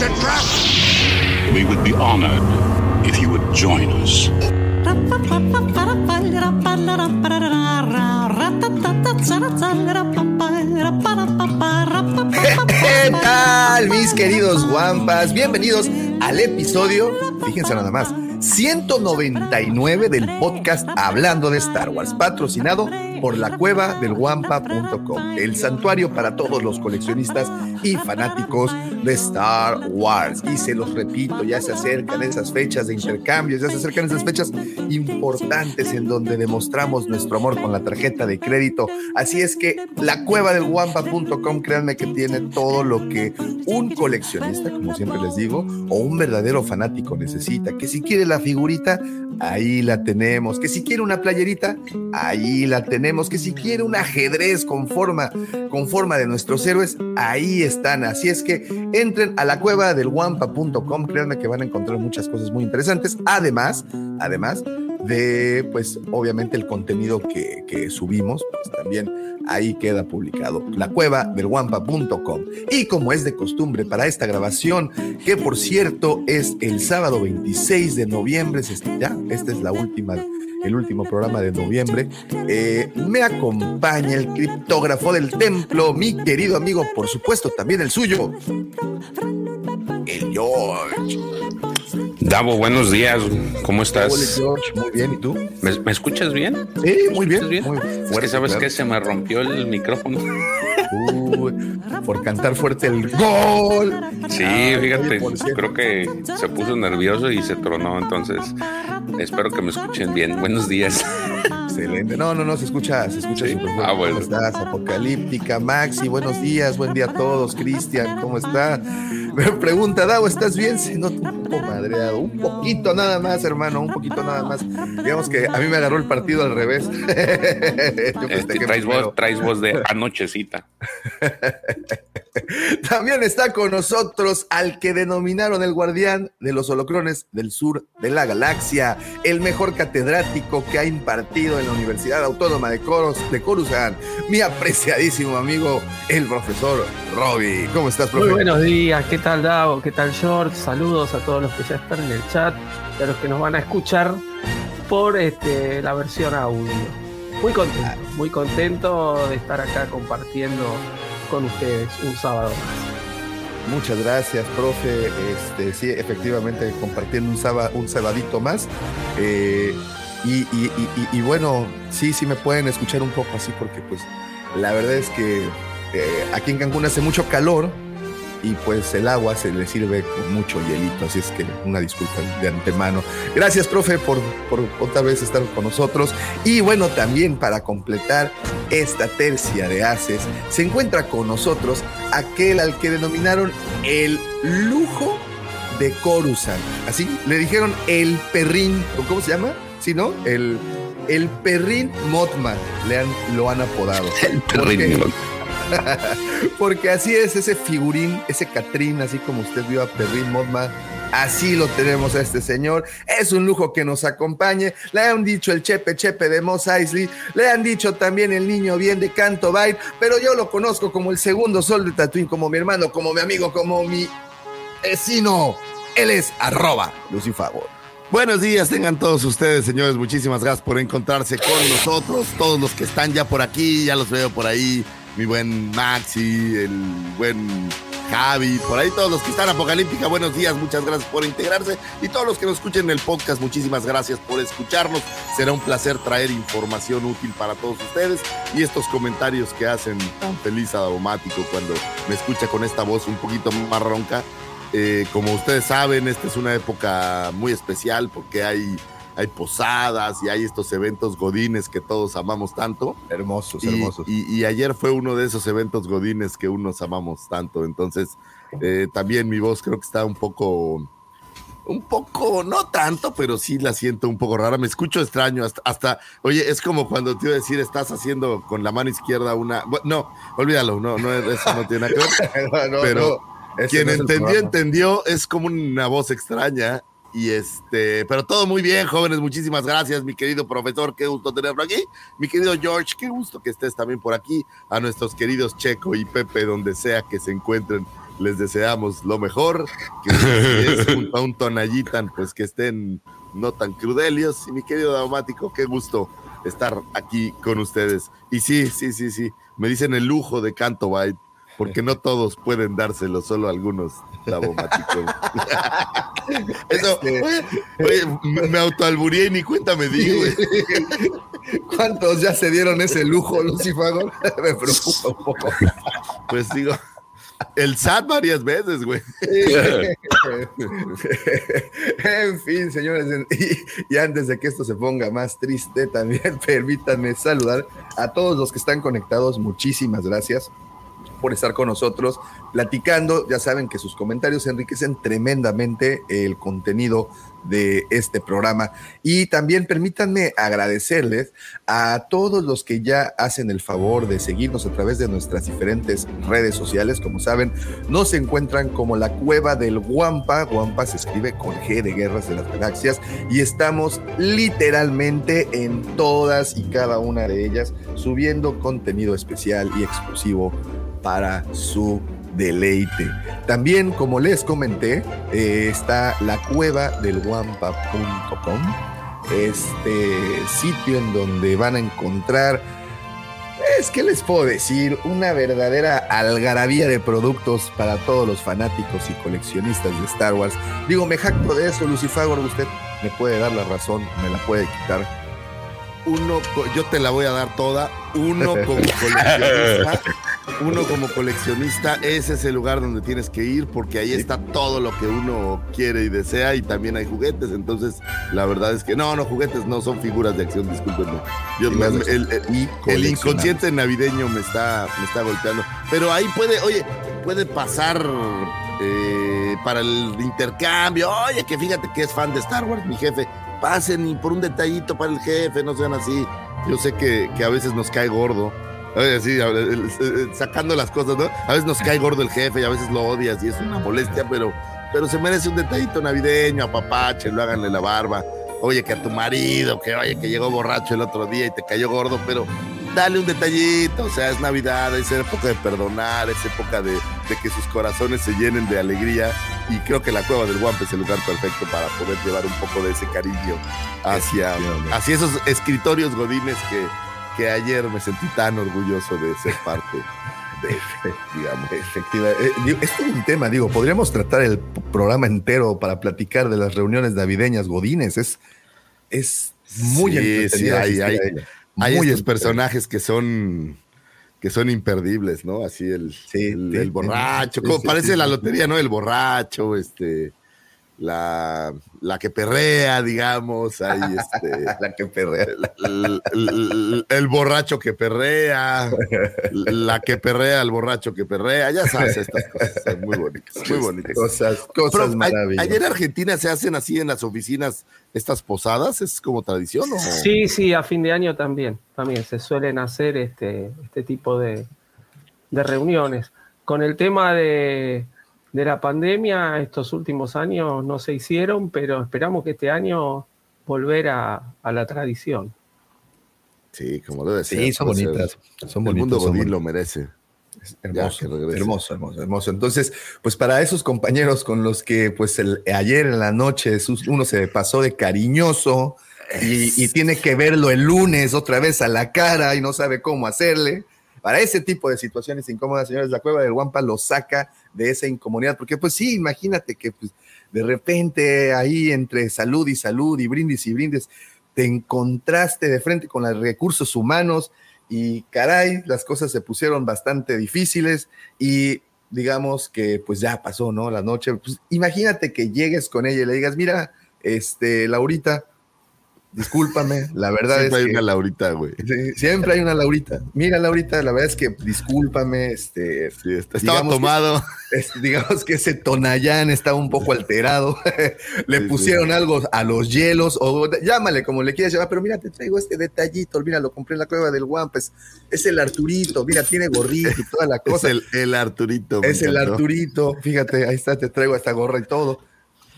It's a trap! We would be honored if you would join us. ¿Qué tal, mis queridos guampas? Bienvenidos al episodio, fíjense nada más, 199 del podcast Hablando de Star Wars, patrocinado por la cueva del guampa.com, el santuario para todos los coleccionistas y fanáticos de Star Wars. Y se los repito, ya se acercan esas fechas de intercambios, ya se acercan esas fechas importantes en donde demostramos nuestro amor con la tarjeta de crédito. Así es que la cueva del guampa.com, créanme que tiene todo lo que un coleccionista, como siempre les digo, o un verdadero fanático necesita. Que si quiere la figurita, ahí la tenemos. Que si quiere una playerita, ahí la tenemos. Que si quiere un ajedrez con forma, con forma de nuestros héroes, ahí están. Así es que entren a la cueva del guampa.com. Créanme que van a encontrar muchas cosas muy interesantes. Además, además de, pues, obviamente el contenido que, que subimos, pues también ahí queda publicado. La cueva del guampa.com. Y como es de costumbre para esta grabación, que por cierto es el sábado 26 de noviembre, ya, esta es la última el último programa de noviembre. Eh, me acompaña el criptógrafo del templo, mi querido amigo, por supuesto, también el suyo, el George. Davo, buenos días. ¿Cómo estás? Hola, George. Muy bien, ¿y tú? ¿Me, me escuchas bien? Sí, muy bien. ¿Me escuchas Muy es que fuerte, sabes claro. que se me rompió el micrófono. Uy, por cantar fuerte el gol. Sí, fíjate, creo que se puso nervioso y se tronó, entonces espero que me escuchen bien. Buenos días. Excelente. No, no, no, se escucha, se escucha Sí. Ah, bueno. ¿Cómo estás? Apocalíptica, Maxi, buenos días, buen día a todos. Cristian, ¿cómo está? Me pregunta, Davo, ¿estás bien? Se nota un poco madreado, un poquito nada más, hermano, un poquito nada más. Digamos que a mí me agarró el partido al revés. Yo Este, traes, voz, traes voz de anochecita. También está con nosotros al que denominaron el guardián de los holocrones del sur de la galaxia, el mejor catedrático que ha impartido en la Universidad Autónoma de, Coros, de Coruscant, mi apreciadísimo amigo, el profesor Robbie. ¿Cómo estás, Muy profe? buenos días, ¿qué tal Davo? ¿Qué tal George? Saludos a todos los que ya están en el chat y a los que nos van a escuchar por este, la versión audio. Muy contento, muy contento de estar acá compartiendo con ustedes un sábado más. Muchas gracias, profe. Este, sí, efectivamente, compartiendo un, sábado, un sabadito más. Eh, y bueno, sí, sí me pueden escuchar un poco así, porque pues la verdad es que eh, aquí en Cancún hace mucho calor y pues el agua se le sirve con mucho hielito, así es que una disculpa de antemano. Gracias, profe, por, por otra vez estar con nosotros. Y bueno, también para completar esta tercia de haces, se encuentra con nosotros aquel al que denominaron el lujo de Coruscant. Así le dijeron el perrín, ¿o ¿cómo se llama? ¿Sí, no? El, el perrín Mothman, le han, lo han apodado. El ¿Por perrín. qué? Porque así es ese figurín, ese Catrín, así como usted vio a Perrin Mothman, así lo tenemos a este señor. Es un lujo que nos acompañe. Le han dicho el Chepe Chepe de Moss Eisley, le han dicho también el niño bien de Canto Bight, pero yo lo conozco como el segundo sol de Tatooine, como mi hermano, como mi amigo, como mi vecino. Él es arroba Lucifagor. Buenos días, tengan todos ustedes, señores. Muchísimas gracias por encontrarse con nosotros. Todos los que están ya por aquí, ya los veo por ahí. Mi buen Maxi, el buen Javi, por ahí todos los que están Apocalíptica, buenos días, muchas gracias por integrarse. Y todos los que nos escuchen en el podcast, muchísimas gracias por escucharnos. Será un placer traer información útil para todos ustedes y estos comentarios que hacen tan feliz a Daumático cuando me escucha con esta voz un poquito más ronca. Eh, como ustedes saben, esta es una época muy especial porque hay hay posadas y hay estos eventos godines que todos amamos tanto. Hermosos, Y, hermosos. y- y ayer fue uno de esos eventos godines que unos amamos tanto. Entonces, eh, también mi voz creo que está un poco, un poco, no tanto, pero sí la siento un poco rara. Me escucho extraño hasta, hasta- oye, es como cuando te iba a decir, estás haciendo con la mano izquierda una, no, olvídalo, no, no, eso no tiene nada que ver. No, no, pero no, Quien no entendió, entendió, es como una voz extraña. Y este, pero todo muy bien, jóvenes. Muchísimas gracias, mi querido profesor. Qué gusto tenerlo aquí. Mi querido George, qué gusto que estés también por aquí. A nuestros queridos Checo y Pepe, donde sea que se encuentren, les deseamos lo mejor. Que es a un Tonayitan, pues que estén no tan crudelios. Y mi querido Daumático, qué gusto estar aquí con ustedes. Y sí, sí, sí, sí. Me dicen el lujo de Canto Byte, porque no todos pueden dárselo, solo algunos Daumáticos. Eso, Este- oye, oye, me, me autoalburié y ni cuenta me di, güey. ¿Cuántos ya se dieron ese lujo, Lucifago? Me preocupa un poco. Pues digo, el SAT varias veces, güey. en fin, señores, y, y antes de que esto se ponga más triste, también permítanme saludar a todos los que están conectados. Muchísimas gracias por estar con nosotros platicando. Ya saben que sus comentarios enriquecen tremendamente el contenido de este programa. Y también permítanme agradecerles a todos los que ya hacen el favor de seguirnos a través de nuestras diferentes redes sociales. Como saben, nos encuentran como la cueva del Guampa. Guampa se escribe con G de Guerras de las Galaxias. Y estamos literalmente en todas y cada una de ellas subiendo contenido especial y exclusivo para su deleite. También, como les comenté, eh, está la cueva del guampa.com, este sitio en donde van a encontrar, es que les puedo decir, una verdadera algarabía de productos para todos los fanáticos y coleccionistas de Star Wars. Digo, me jacto de eso, Lucifagor, usted me puede dar la razón, me la puede quitar. Uno, yo te la voy a dar toda. Uno como coleccionista, uno como coleccionista, ese es el lugar donde tienes que ir porque ahí está todo lo que uno quiere y desea y también hay juguetes. Entonces, la verdad es que no, no, juguetes no son figuras de acción, discúlpenme. Yo, me- el, inconsciente navideño me está, me está golpeando. Pero ahí puede, oye, puede pasar eh, para el intercambio. Oye, que fíjate que es fan de Star Wars, mi jefe. Pasen y por un detallito para el jefe, no sean así. Yo sé que, que a veces nos cae gordo. Oye, a- sacando las cosas, ¿no? A veces nos cae gordo el jefe y a veces lo odias y es una molestia, pero, pero se merece un detallito navideño, apapache, lo háganle la barba. Oye, que a tu marido, que oye, que llegó borracho el otro día y te cayó gordo, pero dale un detallito, o sea, es Navidad, es época de perdonar, es época de, de que sus corazones se llenen de alegría y creo que la cueva del Guampa es el lugar perfecto para poder llevar un poco de ese cariño hacia, hacia esos escritorios godines que, que ayer me sentí tan orgulloso de ser parte de, digamos. Efectiva. eh, digo, es todo un tema, digo, podríamos tratar el programa entero para platicar de las reuniones navideñas godines. Es, es muy Sí, sí, hay- hay-. Hay Muy estos personajes que son que son imperdibles, ¿no? Así el, Sí, el, sí, el sí. borracho, Sí, como parece la lotería, ¿no? El borracho, este, la, la que perrea, digamos, ahí este, La que perrea. el, el- el borracho que perrea, la que perrea, el borracho que perrea, ya sabes estas cosas, son muy bonitas, muy bonitas. Cosas, cosas Prof, ¿a- maravillosas. ¿Ayer en Argentina se hacen así en las oficinas estas posadas? ¿Es como tradición o...? Sí, sí, a fin de año también. También se suelen hacer este, este tipo de, de reuniones. Con el tema de, de la pandemia, estos últimos años no se hicieron, pero esperamos que este año volver a, a la tradición. Sí, como debe ser. Sí, son ser. bonitas. El mundo son lo merece. Hermoso, regrese. hermoso, hermoso, hermoso. Entonces, pues para esos compañeros con los que, pues el, ayer en la noche uno se pasó de cariñoso y, y tiene que verlo el lunes otra vez a la cara y no sabe cómo hacerle. Para ese tipo de situaciones incómodas, señores, la cueva del Guampa lo saca de esa incomodidad, porque pues sí, imagínate que pues, de repente ahí entre salud y salud y brindis y brindis, te encontraste de frente con los recursos humanos y caray, las cosas se pusieron bastante difíciles y digamos que pues ya pasó, ¿no? La noche, pues imagínate que llegues con ella y le digas, mira, este, Laurita, discúlpame, la verdad Siempre es hay que una Laurita, güey. sí, siempre hay una Laurita. Mira, Laurita, la verdad es que discúlpame, este, Sí, está- estaba que- tomado. es- digamos que ese Tonayán estaba un poco alterado. le Sí, pusieron algo a los hielos, o llámale como le quieras llamar, pero mira, te traigo este detallito, mira, lo compré en la cueva del Guampes, es el Arturito, mira, tiene gorrito y toda la Es cosa. el, el Arturito. Es el. Arturito, fíjate, ahí está, te traigo esta gorra y todo.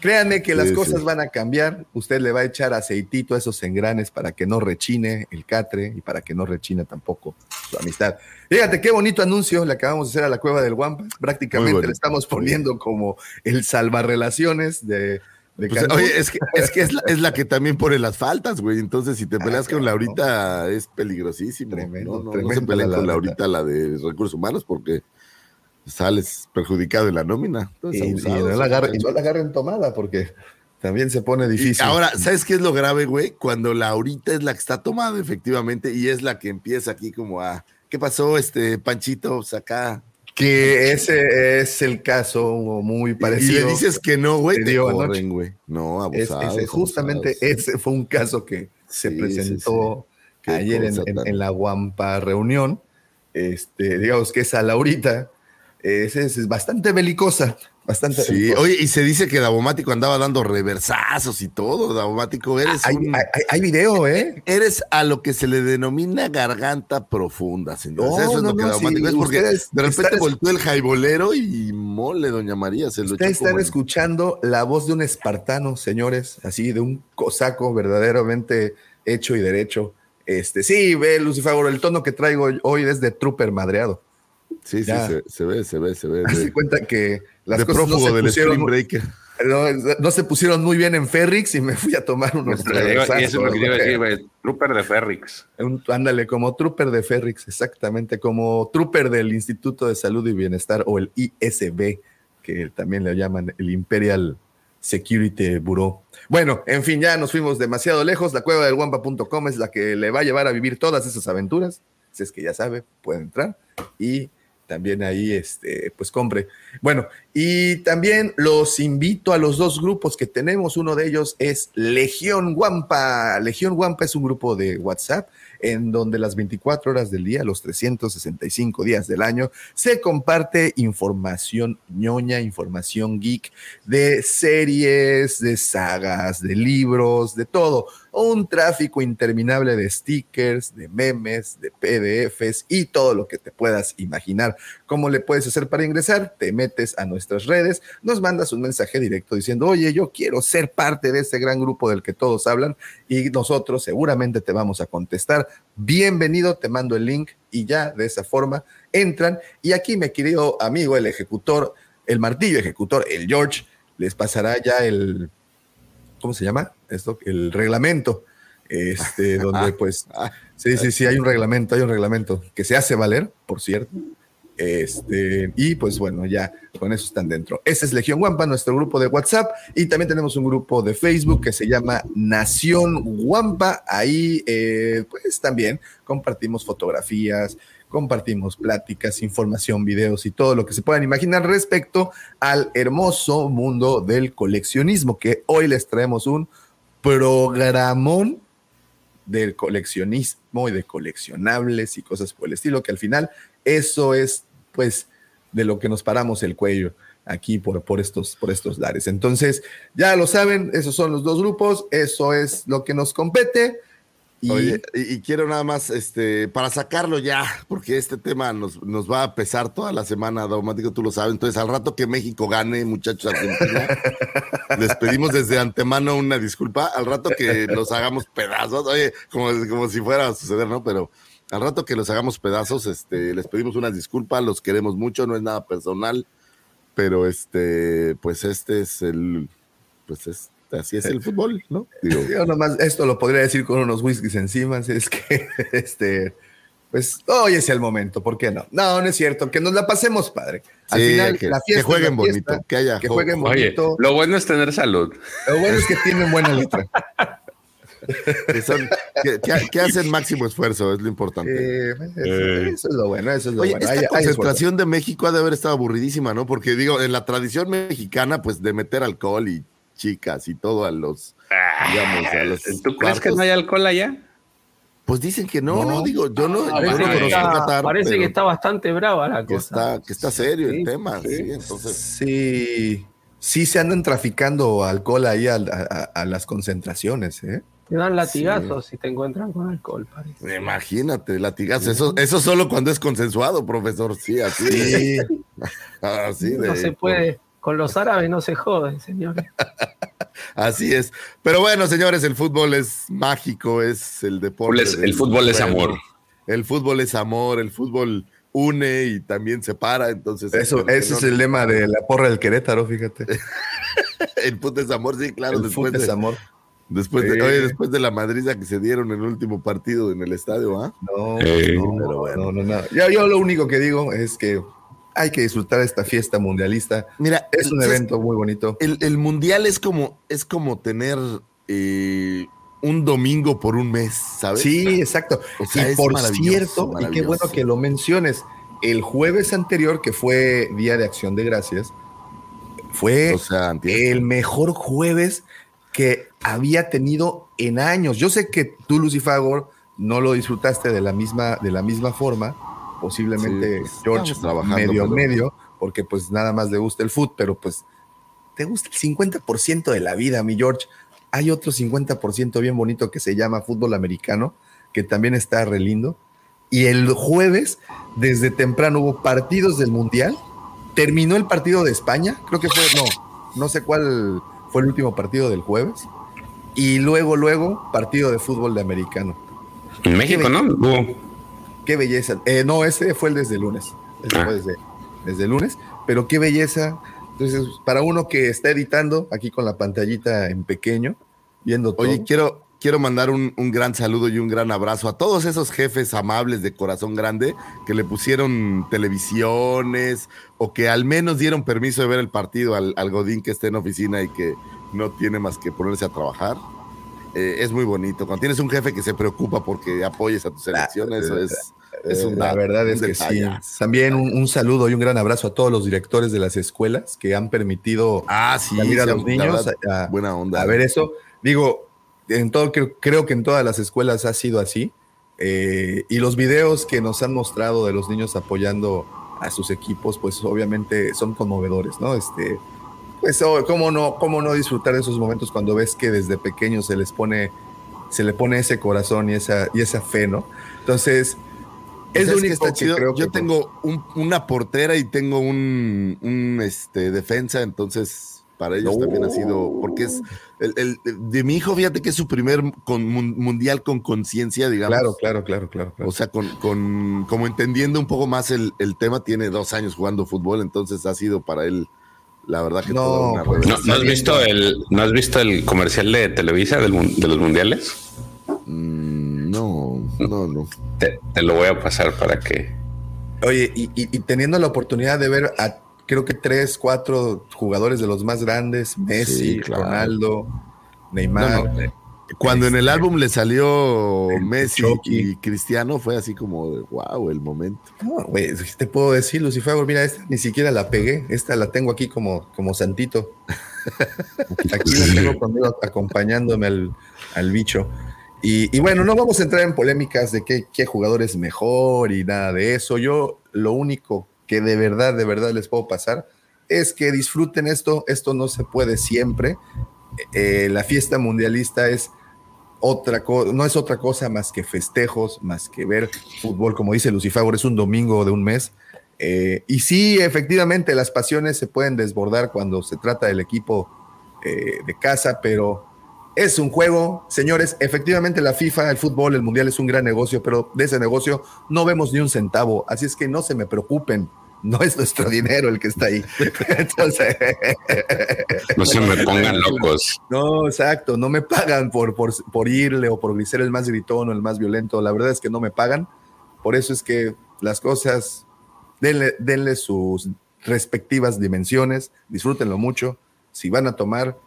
Créanme que las Sí, cosas sí. van a cambiar. Usted le va a echar aceitito a esos engranes para que no rechine el catre y para que no rechine tampoco su amistad. Fíjate qué bonito anuncio le acabamos de hacer a la cueva del Guampa. Prácticamente le estamos poniendo como el salvarrelaciones de, de Pues, oye, es que, es, que es, la, es la que también pone las faltas, güey. Entonces, si te peleas con. Laurita, es peligrosísimo. Tremendo, no, no, no tremendo se peleen la con. Laurita, la de recursos humanos, porque sales perjudicado en la nómina. y, y no la agarren, y no la agarren tomada porque también se pone Y difícil. ahora, ¿sabes qué es lo grave, güey? Cuando Laurita es la que está tomada, efectivamente, y es la que empieza aquí como a. ¿Qué pasó, este Panchito? Pues acá. que ese es el caso muy Y parecido. le dices que no, güey, te corren, güey. No, Es- abusados. ese- justamente abusados. ese fue un caso que se Sí, presentó ayer en la Guampa reunión. Este, digamos que esa Laurita es, es- es bastante belicosa, bastante Sí, belicosa. oye, y se dice que Davomático andaba dando reversazos y todo. Davomático, eres, hay, un- hay- hay video, ¿eh? eres a lo que se le denomina garganta profunda, señor. No, Eso es no, lo que no, Davomático sí, es porque de repente están- volteó el jaibolero y mole, doña María, se lo Ustedes están escuchando la voz de un espartano, señores, así de un cosaco verdaderamente hecho y derecho. Este, sí, ve, Lucifer, el tono que traigo hoy es de trooper madreado. Sí, sí, se, se ve, se ve, se ve. Hazte De, cuenta que las de cosas no prófugo se, del pusieron, Spring Breaker. no, no se pusieron muy bien en Ferrix y me fui a tomar unos Y eso es lo que te iba a decir, reversazos, güey. Trooper de Ferrix. Un- Ándale, como trooper de Ferrix, exactamente, como trooper del Instituto de Salud y Bienestar o el ISB, que también le llaman el Imperial Security Bureau. Bueno, en fin, ya nos fuimos demasiado lejos. La cueva del guampa.com es la que le va a llevar a vivir todas esas aventuras. Si es que ya sabe, puede entrar y también ahí, este, pues compre. Bueno, y también los invito a los dos grupos que tenemos. Uno de ellos es Legión Guampa. Legión Guampa es un grupo de WhatsApp en donde las 24 horas del día, los 365 días del año, se comparte información ñoña, información geek de series, de sagas, de libros, de todo. Un tráfico interminable de stickers, de memes, de PDFs y todo lo que te puedas imaginar. ¿Cómo le puedes hacer para ingresar? Te metes a nuestras redes, nos mandas un mensaje directo diciendo, oye, yo quiero ser parte de este gran grupo del que todos hablan y nosotros seguramente te vamos a contestar. Bienvenido, te mando el link y ya de esa forma entran. Y aquí, mi querido amigo, el ejecutor, el martillo ejecutor, el George, les pasará ya el, ¿cómo se llama? Esto, el reglamento. Este, donde pues, sí, sí, sí, hay un reglamento, hay un reglamento que se hace valer, por cierto. Este, y pues bueno, ya con eso están dentro. Ese es Legión Guampa, nuestro grupo de WhatsApp. Y también tenemos un grupo de Facebook que se llama Nación Guampa. Ahí, eh, pues también compartimos fotografías, compartimos pláticas, información, videos y todo lo que se puedan imaginar respecto al hermoso mundo del coleccionismo, que hoy les traemos un programón del coleccionismo y de coleccionables y cosas por el estilo, que al final eso es pues de lo que nos paramos el cuello aquí por, por, estos, por estos lares. Entonces, ya lo saben, esos son los dos grupos, eso es lo que nos compete. Y Oye, y, y quiero nada más, este, para sacarlo ya, porque este tema nos, nos va a pesar toda la semana, Daumático, tú lo sabes. Entonces, al rato que México gane, muchachos Argentina, les pedimos desde antemano una disculpa. Al rato que los hagamos pedazos, oye, como, como si fuera a suceder, ¿no? Pero al rato que los hagamos pedazos, este, les pedimos una disculpa, los queremos mucho, no es nada personal, pero este, pues este es el, pues es, así es el fútbol, ¿no? Digo, yo nomás esto lo podría decir con unos whiskies encima, si es que este, pues hoy es el momento, ¿por qué no? No, no es cierto, que nos la pasemos, padre. Al Sí, final, que- la que fiesta es jueguen la fiesta, bonito, que haya que jueguen Oye, bonito. lo bueno es tener salud. Lo bueno es que tienen buena letra. que, son- que- que- que hacen máximo esfuerzo, es lo importante. Eh, eso, eso es lo bueno, eso es lo Oye, bueno. esta Hay- hay concentración de México ha de haber estado aburridísima, ¿no? Porque digo, en la tradición mexicana, pues de meter alcohol y chicas y todo a los digamos, a los ¿Tú crees que no hay alcohol allá? Pues dicen que no, no, No. digo, yo no, yo Parece, no que, conozco está, Qatar, parece pero que está bastante brava la que cosa. está, que está serio Sí, el tema, sí. sí, entonces, Sí, sí se andan traficando alcohol ahí a, a- a las concentraciones, ¿eh? Te dan latigazos si te encuentran con alcohol, parece. imagínate, latigazo, eso, eso solo cuando es consensuado, profesor, sí, así, Sí, así de, no se puede. Con los árabes no se jode, señores. así es, pero bueno, señores, el fútbol es mágico, es el deporte. El es- fútbol es amor. El fútbol es amor, el fútbol une y también separa, entonces eso, ese no- es el lema de la porra del Querétaro, fíjate. el fútbol es amor, sí, claro, El después fútbol de, es amor. Después de, Sí. oye, después de la madriza que se dieron en el último partido en el estadio, ¿ah? No, Eh. no, Pero bueno. no, no, no. Yo, yo lo único que digo es que hay que disfrutar esta fiesta mundialista. Mira, Es un evento muy bonito. El, el mundial es como, es como tener eh, un domingo por un mes, ¿sabes? Sí, exacto. O sea, y por cierto, y qué bueno que lo menciones, el jueves anterior, que fue Día de Acción de Gracias, fue O sea, antier. el mejor jueves que había tenido en años. Yo sé que tú, Lucifagor, no lo disfrutaste de la misma, de la misma forma, posiblemente Sí, pues, George estamos trabajando, medio, pero- medio, porque pues nada más le gusta el fútbol, pero pues te gusta el 50% de la vida, mi George. Hay otro 50% bien bonito que se llama fútbol americano, que también está re lindo. Y el jueves, desde temprano, hubo partidos del Mundial. Terminó el partido de España, creo que fue, no, no sé cuál fue el último partido del jueves. Y luego, luego, partido de fútbol de americano. En México, ¿no? Hubo. Qué belleza. Eh, no, ese fue el desde el lunes. Ese Ah. fue desde, desde el lunes. Pero qué belleza. Entonces, para uno que está editando aquí con la pantallita en pequeño, viendo todo. Oye, quiero, quiero mandar un, un gran saludo y un gran abrazo a todos esos jefes amables de corazón grande que le pusieron televisiones o que al menos dieron permiso de ver el partido al, al Godín que esté en oficina y que no tiene más que ponerse a trabajar. Eh, es muy bonito. Cuando tienes un jefe que se preocupa porque apoyes a tu selección, eso es, es Eh, un la da- verdad un es que sí. También un, un saludo y un gran abrazo a todos los directores de las escuelas que han permitido Ah, sí, salir a los la niños verdad, a- buena onda. a ver eso. Digo, en todo, creo, creo que en todas las escuelas ha sido así. Eh, y los videos que nos han mostrado de los niños apoyando a sus equipos, pues obviamente son conmovedores, ¿no? Este, pues, oh, ¿cómo no, cómo no disfrutar de esos momentos cuando ves que desde pequeños se les pone, se le pone ese corazón y esa, y esa fe, ¿no? Entonces, es lo ¿Sabes qué único está que chido? creo Yo que- tengo un- una portera y tengo un, un, este, defensa, entonces para ellos también ha sido, porque es el, el- de mi hijo, fíjate que es su primer con- mundial con conciencia, digamos. Claro, claro, claro, claro. claro. O sea, con, con- como entendiendo un poco más el, el tema, tiene dos años jugando fútbol, entonces ha sido para él, la verdad que No, una pues, ¿No, no has visto el, ¿No has visto el comercial de Televisa del de los mundiales? Mm, no, no, no. Te, te lo voy a pasar para que. Oye, y, y- y teniendo la oportunidad de ver a creo que tres, cuatro jugadores de los más grandes, Messi, Sí, claro. Ronaldo, Neymar. No, Cuando en el álbum le salió El Messi Chucky. y Cristiano, fue así como de wow, el momento. No, güey, ¿qué te puedo decir, Lucifer? Mira, esta ni siquiera la pegué. Esta la tengo aquí como, como santito. Aquí la tengo conmigo acompañándome al, al bicho. Y, y bueno, no vamos a entrar en polémicas de qué, qué jugador es mejor y nada de eso. Yo lo único que de verdad, de verdad les puedo pasar es que disfruten esto. Esto no se puede siempre. Eh, la fiesta mundialista es otra no es otra cosa más que festejos, más que ver fútbol, como dice Lucifer, es un domingo de un mes. Eh, y sí, efectivamente, las pasiones se pueden desbordar cuando se trata del equipo eh, de casa, pero es un juego, señores. Efectivamente, la FIFA, el fútbol, el mundial es un gran negocio, pero de ese negocio no vemos ni un centavo. Así es que no se me preocupen. No es nuestro dinero el que está ahí. Entonces, No se me pongan locos. no, exacto, no me pagan por, por, por irle o por ser el más gritón o el más violento. La verdad es que no me pagan. Por eso es que las cosas, denle, denle sus respectivas dimensiones, disfrútenlo mucho. Si van a tomar,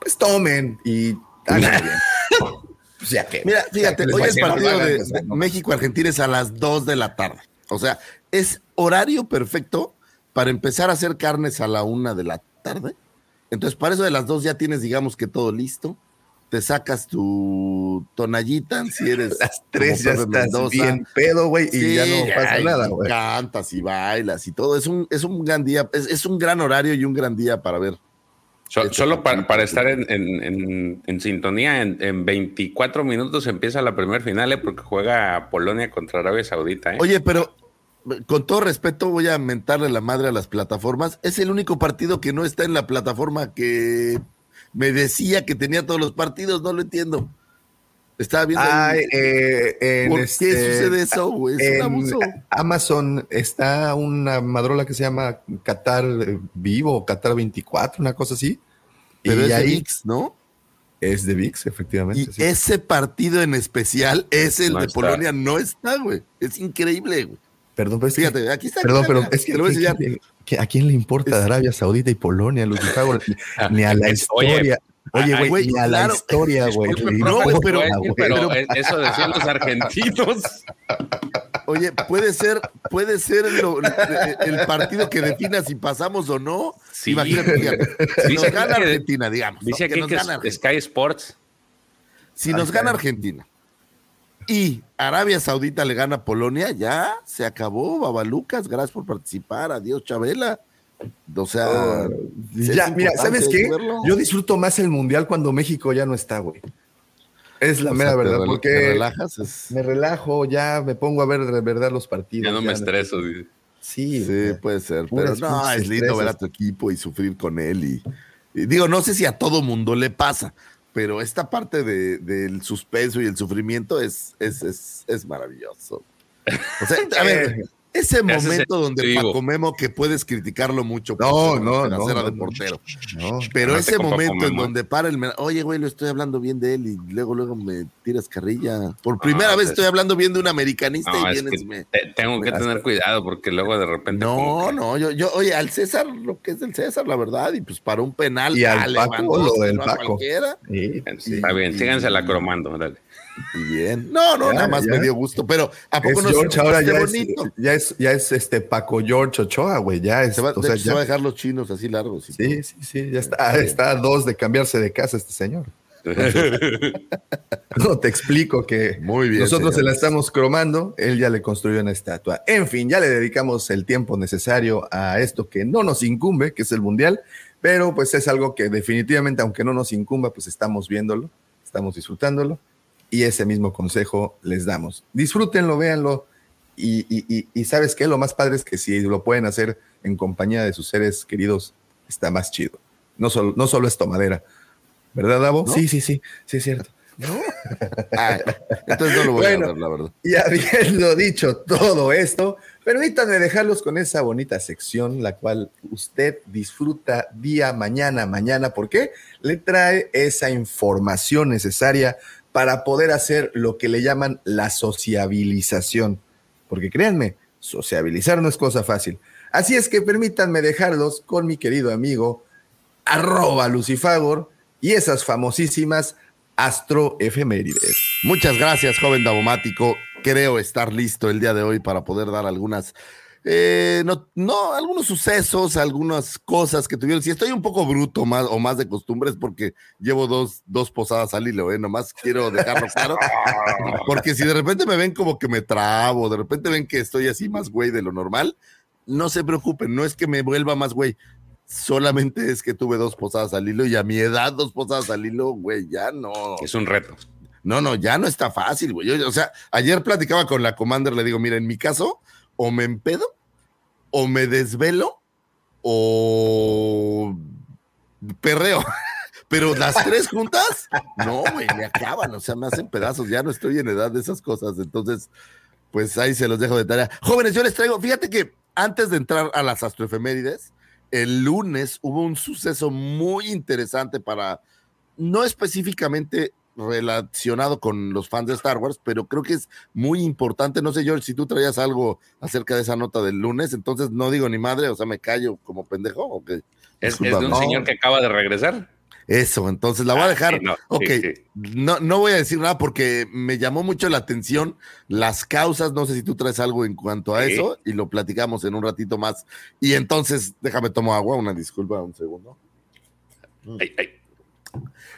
pues tomen y háganlo bien. O sea que, Mira, fíjate, hoy el partido hagan, de, pues, de. México-Argentina es a las 2 de la tarde. O sea, es horario perfecto para empezar a hacer carnes a la una de la tarde. Entonces, para eso de las dos ya tienes, digamos que todo listo. te sacas tu tonallita, si eres. Las tres ya estás Mendoza. bien pedo, güey, y ya no pasa ay, nada, güey. Cantas y bailas y todo. Es un, es un gran día, es, es un gran horario y un gran día para ver. So- Este solo para, para estar en, en- en- en sintonía, en, en 24 minutos empieza la primer final, ¿eh? porque juega Polonia contra Arabia Saudita. ¿eh? Oye, pero con todo respeto voy a mentarle la madre a las plataformas. Es el único partido que no está en la plataforma que me decía que tenía todos los partidos, no lo entiendo. Estaba viendo. Ay, eh, en ¿Por este, qué sucede eso, güey? Es un abuso. Amazon está una madrola que se llama Qatar Vivo, Qatar 24, una cosa así. Pero y es de VIX, ¿no? es de VIX, efectivamente. Y sí. ese partido en especial, ese el No de está. Polonia, no está, güey. Es increíble, güey. Perdón, pero es que- Fíjate, aquí está. Perdón, pero es que, te lo voy a ¿qué- enseñar. qué- qué- ¿a quién le importa Es- Arabia Saudita y Polonia, Lucifago? Ni a la historia. Oye, güey, güey, ni a la claro. historia, güey. No, güey, pero- pero pero- eso decían los argentinos. Oye, puede ser, puede ser lo- el partido que defina si pasamos o no. Sí. Imagínate, fíjate, si Dice nos gana que- Argentina, digamos. ¿no? Dice Que nos que gana. Sky Sports. Si nos gana Argentina y Arabia Saudita le gana a Polonia, ya se acabó, Babalucas. Gracias por participar. Adiós, Chabela. O sea, Ah, ya, mira, ¿sabes qué? verlo. Yo disfruto más el mundial cuando México ya no está, güey. Es la O mera sea, verdad, porque te relajas. es- me relajo, ya me pongo a ver de verdad los partidos. Ya no me estreso. dice. Sí, Sí, güey. puede ser. Pero no, es lindo ver a tu equipo y sufrir con él. Y, y digo, no sé si a todo mundo le pasa, pero esta parte de- del suspenso y el sufrimiento es, es, es, es maravilloso. O sea, a ver, ese momento donde. Paco Memo, que puedes criticarlo mucho No, no, no, no, de portero. No. Pero ese momento en Memo. donde para el... Oye, güey, lo estoy hablando bien de él y luego, luego me tiras carrilla. Por primera Ah, vez pues- estoy hablando bien de un americanista No, y es vienes... que me- te- tengo que tener cuidado porque luego de repente. No, que- no, yo, yo, oye, al César lo que es del César, la verdad, y pues para un penal. Y al Paco, lo del Paco. cualquiera. Sí. Sí, Está bien, síganse la cromando. Dale. Bien. No, no, Ya, nada más ya. me dio gusto, pero ¿a poco Es no George ahora ya es, bonito? ya es, ya es este Paco George Ochoa, güey. Ya es, Se va, o de sea, hecho, se va a dejar los chinos así largos. sí, sí, sí, ya está, está a dos de cambiarse de casa este señor. No, te explico que Muy bien, nosotros se la estamos cromando, él ya le construyó una estatua. En fin, ya le dedicamos el tiempo necesario a esto que no nos incumbe, que es el Mundial, pero pues es algo que definitivamente, aunque no nos incumba, pues estamos viéndolo, estamos disfrutándolo y ese mismo consejo les damos. Disfrútenlo, véanlo y, y- y- y sabes qué, lo más padre es que si lo pueden hacer en compañía de sus seres queridos, está más chido. No solo, no solo es tomadera. ¿Verdad, Davo? ¿No? Sí, sí, sí, sí, es cierto. Ay, entonces no lo voy Bueno. a ver, la verdad. Y habiendo dicho todo esto, permítanme dejarlos con esa bonita sección, la cual usted disfruta día, mañana, mañana. ¿Por qué? Le trae esa información necesaria para poder hacer lo que le llaman la sociabilización. Porque créanme, sociabilizar no es cosa fácil. Así es que permítanme dejarlos con mi querido amigo arroba Lucifagor y esas famosísimas astroefemérides. Muchas gracias, joven Davomático. Creo estar listo el día de hoy para poder dar algunas, eh, no, no, algunos sucesos, algunas cosas que tuvieron. Si estoy un poco bruto más o más de costumbres porque llevo dos, dos posadas al hilo, ¿eh? Nomás quiero dejarlo claro. Porque si de repente me ven como que me trabo, de repente ven que estoy así más güey de lo normal, no se preocupen, no es que me vuelva más güey. Solamente es que tuve dos posadas al hilo y a mi edad dos posadas al hilo, güey, ya no. Es un reto. No, no, ya no está fácil, güey. Yo- o sea, ayer platicaba con la Commander, le digo, mira, en mi caso, o me empedo, o me desvelo, o perreo. Pero las tres juntas, no, güey, me acaban, o sea, me hacen pedazos. Ya no estoy en edad de esas cosas. Entonces, pues ahí se los dejo de tarea. Jóvenes, yo les traigo, fíjate que antes de entrar a las astroefemérides, el lunes hubo un suceso muy interesante para, no específicamente relacionado con los fans de Star Wars, pero creo que es muy importante. No sé, George, si tú traías algo acerca de esa nota del lunes, entonces no digo ni madre, o sea, me callo como pendejo. Es, es de un No, señor que acaba de regresar. Eso, entonces la voy a Ah, dejar. sí, no, ok, sí. No, no voy a decir nada porque me llamó mucho la atención las causas. No sé si tú traes algo en cuanto a eso y lo platicamos en un ratito más. Y entonces, déjame tomar agua, una disculpa, un segundo. Ay, ay.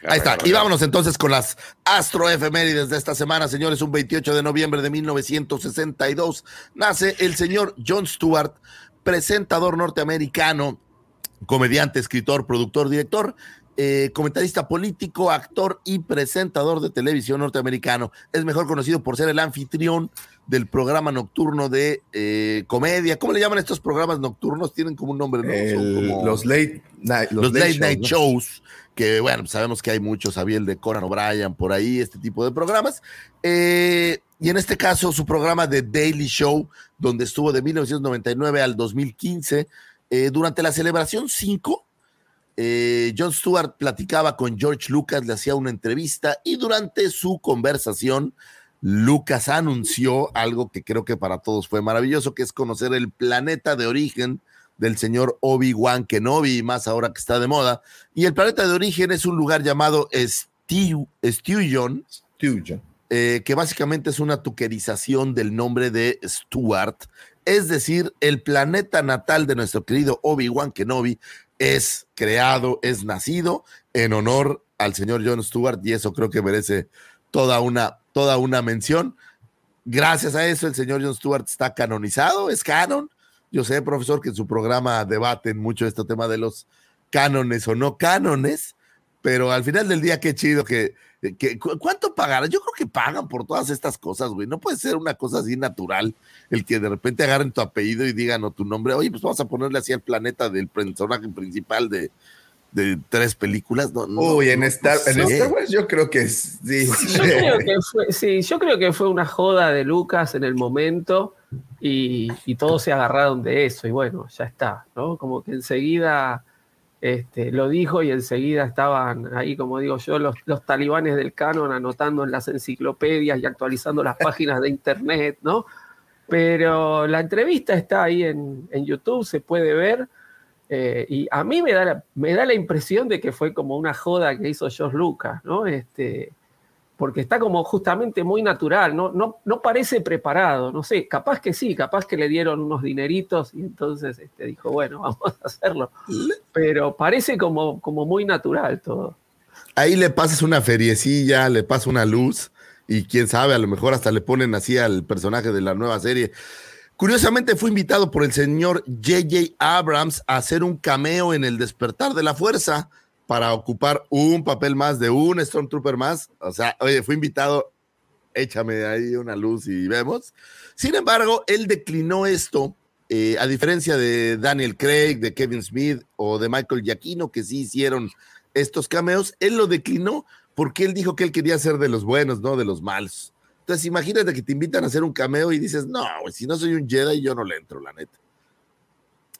Ahí está. Y vámonos entonces con las astroefemérides de esta semana, señores. Un 28 de noviembre de 1962 nace el señor John Stewart, presentador norteamericano, comediante, escritor, productor, director, eh, comentarista político, actor y presentador de televisión norteamericano. Es mejor conocido por ser el anfitrión del programa nocturno de eh, comedia. ¿Cómo le llaman estos programas nocturnos? Tienen como un nombre, ¿no? Son El- como- los late night, los, late night shows, que bueno, pues sabemos que hay muchos, había el de Conan O'Brien por ahí, este tipo de programas. Eh, y en este caso, su programa de Daily Show, donde estuvo de 1999 al 2015, eh, durante la celebración 5, eh, Jon Stewart platicaba con George Lucas, le hacía una entrevista y durante su conversación, Lucas anunció algo que creo que para todos fue maravilloso, que es conocer el planeta de origen del señor Obi-Wan Kenobi, más ahora que está de moda. Y el planeta de origen es un lugar llamado Stew- Stewjon, Stewjon. eh, que básicamente es una tuquerización del nombre de Stuart. Es decir, el planeta natal de nuestro querido Obi-Wan Kenobi es creado, es nacido en honor al señor John Stewart y eso creo que merece toda una, toda una mención. Gracias a eso el señor John Stewart está canonizado, es canon. Yo sé, profesor, que en su programa debaten mucho este tema de los cánones o no cánones, pero al final del día qué chido que, que ¿cu- ¿cuánto pagarán? Yo creo que pagan por todas estas cosas, güey. No puede ser una cosa así natural el que de repente agarren tu apellido y digan o tu nombre, oye, pues vamos a ponerle así al planeta del personaje principal de, de tres películas. No, no, Uy, en no Star, en sé. Star Wars yo creo que sí. Yo creo que fue, sí, yo creo que fue una joda de Lucas en el momento y, y todos se agarraron de eso y bueno, ya está, ¿no? Como que enseguida este, lo dijo y enseguida estaban ahí, como digo yo, los, talibanes del canon anotando en las enciclopedias y actualizando las páginas de internet, ¿no? Pero la entrevista está ahí en, en YouTube, se puede ver. eh, y a mí me da, la, me da la impresión de que fue como una joda que hizo George Lucas, ¿no? Este, porque está como justamente muy natural, ¿no? No, no parece preparado, no sé, capaz que sí, capaz que le dieron unos dineritos y entonces este, dijo, bueno, vamos a hacerlo. Pero parece como, como muy natural todo. Ahí le pasas una feriecilla, le pasas una luz y quién sabe, a lo mejor hasta le ponen así al personaje de la nueva serie. Curiosamente fue invitado por el señor J.J. Abrams a hacer un cameo en El Despertar de la Fuerza para ocupar un papel más de un Stormtrooper más. O sea, oye, fue invitado, échame ahí una luz y vemos. Sin embargo, él declinó esto, eh, a diferencia de Daniel Craig, de Kevin Smith o de Michael Giacchino, que sí hicieron estos cameos, él lo declinó porque él dijo que él quería ser de los buenos, no de los malos. Entonces, imagínate que te invitan a hacer un cameo y dices, no, si no soy un Jedi, yo no le entro, la neta.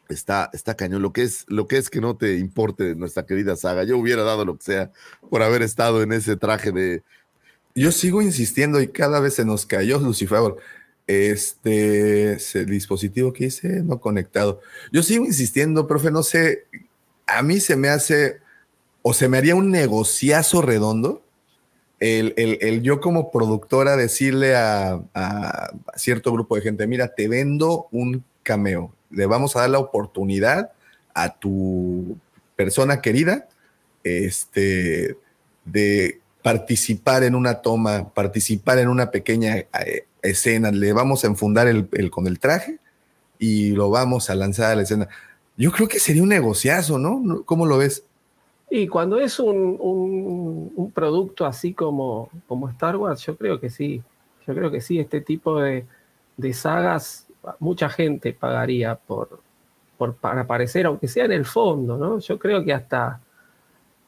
Está, está cañón. Lo que, es, lo que es que no te importe nuestra querida saga. Yo hubiera dado lo que sea por haber estado en ese traje de. Yo sigo insistiendo y cada vez se nos cayó Lucifer. Este ese dispositivo que hice no conectado. Yo sigo insistiendo, profe, no sé, a mí se me hace o se me haría un negociazo redondo el, el- el yo como productora decirle a, a cierto grupo de gente, mira, te vendo un cameo, le vamos a dar la oportunidad a tu persona querida este, de participar en una toma, participar en una pequeña eh, escena, le vamos a enfundar el, con el traje y lo vamos a lanzar a la escena. Yo creo que sería un negociazo. ¿No? ¿Cómo lo ves? Y cuando es un, un- un producto así como, como Star Wars, yo creo que sí. Yo creo que sí, este tipo de, de sagas, mucha gente pagaría por, por para aparecer, aunque sea en el fondo, ¿no? Yo creo que hasta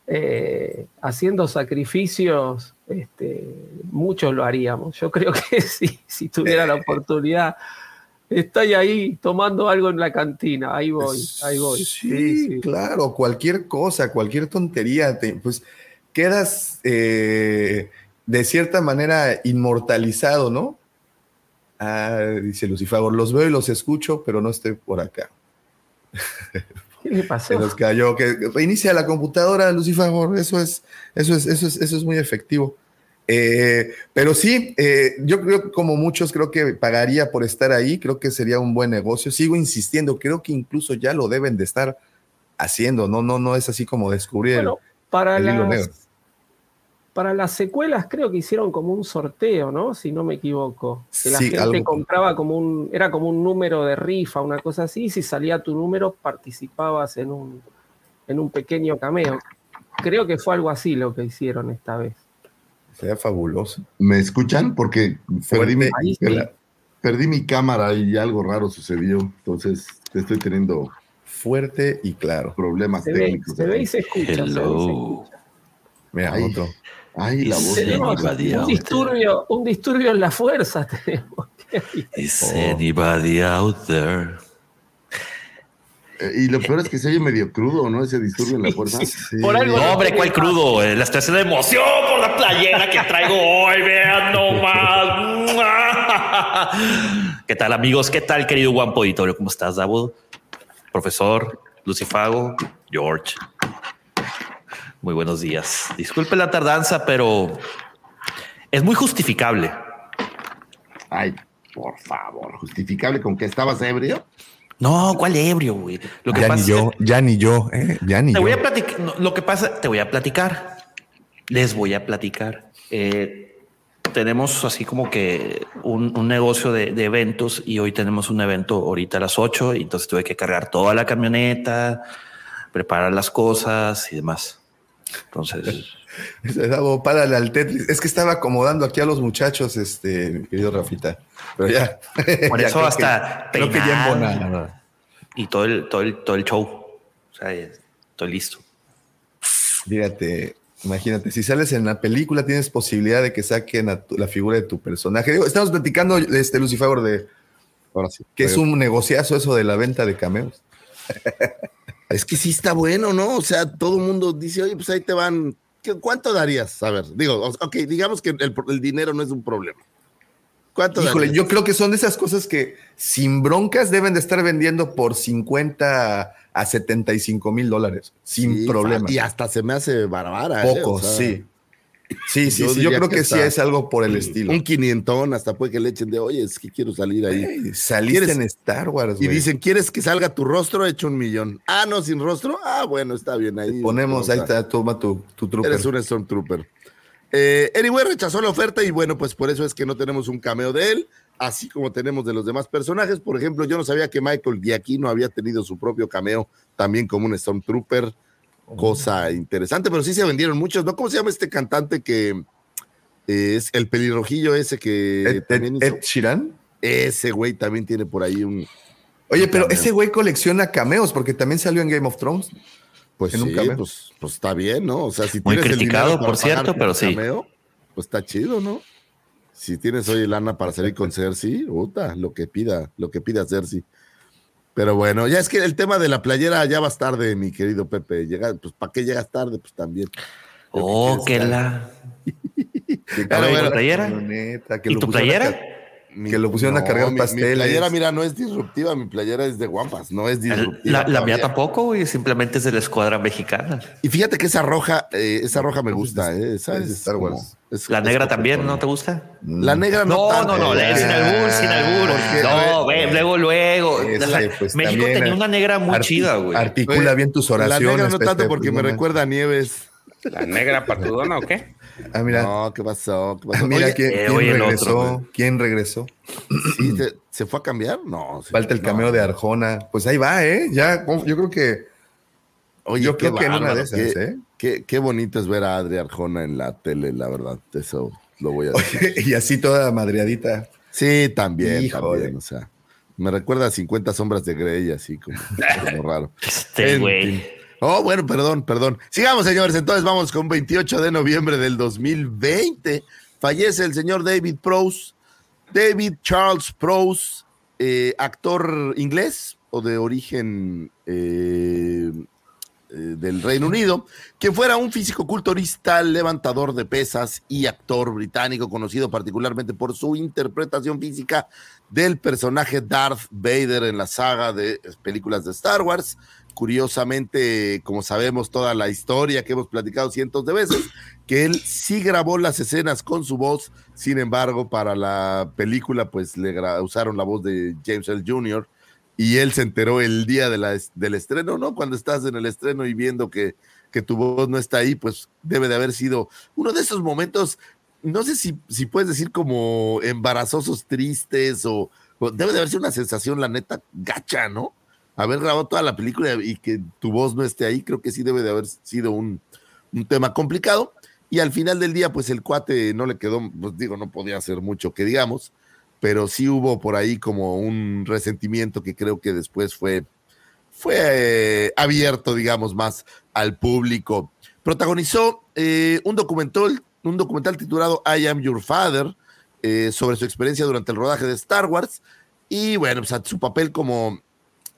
eh, haciendo sacrificios, este, muchos lo haríamos. Yo creo que sí, si tuviera la oportunidad, estoy ahí tomando algo en la cantina, ahí voy, ahí voy. Sí, claro, cualquier cosa, cualquier tontería, te- pues quedas eh, de cierta manera inmortalizado, ¿no? Ah, dice Lucifer, los veo y los escucho, pero no estoy por acá. ¿Qué le pasó? Se nos cayó. Que reinicia la computadora, Lucifer. Eso es, eso es, eso es, eso es muy efectivo. Eh, pero sí, eh, yo creo, como muchos, creo que pagaría por estar ahí. Creo que sería un buen negocio. Sigo insistiendo. Creo que incluso ya lo deben de estar haciendo. No, no, no es así como descubrir el- Bueno, para el las, negro. Para las secuelas creo que hicieron como un sorteo, ¿no? Si no me equivoco. Que la Sí, gente algo- compraba como un, era como un número de rifa, una cosa así, y si salía tu número participabas en un, en un pequeño cameo. Creo que fue algo así lo que hicieron esta vez. Sería fabuloso. ¿Me escuchan? Porque perdí mi, Ahí sí. perdí mi cámara y algo raro sucedió. Entonces estoy teniendo Fuerte y claro. problemas Se ve, técnicos. se ve y se escucha. se ve y se Hello. escucha. Mira, Ay. Ay, la voz. de- Tenemos un disturbio, un disturbio en la fuerza. Tenemos. Is anybody out there? Eh, y lo peor es que se oye medio crudo, ¿no? Ese disturbio en la fuerza. Por algo No, hombre, ¿cuál crudo? Eh, La estación de emoción por la playera que traigo hoy. Vean nomás. ¿Qué tal, amigos? ¿Qué tal, querido Juan Poditorio? ¿Cómo estás, Davo? Profesor, Lucifago, George. Muy buenos días. Disculpe la tardanza, pero es muy justificable. Ay, por favor, justificable con que estabas ebrio. No, ¿cuál ebrio, güey? Lo que Ya pasa ni yo, ya ni yo, ¿eh? Ya ni Te yo. voy a platicar. no, Lo que pasa, te voy a platicar. Les voy a platicar. Eh, tenemos así como que un, un negocio de, de eventos y hoy tenemos un evento ahorita a las 8 y entonces tuve que cargar toda la camioneta, preparar las cosas y demás. Entonces, párale al Tetris. Es que estaba acomodando aquí a los muchachos, este, mi querido Rafita. Pero ya. por ya eso hasta que, ya embonado. y todo el, todo el, todo el show. O sea, estoy listo. Fíjate, imagínate, si sales en la película tienes posibilidad de que saquen a tu- la figura de tu personaje. Digo, estamos platicando, este, Lucifer, de Ahora sí. que es un negociazo eso de la venta de cameos. Es que sí está bueno, ¿no? O sea, todo el mundo dice, oye, pues ahí te van. ¿Qué- ¿Cuánto darías? A ver, digo, o- ok, digamos que el, el dinero no es un problema. ¿Cuánto Híjole, darías? yo creo que son de esas cosas que sin broncas deben de estar vendiendo por 50 a 75 mil dólares, sin Sí, problema. Y hasta se me hace barbara. ¿eh? Poco, O sea, sí. Sí, sí, yo sí, yo creo que que, sí es algo por el estilo. Un quinientón, hasta puede que le echen de, oye, es que quiero salir ahí. Ey, saliste en Star Wars, Y dicen, ¿quieres que salga tu rostro? Hecho un millón. Ah, no, sin rostro. Ah, bueno, está bien ahí. Ponemos, ahí está, toma tu, tu trooper. Eres un Stormtrooper. Eh, anyway, rechazó la oferta y bueno, pues por eso es que no tenemos un cameo de él, así como tenemos de los demás personajes. Por ejemplo, yo no sabía que Michael Giacchino había tenido su propio cameo también como un Stormtrooper, cosa interesante, pero sí se vendieron muchos, ¿no? ¿Cómo se llama este cantante que eh, es el pelirrojillo ese que Ed, Ed- también hizo? Ed Sheeran. Ese güey también tiene por ahí un... Oye, un pero cameo. ese güey colecciona cameos porque también salió en Game of Thrones. Pues en un sí, cameo. pues, pues está bien, ¿no? O sea, si Muy tienes el criticado, para por cierto, pero un sí. cameo, pues está chido, ¿no? Si tienes hoy lana para salir con Cersei, puta, lo que pida, lo que pida Cersei. Pero bueno, ya es que el tema de la playera ya vas tarde, mi querido Pepe. Llega, pues, ¿para qué llegas tarde? Pues también. Oh, que que la. ¿Y tu playera? Que ¿Y lo pusieron a cargar mi- Mi pasteles. playera, mira, no es disruptiva, mi playera es de guampas, no es disruptiva. La, la mía tampoco, güey. Simplemente es de la escuadra mexicana. Y fíjate que esa roja, eh, esa roja me gusta, ¿eh? Esa es es Star como- Wars. es- La negra también, ¿no te gusta? La negra no No, tanto, no, no, eh. sin albur, sin albur. Porque, a No, ver, ve, luego, luego. La- pues, México tenía una negra muy arti- chida, güey. Articula bien tus oraciones. La negra no tanto porque pues, me no recuerda a Nieves. ¿La negra patudona o qué? Ah, mira, No, ¿qué pasó? ¿Qué pasó? ah, mira Oye, quién, eh, quién oye, el regresó. otro. ¿Quién regresó? ¿sí ¿Se fue a cambiar? No. Falta el cameo No. de Arjona. Pues ahí va, ¿eh? Ya, yo creo que. Oye, yo qué creo que en una de esas, qué, ¿eh? Qué, qué bonito es ver a Adri Arjona en la tele, la verdad. Eso lo voy a decir. y así toda madreadita. Sí, también, Híjole. también. O sea, me recuerda a 50 sombras de Grey, así como, como raro. Este, En güey. Oh, bueno, perdón, perdón. Sigamos, señores. Entonces vamos con 28 de noviembre del 2020. Fallece el señor David Prowse. David Charles Prowse, eh, actor inglés o de origen eh, eh, del Reino Unido, quien fuera un físico-culturista, levantador de pesas y actor británico, conocido particularmente por su interpretación física del personaje Darth Vader en la saga de películas de Star Wars. Curiosamente, como sabemos toda la historia que hemos platicado cientos de veces, que él sí grabó las escenas con su voz, sin embargo, para la película, pues le usaron la voz de James L. Jr. y él se enteró el día del estreno, ¿no? Cuando estás en el estreno y viendo que tu voz no está ahí, pues debe de haber sido uno de esos momentos, no sé si, si puedes decir como embarazosos, tristes o, o debe de haber sido una sensación, la neta, gacha, ¿no? Haber grabado toda la película y que tu voz no esté ahí, creo que sí debe de haber sido un, un tema complicado. Y al final del día, pues el cuate no le quedó, pues digo, no podía hacer mucho que digamos, pero sí hubo por ahí como un resentimiento que creo que después fue, fue eh, abierto, digamos, más al público. Protagonizó eh, un, documental, un documental titulado I Am Your Father eh, sobre su experiencia durante el rodaje de Star Wars. Y bueno, pues, su papel como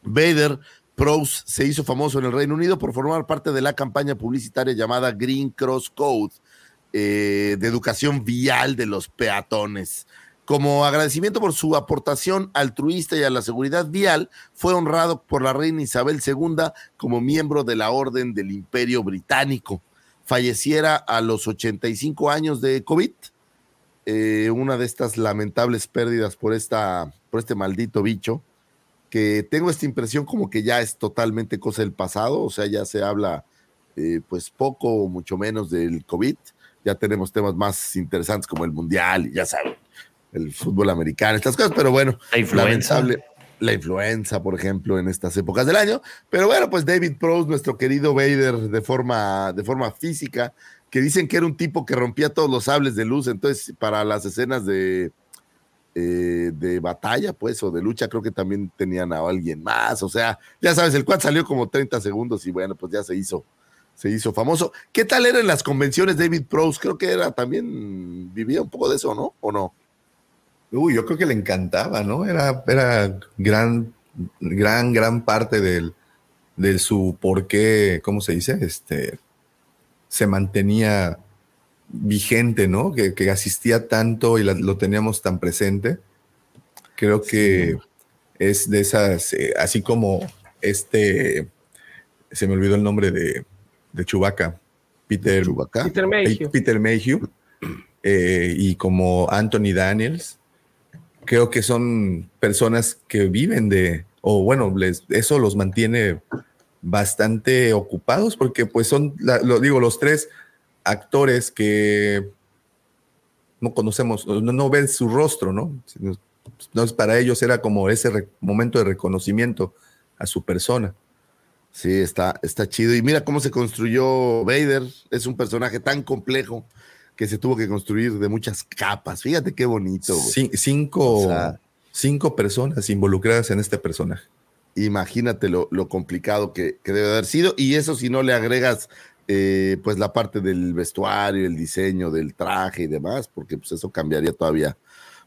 Vader, Prose se hizo famoso en el Reino Unido por formar parte de la campaña publicitaria llamada Green Cross Code eh, de educación vial de los peatones. Como agradecimiento por su aportación altruista y a la seguridad vial, fue honrado por la reina Isabel II como miembro de la Orden del Imperio Británico. Falleciera a los 85 años de COVID, eh, una de estas lamentables pérdidas por, esta, por este maldito bicho, que tengo esta impresión como que ya es totalmente cosa del pasado, o sea, ya se habla eh, pues poco o mucho menos del COVID, ya tenemos temas más interesantes como el Mundial y ya saben, el fútbol americano, estas cosas, pero bueno, La influenza. lamentable. La influenza, por ejemplo, en estas épocas del año. Pero bueno, pues David Prose, nuestro querido Vader, de forma, de forma física, que dicen que era un tipo que rompía todos los sables de luz. Entonces, para las escenas de, eh, de batalla, pues, o de lucha, creo que también tenían a alguien más. O sea, ya sabes, el cual salió como 30 segundos y bueno, pues ya se hizo, se hizo famoso. ¿Qué tal eran las convenciones David Prose? Creo que era también, vivía un poco de eso, ¿no? ¿O no? Uy, yo creo que le encantaba, ¿no? Era, era gran, gran, gran parte del, de su por qué, ¿cómo se dice? Este, se mantenía vigente, ¿no? Que, que asistía tanto y la- lo teníamos tan presente. Creo que es de esas, eh, así como este, se me olvidó el nombre de, de Chewbacca, Peter, Chewbacca. Peter Mayhew. Peter Mayhew, eh, y como Anthony Daniels, creo que son personas que viven de, o bueno, les, eso los mantiene bastante ocupados porque pues son, la- lo digo, los tres actores que no conocemos, no, no ven su rostro, ¿no? Entonces para ellos era como ese momento de reconocimiento a su persona. Sí, está, está chido. Y mira cómo se construyó Vader. Es un personaje tan complejo que se tuvo que construir de muchas capas. Fíjate qué bonito. güey. Cinco, O sea- cinco personas involucradas en este personaje. Imagínate lo, lo complicado que, que debe haber sido. Y eso si no le agregas eh, pues la parte del vestuario, el diseño del traje y demás, porque pues eso cambiaría todavía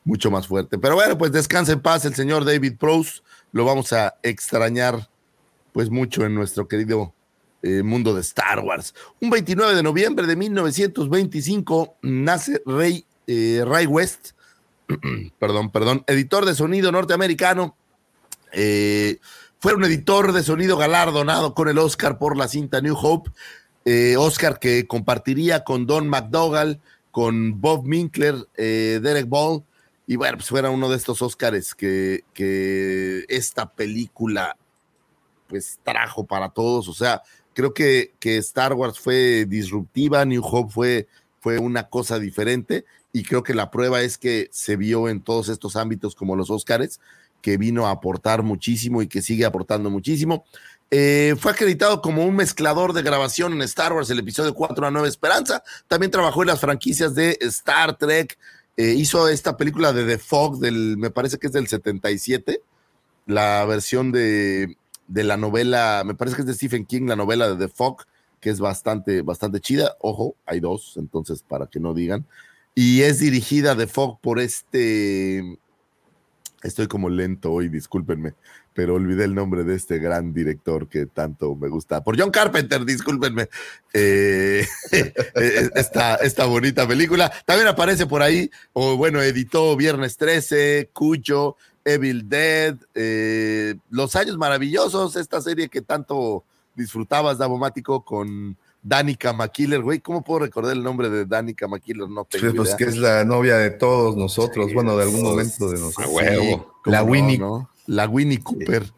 mucho más fuerte. Pero bueno, pues descansa en paz el señor David Prose. Lo vamos a extrañar pues mucho en nuestro querido eh, mundo de Star Wars. Un 29 de noviembre de 1925 nace Ray, eh, Ray West, perdón, perdón, editor de sonido norteamericano. Fue un editor de sonido galardonado con el Oscar por la cinta New Hope. Eh, Oscar que compartiría con Don McDougall, con Bob Minkler, eh, Derek Ball. Y bueno, pues fuera uno de estos Oscars que, que esta película pues trajo para todos. O sea, creo que, que Star Wars fue disruptiva, New Hope fue, fue una cosa diferente y creo que la prueba es que se vio en todos estos ámbitos como los Oscars, que vino a aportar muchísimo y que sigue aportando muchísimo. Eh, fue acreditado como un mezclador de grabación en Star Wars, el episodio 4 a 9 Esperanza. También trabajó en las franquicias de Star Trek. Eh, hizo esta película de The Fog, del, me parece que es del 77, la versión de, de la novela, me parece que es de Stephen King, la novela de The Fog, que es bastante, bastante chida. Ojo, hay dos, entonces para que no digan. Y es dirigida The Fog por este. Estoy como lento hoy, discúlpenme, pero olvidé el nombre de este gran director que tanto me gusta. Por John Carpenter, discúlpenme. Eh, esta, esta bonita película. También aparece por ahí, o bueno, editó Viernes 13, Cuyo, Evil Dead, eh, Los Años Maravillosos, esta serie que tanto disfrutabas, Davomático, con Danica McKiller, güey. ¿Cómo puedo recordar el nombre de Danica McKiller? No tengo Sí, pues idea. que es la novia de todos nosotros, Sí, bueno, de algún momento de nosotros. huevo. ¿Cómo La no, Winnie. no? La Winnie Cooper.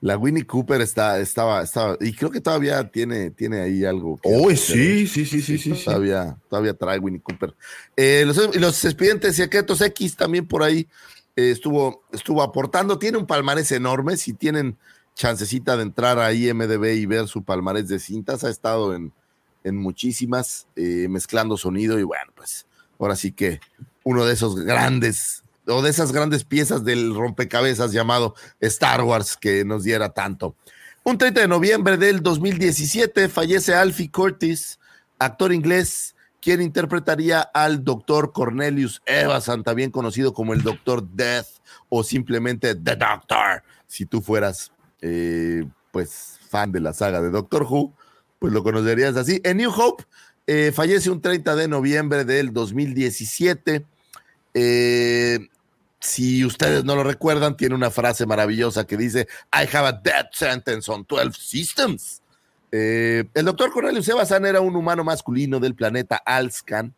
La Winnie Cooper está, estaba, estaba, y creo que todavía tiene, tiene ahí algo. hacer, sí, sí, sí, sí, sí. sí. Todavía, todavía trae Winnie Cooper. Eh, los, los expedientes secretos X también por ahí eh, estuvo, estuvo aportando. Tiene un palmarés enorme. Si tienen chancecita de entrar a IMDB y ver su palmarés de cintas, ha estado en, en muchísimas, eh, mezclando sonido. Y bueno, pues ahora sí que uno de esos grandes o de esas grandes piezas del rompecabezas llamado Star Wars que nos diera tanto. Un 30 de noviembre del 2017 fallece Alfie Curtis, actor inglés, quien interpretaría al doctor Cornelius Evason, también conocido como el Doctor Death o simplemente The Doctor. Si tú fueras, eh, pues, fan de la saga de Doctor Who, pues lo conocerías así. En New Hope eh, fallece un 30 de noviembre del 2017. Eh, si ustedes no lo recuerdan, tiene una frase maravillosa que dice, I have a death sentence on 12 systems. Eh, el doctor Cornelius Evasan era un humano masculino del planeta Alscan,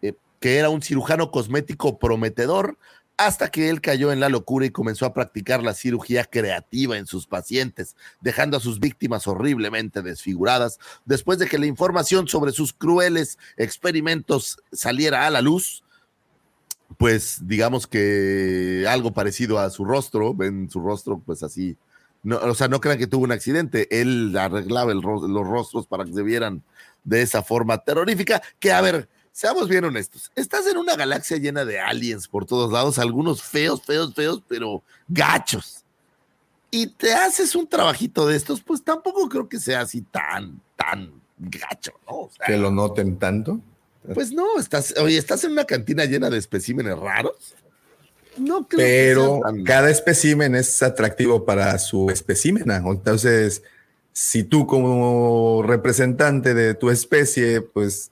eh, que era un cirujano cosmético prometedor, hasta que él cayó en la locura y comenzó a practicar la cirugía creativa en sus pacientes, dejando a sus víctimas horriblemente desfiguradas. Después de que la información sobre sus crueles experimentos saliera a la luz, pues digamos que algo parecido a su rostro, ven su rostro pues así, no, o sea, no crean que tuvo un accidente, él arreglaba el los rostros para que se vieran de esa forma terrorífica, que a ver, seamos bien honestos, estás en una galaxia llena de aliens por todos lados, algunos feos, feos, feos, pero gachos. Y te haces un trabajito de estos, pues tampoco creo que sea así tan, tan gacho, ¿no? Que lo noten tanto. Pues no, estás, oye, estás en una cantina llena de especímenes raros. No creo que Pero tan- cada espécimen es atractivo para su especímena. Entonces, si tú como representante de tu especie, pues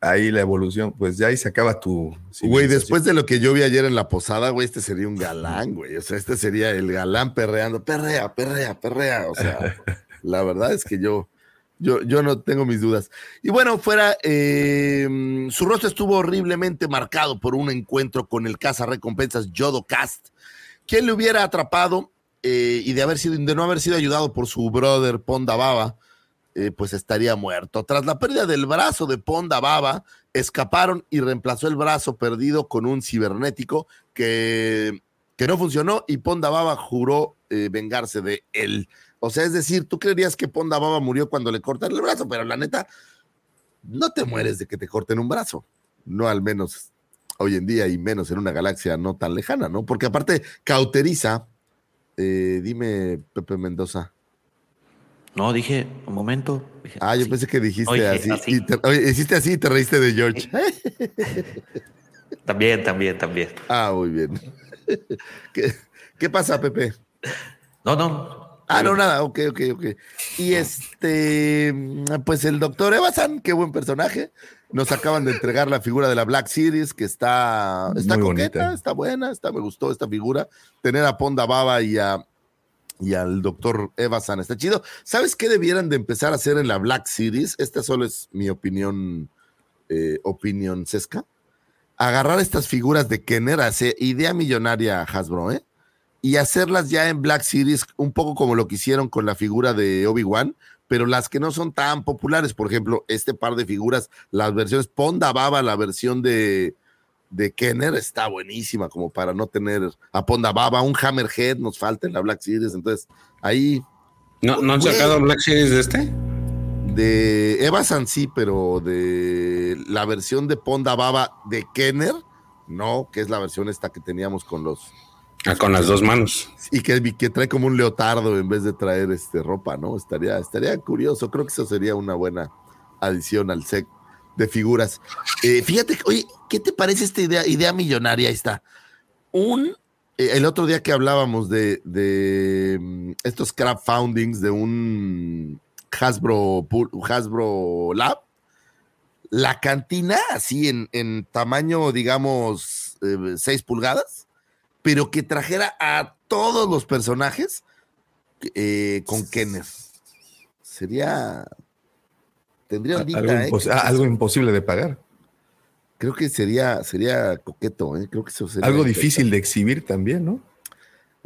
ahí la evolución, pues ya ahí se acaba tu... Güey, después de lo que yo vi ayer en la posada, güey, este sería un galán, güey. O sea, este sería el galán perreando, perrea, perrea, perrea. O sea, la verdad es que yo, yo, yo no tengo mis dudas. Y bueno, fuera, eh, su rostro estuvo horriblemente marcado por un encuentro con el caza recompensas Yodo Cast, quien le hubiera atrapado eh, y de haber sido, de no haber sido ayudado por su brother Ponda Baba, eh, pues estaría muerto. Tras la pérdida del brazo de Ponda Baba, escaparon y reemplazó el brazo perdido con un cibernético que, que no funcionó y Ponda Baba juró vengarse de él. O sea, es decir, tú creerías que Ponda Baba murió cuando le cortaron el brazo, pero la neta, no te mueres de que te corten un brazo. No al menos hoy en día y menos en una galaxia no tan lejana, ¿no? Porque aparte cauteriza, eh, dime Pepe Mendoza. No, dije, un momento. Dije, Ah, yo pensé que dijiste Oye, así. así. y te- oye, hiciste así y te reíste de George. También, también, también. Ah, muy bien. ¿Qué, qué pasa, Pepe? No, no. Ah, no, nada, ok, ok, ok. Y este, pues el doctor Evasan, qué buen personaje. Nos acaban de entregar la figura de la Black Series, que está, está Muy coqueta, bonita. está buena, está, me gustó esta figura. Tener a Ponda Baba y a y al doctor Evasan está chido. ¿Sabes qué debieran de empezar a hacer en la Black Series? Esta solo es mi opinión, eh, opinión sesca. Agarrar estas figuras de Kenner, hacer idea millonaria Hasbro, ¿eh? Y hacerlas ya en Black Series, un poco como lo que hicieron con la figura de Obi-Wan, pero las que no son tan populares. Por ejemplo, este par de figuras, las versiones Ponda Baba, la versión de, de Kenner está buenísima, como para no tener a Ponda Baba, un Hammerhead nos falta en la Black Series. Entonces, ahí ¿No, ¿no han sacado Black Series de este? de Eva San sí, pero de la versión de Ponda Baba de Kenner, no, que es la versión esta que teníamos con los Ah, con las dos manos. y que, que trae como un leotardo en vez de traer este ropa, ¿no? Estaría, estaría curioso. Creo que eso sería una buena adición al set de figuras. Eh, fíjate, oye, ¿qué te parece esta idea, idea millonaria? Ahí está. Un, eh, el otro día que hablábamos de, de mm, estos crowdfundings de un Hasbro, Hasbro Lab, la cantina así en, en tamaño, digamos, 6 pulgadas, pero que trajera a todos los personajes eh, con Kenner. Sería. Tendría algo, ¿eh? impos- algo imposible de pagar. Creo que sería, sería coqueto, ¿eh? Creo que eso sería Algo difícil de exhibir también, ¿no?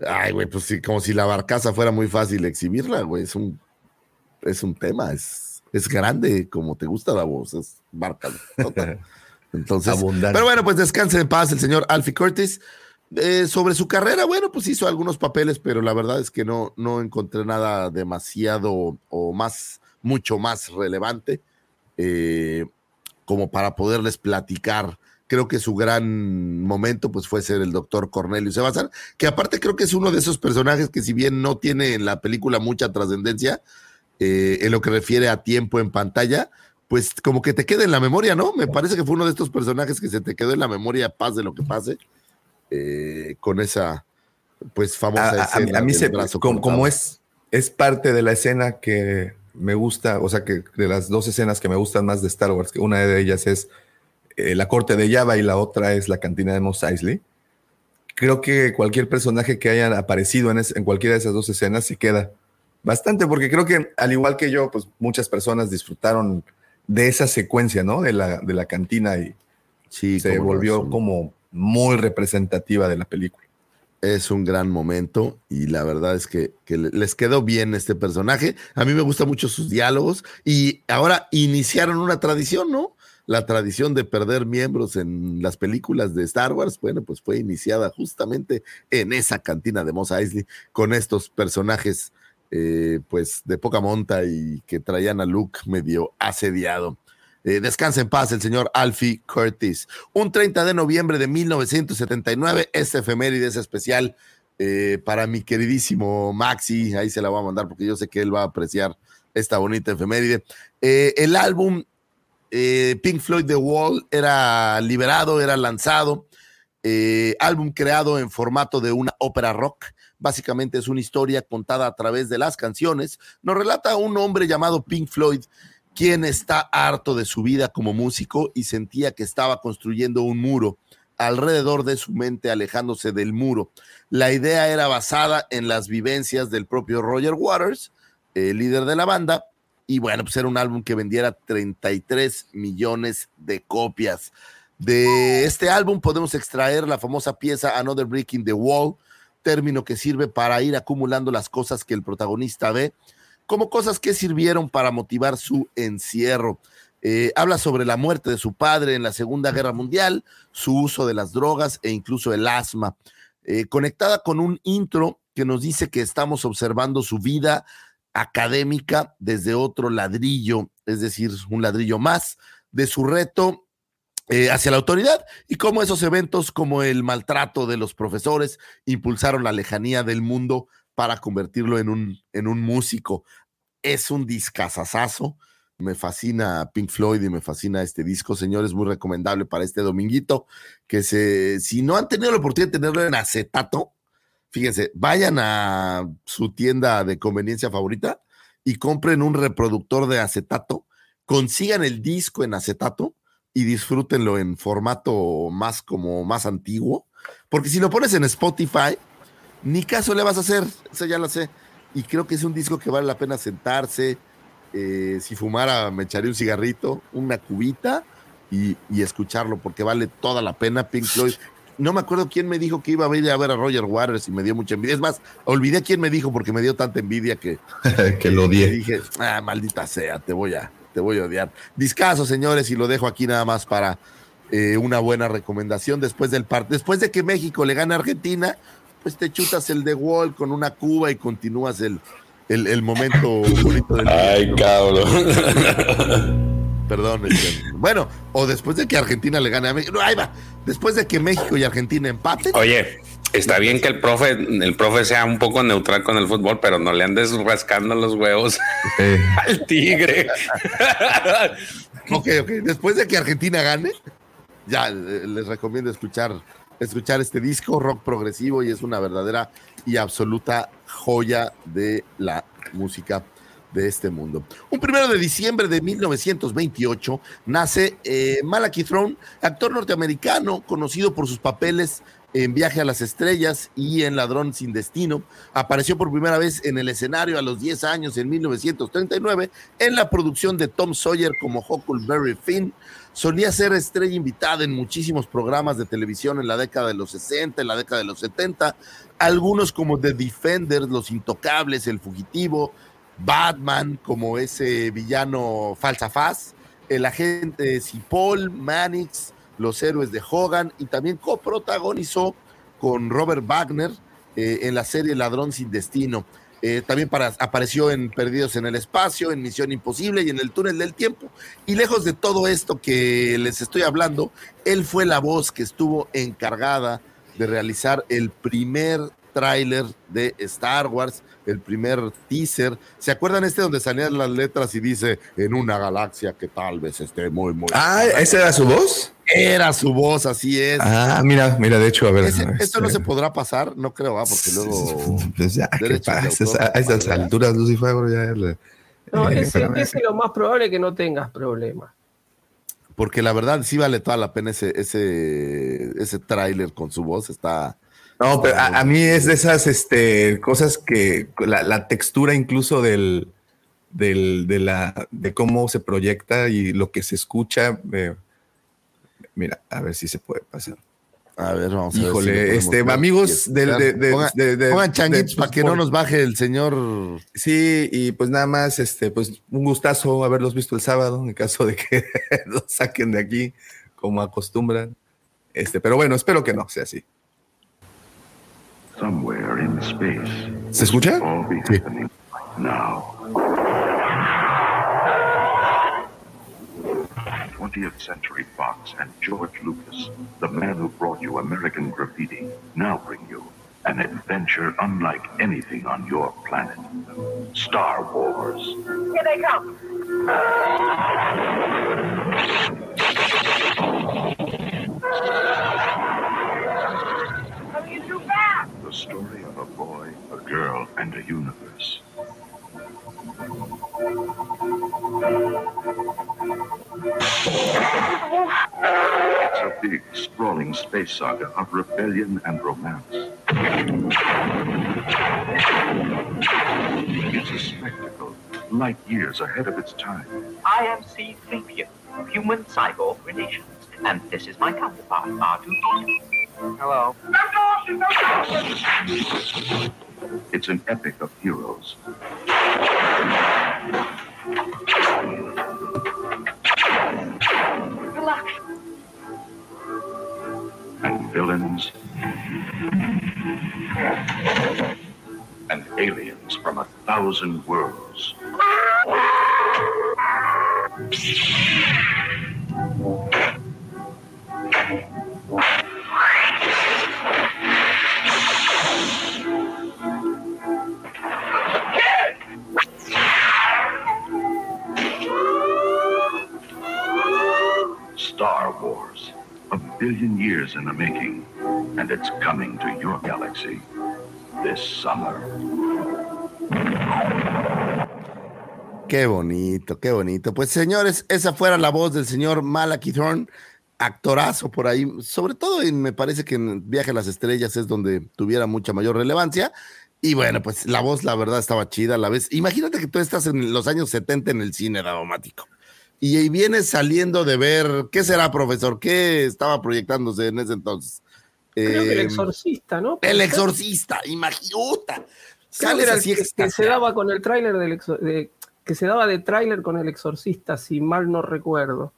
Ay, güey, pues sí, como si la barcaza fuera muy fácil exhibirla, güey. Es un, es un tema, es, es grande, como te gusta la voz, es barca. Entonces, Abundante. pero bueno, pues descanse en paz el señor Alfie Curtis. Eh, sobre su carrera, bueno, pues hizo algunos papeles, pero la verdad es que no, no encontré nada demasiado o más, mucho más relevante eh, como para poderles platicar. Creo que su gran momento pues fue ser el doctor Cornelius Sebastián, que aparte creo que es uno de esos personajes que si bien no tiene en la película mucha trascendencia, eh, en lo que refiere a tiempo en pantalla, pues como que te queda en la memoria, ¿no? Me parece que fue uno de estos personajes que se te quedó en la memoria, paz de lo que pase, eh, con esa pues famosa a, escena a mí se, como, como es, es parte de la escena que me gusta, o sea, que de las dos escenas que me gustan más de Star Wars, que una de ellas es eh, la corte de Java y la otra es la cantina de Mos Eisley. Creo que cualquier personaje que haya aparecido en, es- en cualquiera de esas dos escenas se queda bastante, porque creo que al igual que yo, pues muchas personas disfrutaron de esa secuencia, ¿no? De la, de la cantina y Sí, se no, volvió como muy representativa de la película. es un gran momento y la verdad es que, que le- les quedó bien este personaje. A mí me gustan mucho sus diálogos y ahora iniciaron una tradición, ¿no? La tradición de perder miembros en las películas de Star Wars, bueno, pues fue iniciada justamente en esa cantina de Mos Eisley con estos personajes, eh, pues de poca monta y que traían a Luke medio asediado. Eh, descansa en paz el señor Alfie Curtis. Un 30 de noviembre de 1979, este efeméride es especial eh, para mi queridísimo Maxi. Ahí se la voy a mandar porque yo sé que él va a apreciar esta bonita efeméride. Eh, el álbum eh, Pink Floyd The Wall era liberado, era lanzado. Eh, álbum creado en formato de una ópera rock. Básicamente es una historia contada a través de las canciones. Nos relata un hombre llamado Pink Floyd quien está harto de su vida como músico y sentía que estaba construyendo un muro alrededor de su mente, alejándose del muro. La idea era basada en las vivencias del propio Roger Waters, el líder de la banda, y bueno, pues era un álbum que vendiera 33 millones de copias. De este álbum podemos extraer la famosa pieza Another Brick in the Wall, término que sirve para ir acumulando las cosas que el protagonista ve como cosas que sirvieron para motivar su encierro. Eh, habla sobre la muerte de su padre en la Segunda Guerra Mundial, su uso de las drogas e incluso el asma, eh, conectada con un intro que nos dice que estamos observando su vida académica desde otro ladrillo, es decir, un ladrillo más de su reto eh, hacia la autoridad y cómo esos eventos como el maltrato de los profesores impulsaron la lejanía del mundo para convertirlo en un, en un músico. Es un discazazazo. Me fascina Pink Floyd y me fascina este disco, señores, muy recomendable para este dominguito. Que se, si no han tenido la oportunidad de tenerlo en acetato, fíjense, vayan a su tienda de conveniencia favorita y compren un reproductor de acetato, consigan el disco en acetato y disfrútenlo en formato más como más antiguo, porque si lo pones en Spotify, ni caso le vas a hacer, eso ya lo sé. Y creo que es un disco que vale la pena sentarse. eh, si fumara, me echaría un cigarrito, una cubita y, y escucharlo, porque vale toda la pena. Pink Floyd. No me acuerdo quién me dijo que iba a ir a ver a Roger Waters y me dio mucha envidia. Es más, olvidé quién me dijo porque me dio tanta envidia que, que lo odié. dije, ah, maldita sea, te voy a, te voy a odiar. Discaso, señores, y lo dejo aquí nada más para eh, una buena recomendación. Después del par después de que México le gane a Argentina, pues te chutas el de Wall con una cuba y continúas el, el, el momento bonito del día, Ay, ¿no? cabrón. Perdón. bueno, o después de que Argentina le gane a México. No, ahí va. Después de que México y Argentina empaten. Oye, está bien que el profe, el profe sea un poco neutral con el fútbol, pero no le andes rascando los huevos Eh, al tigre. Ok, ok. Después de que Argentina gane, ya eh, les recomiendo escuchar, escuchar este disco rock progresivo y es una verdadera y absoluta joya de la música de este mundo. Un primero de diciembre de 1928 nace eh, Malachi Throne, actor norteamericano conocido por sus papeles en Viaje a las Estrellas y en Ladrón sin Destino. Apareció por primera vez en el escenario a los 10 años en 1939 en la producción de Tom Sawyer como Huckleberry Finn. Solía ser estrella invitada en muchísimos programas de televisión en la década de los 60, en la década de los 70, algunos como The Defenders, Los Intocables, El Fugitivo, Batman como ese villano falsa faz, el agente Cipoll, Mannix, Los Héroes de Hogan y también coprotagonizó con Robert Wagner eh, en la serie Ladrón sin Destino. Eh, también apareció en Perdidos en el Espacio, en Misión Imposible y en el Túnel del Tiempo. Y lejos de todo esto que les estoy hablando, él fue la voz que estuvo encargada de realizar el primer tráiler de Star Wars, el primer teaser. ¿Se acuerdan este donde salían las letras y dice en una galaxia que tal vez esté muy, muy... Ah, ¿esa era su voz? Era su voz, así es. Ah, mira, mira, de hecho, a ver. Ese- esto no este, se podrá pasar, no creo, ah, porque luego... Pues ya, ¿qué pasa? autor, A esas madre. alturas, Lucifer, ya. le- No, eh, ese, espérame. ese es lo más probable que no tengas problemas. Porque la verdad sí vale toda la pena ese, ese, ese tráiler con su voz, está... No, pero a, a mí es de esas este, cosas que la, la textura incluso del, del, de, la, de cómo se proyecta y lo que se escucha. eh, mira, a ver si se puede pasar. A ver, vamos a ver. Híjole, si este, ver. amigos del- de- de- Pongan- de- de- pongan changuitos para que no nos baje el señor. Sí, y pues nada más, este, pues un gustazo haberlos visto el sábado, en caso de que los saquen de aquí como acostumbran. Este, pero bueno, espero que no sea así. Somewhere in space. ¿Se escucha? Now. 20th Century Fox and George Lucas, the man who brought you American Graffiti, now bring you an adventure unlike anything on your planet. Star Wars. Here they come. Coming in too fast. The story of a boy, a girl, and a universe. It's a big, sprawling space saga of rebellion and romance. It's a spectacle, light years ahead of its time. I am C-3PO, human cyborg relations, and this is my counterpart, R2D2. Hello. It's an epic of heroes. Relax. and villains and aliens from a thousand worlds. Ah! Years in the making, and it's coming to your galaxy this summer. Qué bonito, qué bonito. Pues señores, esa fuera la voz del señor Malachi Thorne, actorazo por ahí. Sobre todo, en- me parece que en Viaje a las Estrellas es donde tuviera mucha mayor relevancia. Y bueno, pues la voz, la verdad, estaba chida a la vez. Imagínate que tú estás en los años 70 en el cine dramático. Y ahí vienes saliendo de ver, ¿qué será, profesor? ¿Qué estaba proyectándose en ese entonces? Creo que el Eh, exorcista, ¿no? El exorcista, imagínate. El así que, que se extasiado. daba con el tráiler del de- que se daba de tráiler con el exorcista, si mal no recuerdo.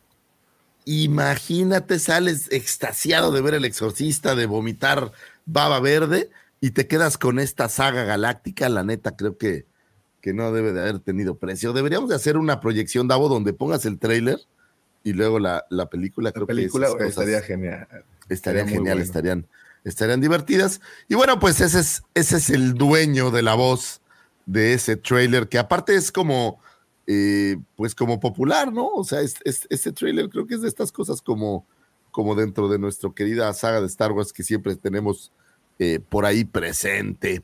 Imagínate, sales extasiado de ver el exorcista, de vomitar baba verde y te quedas con esta saga galáctica. La neta, creo que, que no debe de haber tenido precio. Deberíamos de hacer una proyección, Davo, donde pongas el tráiler y luego la, la película. La creo película que estaría genial. estaría genial, bueno. estarían, estarían divertidas. Y bueno, pues ese es, ese es el dueño de la voz de ese trailer, que aparte es como, eh, pues como popular, ¿no? O sea, es, es- ese trailer creo que es de estas cosas como, como dentro de nuestra querida saga de Star Wars que siempre tenemos eh, por ahí presente.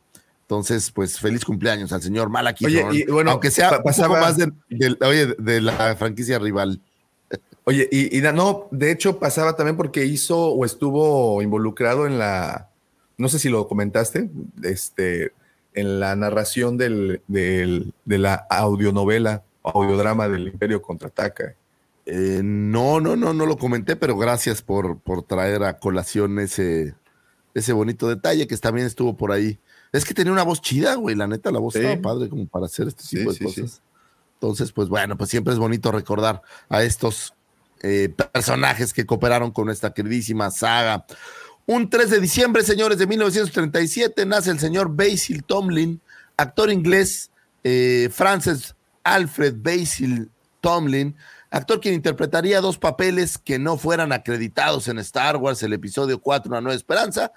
Entonces, pues feliz cumpleaños al señor Malaki. Oye, y bueno, aunque sea pa- un poco pasaba- más de, de- oye, de la franquicia rival. Oye, y, y no, de hecho pasaba también porque hizo o estuvo involucrado en la, no sé si lo comentaste, este, en la narración del, del- de la audionovela, audiodrama del Imperio Contraataca. Eh, no, no, no, no lo comenté, pero gracias por, por traer a colación ese, ese bonito detalle que también estuvo por ahí. Es que tenía una voz chida, güey, la neta, la voz Sí. estaba padre como para hacer este Sí, tipo de sí, cosas. Entonces, pues bueno, pues siempre es bonito recordar a estos eh, personajes que cooperaron con esta queridísima saga. Un 3 de diciembre, señores, de 1937, nace el señor Basil Tomlin, actor inglés, eh, Francis Alfred Basil Tomlin, actor quien interpretaría dos papeles que no fueran acreditados en Star Wars, el episodio 4, Una Nueva Esperanza.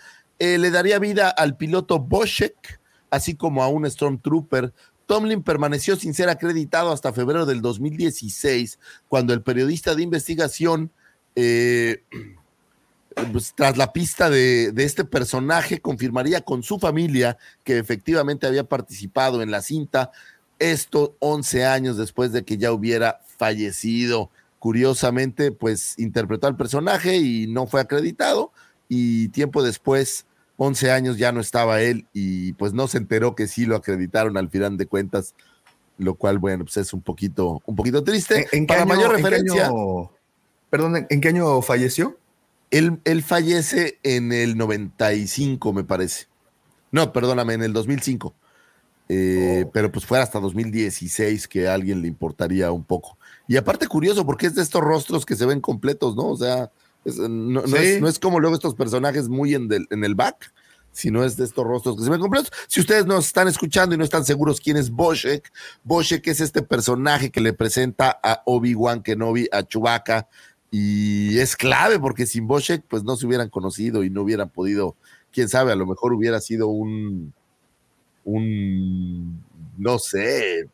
Eh, le daría vida al piloto Boschek, así como a un Stormtrooper. Tomlin permaneció sin ser acreditado hasta febrero del 2016, cuando el periodista de investigación, eh, pues, tras la pista de, este personaje, confirmaría con su familia que efectivamente había participado en la cinta, esto 11 años después de que ya hubiera fallecido. Curiosamente, pues interpretó al personaje y no fue acreditado, y tiempo después 11 años ya no estaba él y pues no se enteró que sí lo acreditaron al final de cuentas, lo cual, bueno, pues es un poquito, un poquito triste. ¿En, en Para año- mayor en referencia, año- perdón, ¿en, en qué año falleció? él, él fallece en el 95, me parece. No, perdóname, en el 2005. Eh, Pero pues fue hasta 2016 que a alguien le importaría un poco. Y aparte curioso, porque es de estos rostros que se ven completos, ¿no? O sea, es- no, no Sí. es, no es como luego estos personajes muy en, del- en el back, sino es de estos rostros que se ven completos. Si ustedes nos están escuchando y no están seguros quién es Boschek, Boschek es este personaje que le presenta a Obi-Wan Kenobi, a Chewbacca, y es clave porque sin Boschek pues no se hubieran conocido y no hubieran podido, quién sabe, a lo mejor hubiera sido un, un, no sé,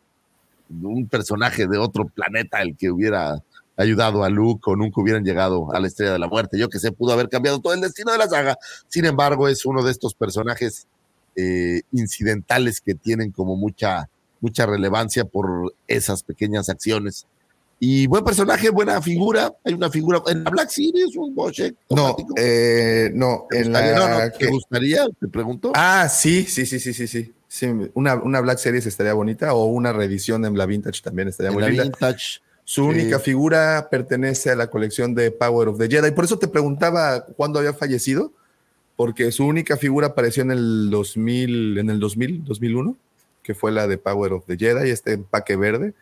un personaje de otro planeta el que hubiera ayudado a Luke o nunca hubieran llegado a la estrella de la muerte. Yo que sé, pudo haber cambiado todo el destino de la saga. Sin embargo, es uno de estos personajes eh, incidentales que tienen como mucha, mucha relevancia por esas pequeñas acciones. Y buen personaje, buena figura. Hay una figura en la Black Series, un Boschek. No, eh, no, ¿Te en gustaría? la No, no, ¿te que- gustaría? Te pregunto. Ah, sí, sí, sí, sí, sí, sí. Sí, una, una Black Series estaría bonita o una reedición en la Vintage también estaría en muy la linda. Vintage. Su Sí. única figura pertenece a la colección de Power of the Jedi. Por eso te preguntaba cuándo había fallecido, porque su única figura apareció en el 2000, en el 2000, 2001, que fue la de Power of the Jedi, este empaque verde.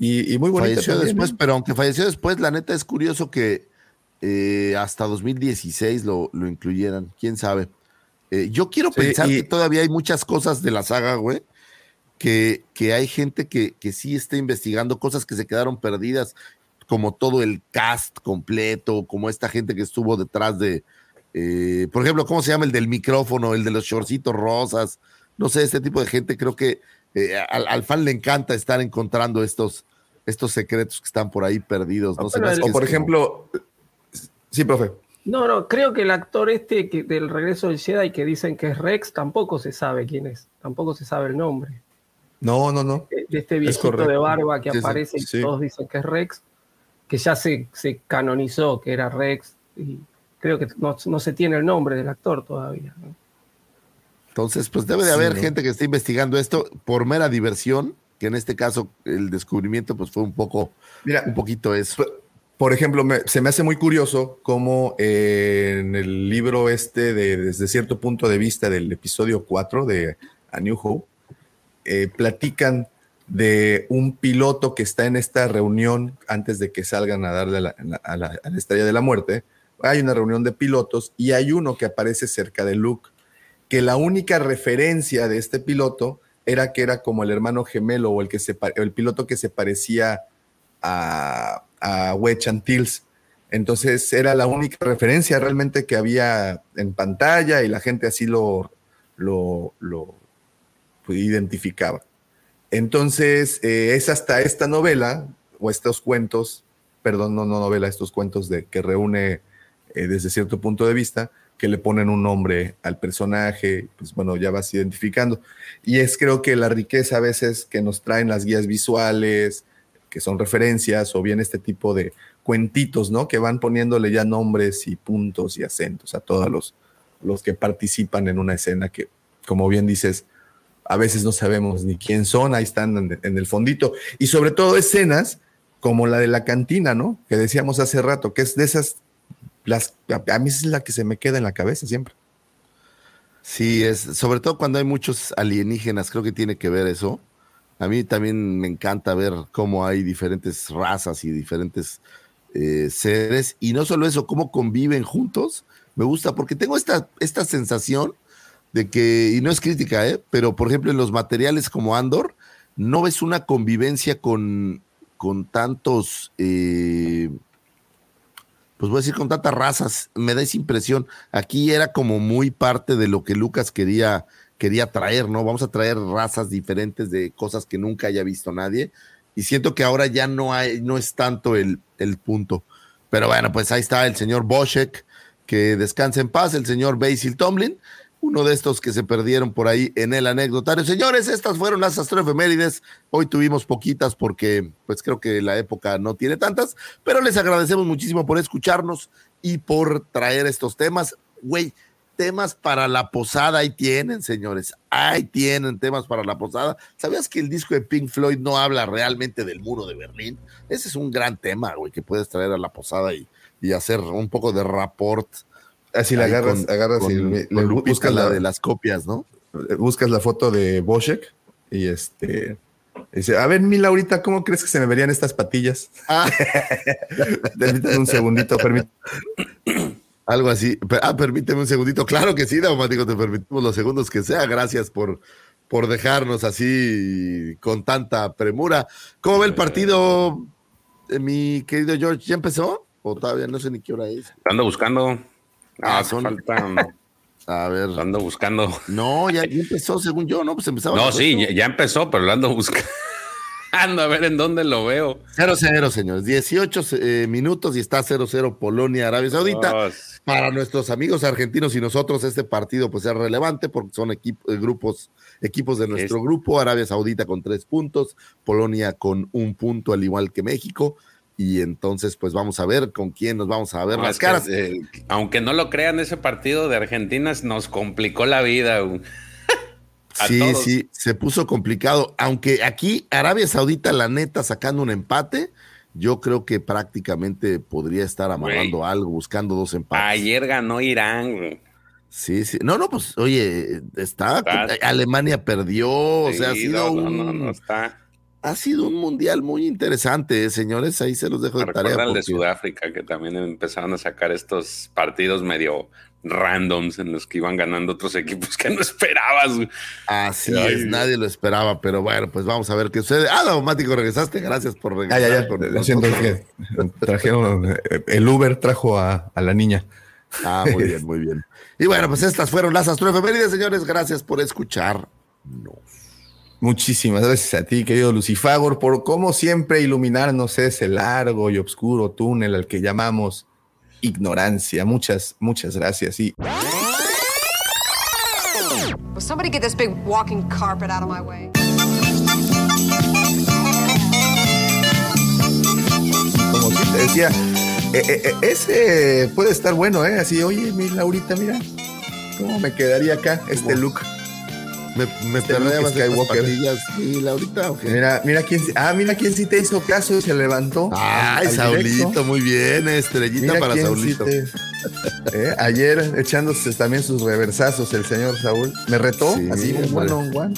Y, y muy bonita falleció también, después, ¿eh? pero aunque falleció después, la neta es curioso que eh, hasta 2016 lo, lo incluyeran. ¿Quién sabe? Eh, yo quiero Sí, pensar y- que todavía hay muchas cosas de la saga, güey, que, que hay gente que, que sí está investigando cosas que se quedaron perdidas, como todo el cast completo, como esta gente que estuvo detrás de, eh, por ejemplo, ¿cómo se llama el del micrófono, el de los shortcitos rosas? No sé, este tipo de gente creo que eh, al, al fan le encanta estar encontrando estos, estos secretos que están por ahí perdidos. ¿no? Pero O por como- ejemplo, sí, profe. No, no, creo que el actor este que, del regreso del Jedi que dicen que es Rex tampoco se sabe quién es, tampoco se sabe el nombre. No, no, no. De, de este Es viejito de barba que Sí, sí, aparece y sí. todos dicen que es Rex, que ya se, se canonizó que era Rex y creo que no, no se tiene el nombre del actor todavía. ¿no? Entonces, pues debe de Sí, haber ¿no? gente que esté investigando esto por mera diversión, que en este caso el descubrimiento pues fue un poco, Mira, un poquito eso. Por- Por ejemplo, me- se me hace muy curioso cómo eh, en el libro este, de, desde cierto punto de vista del episodio 4 de A New Hope, eh, platican de un piloto que está en esta reunión antes de que salgan a darle a la, estrella de la muerte. Hay una reunión de pilotos y hay uno que aparece cerca de Luke, que la única referencia de este piloto era que era como el hermano gemelo o el, que se, el piloto que se parecía a, a Wedge Antilles. Entonces era la única referencia realmente que había en pantalla y la gente así lo, lo, identificaba. Entonces eh, es hasta esta novela o estos cuentos, perdón, no, no novela, estos cuentos de, que reúne eh, desde cierto punto de vista, que le ponen un nombre al personaje, pues bueno, ya vas identificando. Y es creo que la riqueza a veces que nos traen las guías visuales, que son referencias o bien este tipo de cuentitos, ¿no? Que van poniéndole ya nombres y puntos y acentos a todos los, los que participan en una escena que, como bien dices, a veces no sabemos ni quién son, ahí están en, el fondito. Y sobre todo escenas como la de la cantina, ¿no? Que decíamos hace rato, que es de esas, las, a mí es la que se me queda en la cabeza siempre. Sí, es, sobre todo cuando hay muchos alienígenas, creo que tiene que ver eso. A mí también me encanta ver cómo hay diferentes razas y diferentes eh, seres. Y no solo eso, cómo conviven juntos. Me gusta porque tengo esta, esta sensación de que, y no es crítica, ¿eh? pero por ejemplo en los materiales como Andor, no ves una convivencia con, con tantos, eh, pues voy a decir con tantas razas, me da esa impresión. Aquí era como muy parte de lo que Lucas quería, quería traer, ¿no? Vamos a traer razas diferentes de cosas que nunca haya visto nadie. Y siento que ahora ya no hay, no es tanto el, el punto. Pero bueno, pues ahí está el señor Boschek, que descanse en paz, el señor Basil Tomlin, uno de estos que se perdieron por ahí en el anecdotario. Señores, estas fueron las astroefemérides. Hoy tuvimos poquitas porque pues creo que la época no tiene tantas, pero les agradecemos muchísimo por escucharnos y por traer estos temas. Güey, temas para la posada, ahí tienen, señores. Ahí tienen temas para la posada. ¿Sabías que el disco de Pink Floyd no habla realmente del muro de Berlín? Ese es un gran tema, güey, que puedes traer a la posada y, y hacer un poco de rapport Así la agarras, con, agarras con, y le, con le buscas la la, de las copias, ¿no? buscas la foto de Boschek y este dice, a ver, mi Laurita, ¿cómo crees que se me verían estas patillas? Ah. Permítame un segundito, permítame. Algo así. Ah, permíteme un segundito. Claro que sí, Daumático, te permitimos los segundos que sea. Gracias por, por dejarnos así con tanta premura. ¿Cómo ve el partido, eh, mi querido George? ¿Ya empezó? O todavía no sé ni qué hora es. Ando buscando. Ah, Ah, son- faltan. A ver. Ando buscando. No, ya, ya empezó, según yo, ¿no? Pues empezaba. No, sí, ya, ya empezó, pero lo ando buscando. Ando a ver en dónde lo veo. 0-0, señores. 18 eh, minutos y está 0-0 Polonia, Arabia Saudita. Dios. Para nuestros amigos argentinos y nosotros, este partido pues es relevante porque son equip- eh, grupos, equipos de nuestro Es- grupo. Arabia Saudita con tres puntos, Polonia con un punto, al igual que México. Y entonces, pues vamos a ver con quién nos vamos a ver No, las que, caras. eh, aunque no lo crean, ese partido de Argentina nos complicó la vida. sí, todos. sí, se puso complicado. Aunque aquí Arabia Saudita, la neta, sacando un empate, yo creo que prácticamente podría estar amarrando algo, buscando dos empates. Ayer ganó Irán. Sí, sí. No, no, pues, oye, está. Está- Alemania perdió, o sea, ha sido no, un. no, no, no, está. Ha sido un mundial muy interesante, eh, señores. Ahí se los dejo de tarea. el de porque- Sudáfrica, que también empezaron a sacar estos partidos medio randoms en los que iban ganando otros equipos que no esperabas. Así Ay, es, nadie lo esperaba, pero bueno, pues vamos a ver qué sucede. Ah, Daumático, regresaste. Gracias por Ah, regresar. ya, ya. Lo siento, que trajeron, eh, el Uber trajo a, a la niña. Ah, muy bien, muy bien. Y bueno, pues estas fueron las astroefemérides, señores. Gracias por escuchar. Muchísimas gracias a ti, querido Lucifagor, por como siempre iluminarnos ese largo y oscuro túnel al que llamamos ignorancia. Muchas, muchas gracias. Y Will somebody get this big walking carpet out of my way? como te decía, eh, eh, eh, ese puede estar bueno, ¿eh? Así, oye, mi Laurita, mira, ¿cómo me quedaría acá este look? Me, me de estas Skywalker. ¿Y Laurita o qué? Mira, mira quién, ah, mira quién sí te hizo caso y se levantó. Ay, al Saulito, directo. muy bien. Estrellita Mira para sí Saulito. te- Eh, Ayer echándose también sus reversazos el señor Saúl. Me retó Sí, así un hombre. one on one.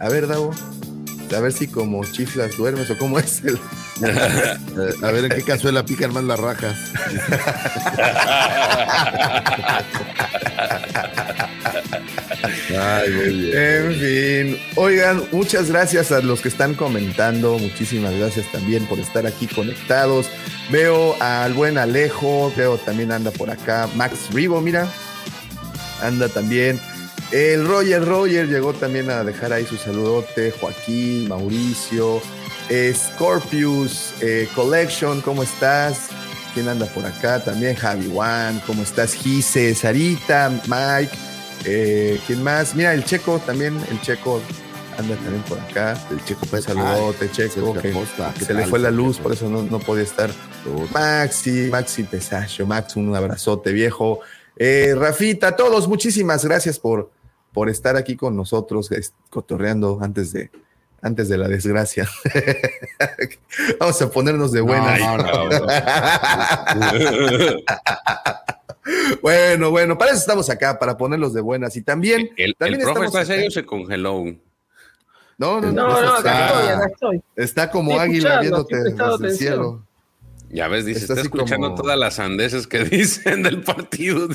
A ver, Davo. A ver si como chiflas duermes o cómo es el. A ver en qué cazuela pican más las rajas. Ay, muy bien. En fin, oigan, muchas gracias a los que están comentando, muchísimas gracias también por estar aquí conectados. Veo al buen Alejo, veo también anda por acá Max Rivo, mira, anda también. El Roger Roger llegó también a dejar ahí su saludote, Joaquín, Mauricio, eh, Scorpius, eh, Collection, ¿cómo estás? ¿Quién anda por acá? También Javi Juan, ¿cómo estás? Gise, Sarita, Mike. Eh, ¿Quién más? Mira, el Checo también, el Checo anda también por acá. El Checo Pérez. Saludote, Checo. Que ¿qué se le fue la luz, por eso no, no podía estar. Maxi, Maxi Pesacho, Max, un abrazote viejo. Eh, Rafita, todos, muchísimas gracias por, por estar aquí con nosotros, cotorreando antes de, antes de la desgracia. Vamos a ponernos de buena. No, no, no. bueno, bueno, para eso estamos acá, para ponerlos de buenas. Y también, El, el también profe está serio, se congeló. No, no, No, está, estoy, acá estoy. está como Estoy águila viéndote desde el cielo. Ya ves, dice, Está escuchando como- todas las sandeces que dicen del partido.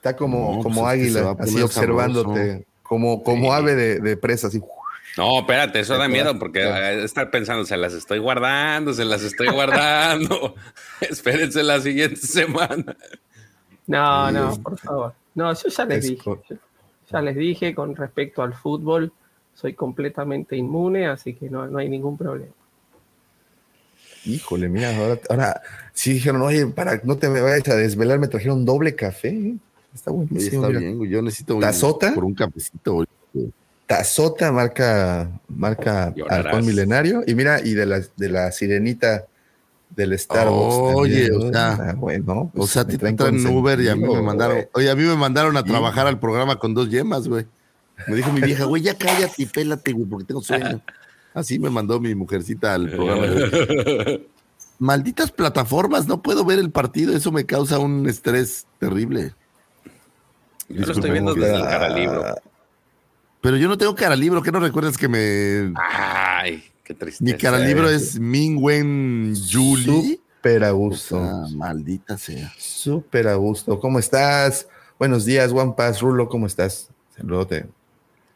Está como, No, como pues es que se va águila, así observándote, sabroso. como, como Sí. ave de, de presa, así. No, espérate, eso da miedo porque claro. eh, estar pensando, se las estoy guardando, se las estoy guardando. Espérense la siguiente semana. No, no, por favor. No, yo ya les Es dije. ya les dije con respecto al fútbol, soy completamente inmune, así que no, no hay ningún problema. Híjole, mira, ahora, ahora sí dijeron, oye, para no te me vayas a desvelar, me trajeron doble café. Está buenísimo. está mira. bien, güey. Yo necesito un- ¿Tazota? por un cafecito. güey. Tazota, marca, marca. Halcón Milenario. Y mira, y de la, de la sirenita del Starbucks. Oye, también, o ¿no? sea, Ah, bueno, O pues sea, te traen traen Uber y a mí me mandaron. güey. Oye, a mí me mandaron a trabajar al programa con dos yemas, güey. Me dijo mi vieja, güey, ya cállate y pélate, güey, porque tengo sueño. Así me mandó mi mujercita al programa. güey. Malditas plataformas, no puedo ver el partido, eso me causa un estrés terrible. Yo lo estoy viendo desde el cara libro. Pero yo no tengo cara libro, ¿qué no recuerdas que me. Ay, qué tristeza. Mi cara libro es Mingwen Julie? Súper a O gusto. sea, maldita sea. Súper a gusto. ¿Cómo estás? Buenos días, One Pass. Rulo, ¿cómo estás? Saludote.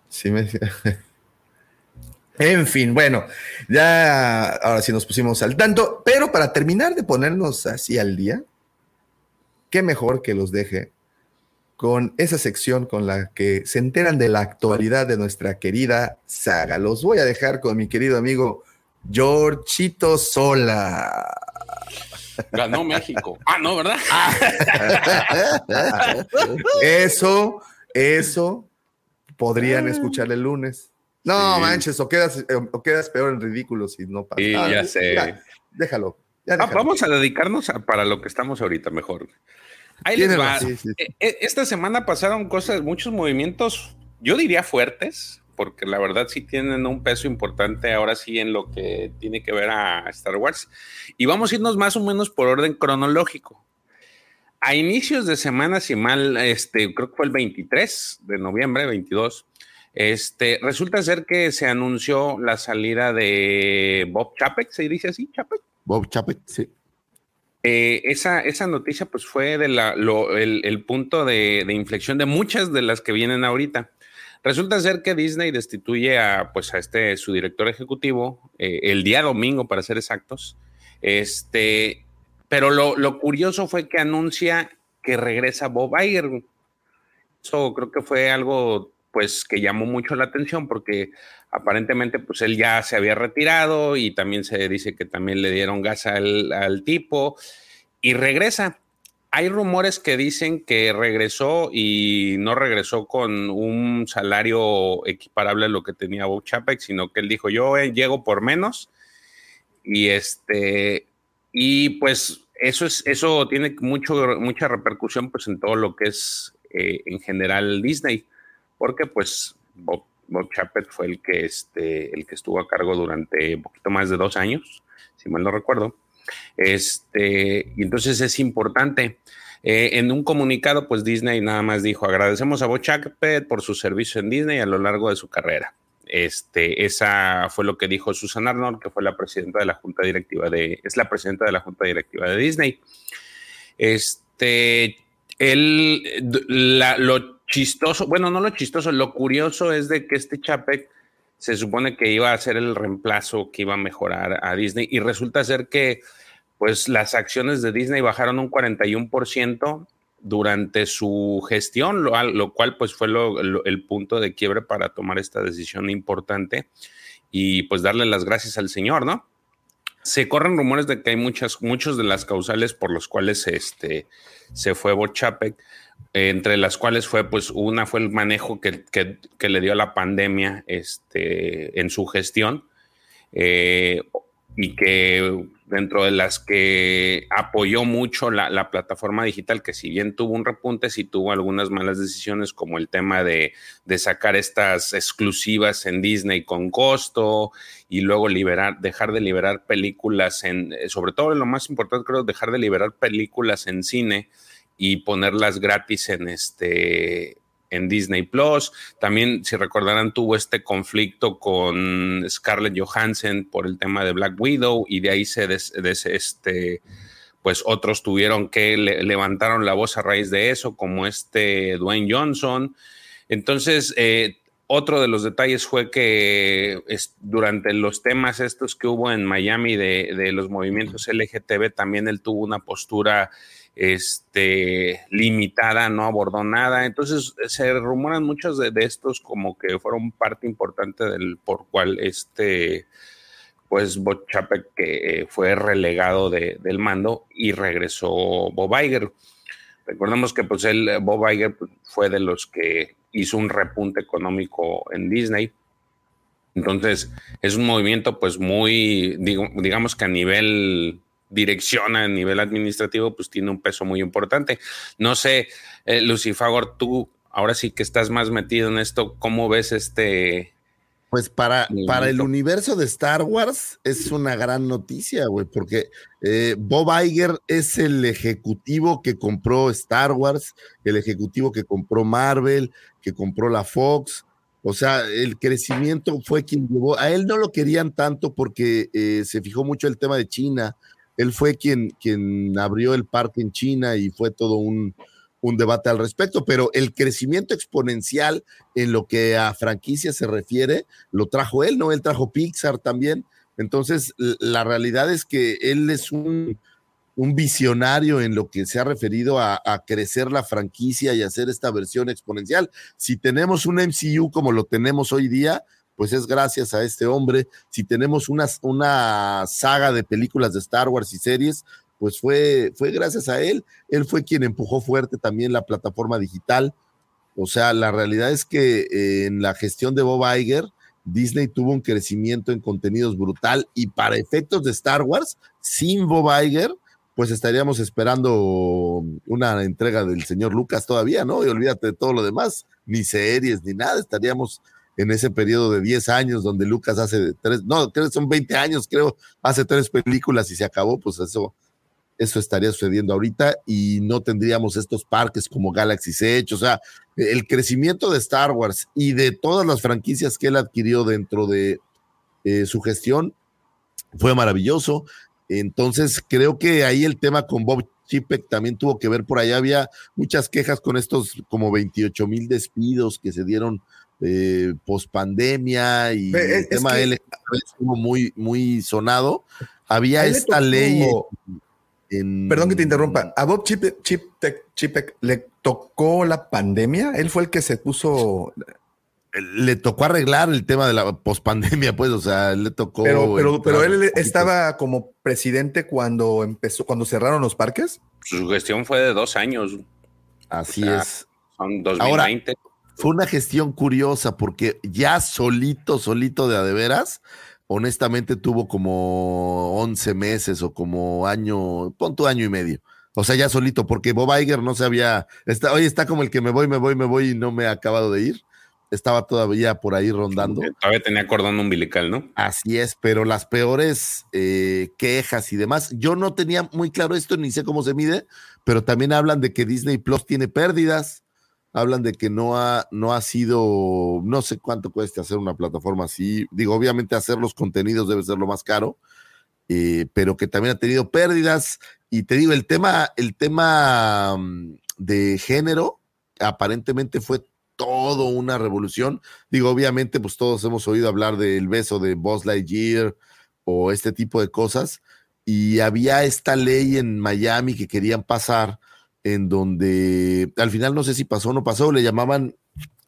Sí me... En fin, bueno, ya ahora sí nos pusimos al tanto, pero para terminar de ponernos así al día, qué mejor que los deje con esa sección con la que se enteran de la actualidad de nuestra querida saga. Los voy a dejar con mi querido amigo Georgito Sola. Ganó México. Ah, no, ¿verdad? Eso, eso podrían escuchar el lunes. No Sí. manches, o quedas, eh, o quedas peor en ridículo si no pasa. Sí, ya sé. déjalo. ya Ah, déjalo. vamos a dedicarnos a- para lo que estamos ahorita mejor. Ahí les va. razón, sí, sí. E- e- Esta semana pasaron cosas, muchos movimientos, yo diría fuertes, porque la verdad sí tienen un peso importante ahora sí en lo que tiene que ver a Star Wars. Y vamos a irnos más o menos por orden cronológico. A inicios de semana, si mal, este, creo que fue el 23 de noviembre, 22, este, resulta ser que se anunció la salida de Bob Chapek, ¿se dice así, Chapek? Bob Chapek, sí. Eh, esa, esa noticia pues fue el, punto de, de inflexión de muchas de las que vienen ahorita. Resulta ser que Disney destituye a, pues, a este, su director ejecutivo eh, el día domingo, para ser exactos. Este, pero lo, lo curioso fue que anuncia que regresa Bob Iger. Eso creo que fue algo pues que llamó mucho la atención porque aparentemente pues él ya se había retirado y también se dice que también le dieron gas al, al tipo y regresa. Hay rumores que dicen que regresó y no regresó con un salario equiparable a lo que tenía Bob Chapek, sino que él dijo, yo eh, llego por menos y este y pues eso es eso tiene mucho mucha repercusión pues en todo lo que es eh, en general Disney porque pues Bob, Bob Chapek fue el que este el que estuvo a cargo durante un poquito más de dos años si mal no recuerdo. Este y entonces es importante. Eh, en un comunicado pues Disney nada más dijo agradecemos a Bob Chapek por su servicio en Disney a lo largo de su carrera este, esa fue lo que dijo Susan Arnold, que fue la presidenta de la junta directiva de, es la presidenta de la junta directiva de Disney. Este, él, la, lo chistoso, bueno, no lo chistoso, lo curioso es de que este Chapek se supone que iba a ser el reemplazo que iba a mejorar a Disney y resulta ser que pues las acciones de Disney bajaron un 41% durante su gestión, lo, cual pues fue lo, el punto de quiebre para tomar esta decisión importante y pues darle las gracias al señor, ¿no? Se corren rumores de que hay muchas, muchos de las causales por los cuales este, se fue Bob Chapek. Entre las cuales fue, pues, una fue el manejo que, que, le dio la pandemia este, en su gestión eh, y que dentro de las que apoyó mucho la, plataforma digital, que si bien tuvo un repunte, sí tuvo algunas malas decisiones, como el tema de, sacar estas exclusivas en Disney con costo y luego liberar, dejar de liberar películas en, sobre todo lo más importante creo, dejar de liberar películas en cine y ponerlas gratis en este en Disney Plus. También, si recordarán, tuvo este conflicto con Scarlett Johansson por el tema de Black Widow y de ahí se este, pues otros tuvieron que levantaron la voz a raíz de eso, como este Dwayne Johnson. Entonces, eh, otro de los detalles fue que durante los temas estos que hubo en Miami de, de los movimientos LGTB, también él tuvo una postura este, limitada, no abordó nada. Entonces se rumoran muchos de, estos como que fueron parte importante del por cual este, pues Bob que fue relegado del mando y regresó Bob Iger. Recordemos que pues él, Bob Iger pues, fue de los que hizo un repunte económico en Disney. Entonces es un movimiento pues muy, digamos que a nivel dirección a nivel administrativo, pues tiene un peso muy importante. No sé, eh, Lucifagor, tú ahora sí que estás más metido en esto, ¿cómo ves este... Pues para, para el universo de Star Wars es una gran noticia, güey, porque eh, Bob Iger es el ejecutivo que compró Star Wars, el ejecutivo que compró Marvel, que compró la Fox. O sea, el crecimiento fue quien llevó. A él no lo querían tanto porque eh, se fijó mucho el tema de China, él fue quien, quien abrió el parque en China y fue todo un, debate al respecto, pero el crecimiento exponencial en lo que a franquicia se refiere, lo trajo él, ¿no? Él trajo Pixar también. Entonces, la realidad es que él es un, visionario en lo que se ha referido a, crecer la franquicia y hacer esta versión exponencial. Si tenemos un MCU como lo tenemos hoy día, pues es gracias a este hombre. Si tenemos una saga de películas de Star Wars y series, pues fue, fue gracias a él. Él fue quien empujó fuerte también la plataforma digital. O sea, la realidad es que eh, en la gestión de Bob Iger, Disney tuvo un crecimiento en contenidos brutal y para efectos de Star Wars, sin Bob Iger, pues estaríamos esperando una entrega del señor Lucas todavía, ¿no? Y olvídate de todo lo demás, ni series, ni nada, estaríamos en ese periodo de 10 años donde Lucas hace tres, no, son 20 años, creo, hace tres películas y se acabó, pues eso, eso estaría sucediendo ahorita y no tendríamos estos parques como Galaxy Edge, o sea, el crecimiento de Star Wars y de todas las franquicias que él adquirió dentro de eh, su gestión fue maravilloso. Entonces, creo que ahí el tema con Bob Chipek también tuvo que ver por allá. Había muchas quejas con estos como 28 mil despidos que se dieron eh, post pandemia y el tema L estuvo muy, muy sonado. Había esta ley. Perdón que te interrumpa. A Bob Chipek, le tocó la pandemia. Él fue el que se puso. Le tocó arreglar el tema de la pospandemia, pues, o sea, le tocó. Pero, pero, pero él estaba como presidente cuando empezó, cuando cerraron los parques. Su gestión fue de dos años. Así es. Son 2020 fue una gestión curiosa porque ya solito, solito de a de veras, honestamente tuvo como 11 meses o como año, pon tu año y medio. O sea, ya solito, porque Bob Iger no se había, está, hoy está como el que me voy, me voy, me voy y no me ha acabado de ir. Estaba todavía por ahí rondando. Todavía tenía cordón umbilical, ¿no? Así es, pero las peores eh, quejas y demás. Yo no tenía muy claro esto, ni sé cómo se mide, pero también hablan de que Disney Plus tiene pérdidas hablan de que no ha, no ha sido, no sé cuánto cuesta hacer una plataforma así. Digo, obviamente hacer los contenidos debe ser lo más caro, eh, pero que también ha tenido pérdidas. Y te digo, el tema, el tema mm, de género aparentemente fue todo una revolución. Digo, obviamente, pues todos hemos oído hablar del beso de Buzz Lightyear o este tipo de cosas. Y había esta ley en Miami que querían pasar en donde al final no sé si pasó o no pasó, le llamaban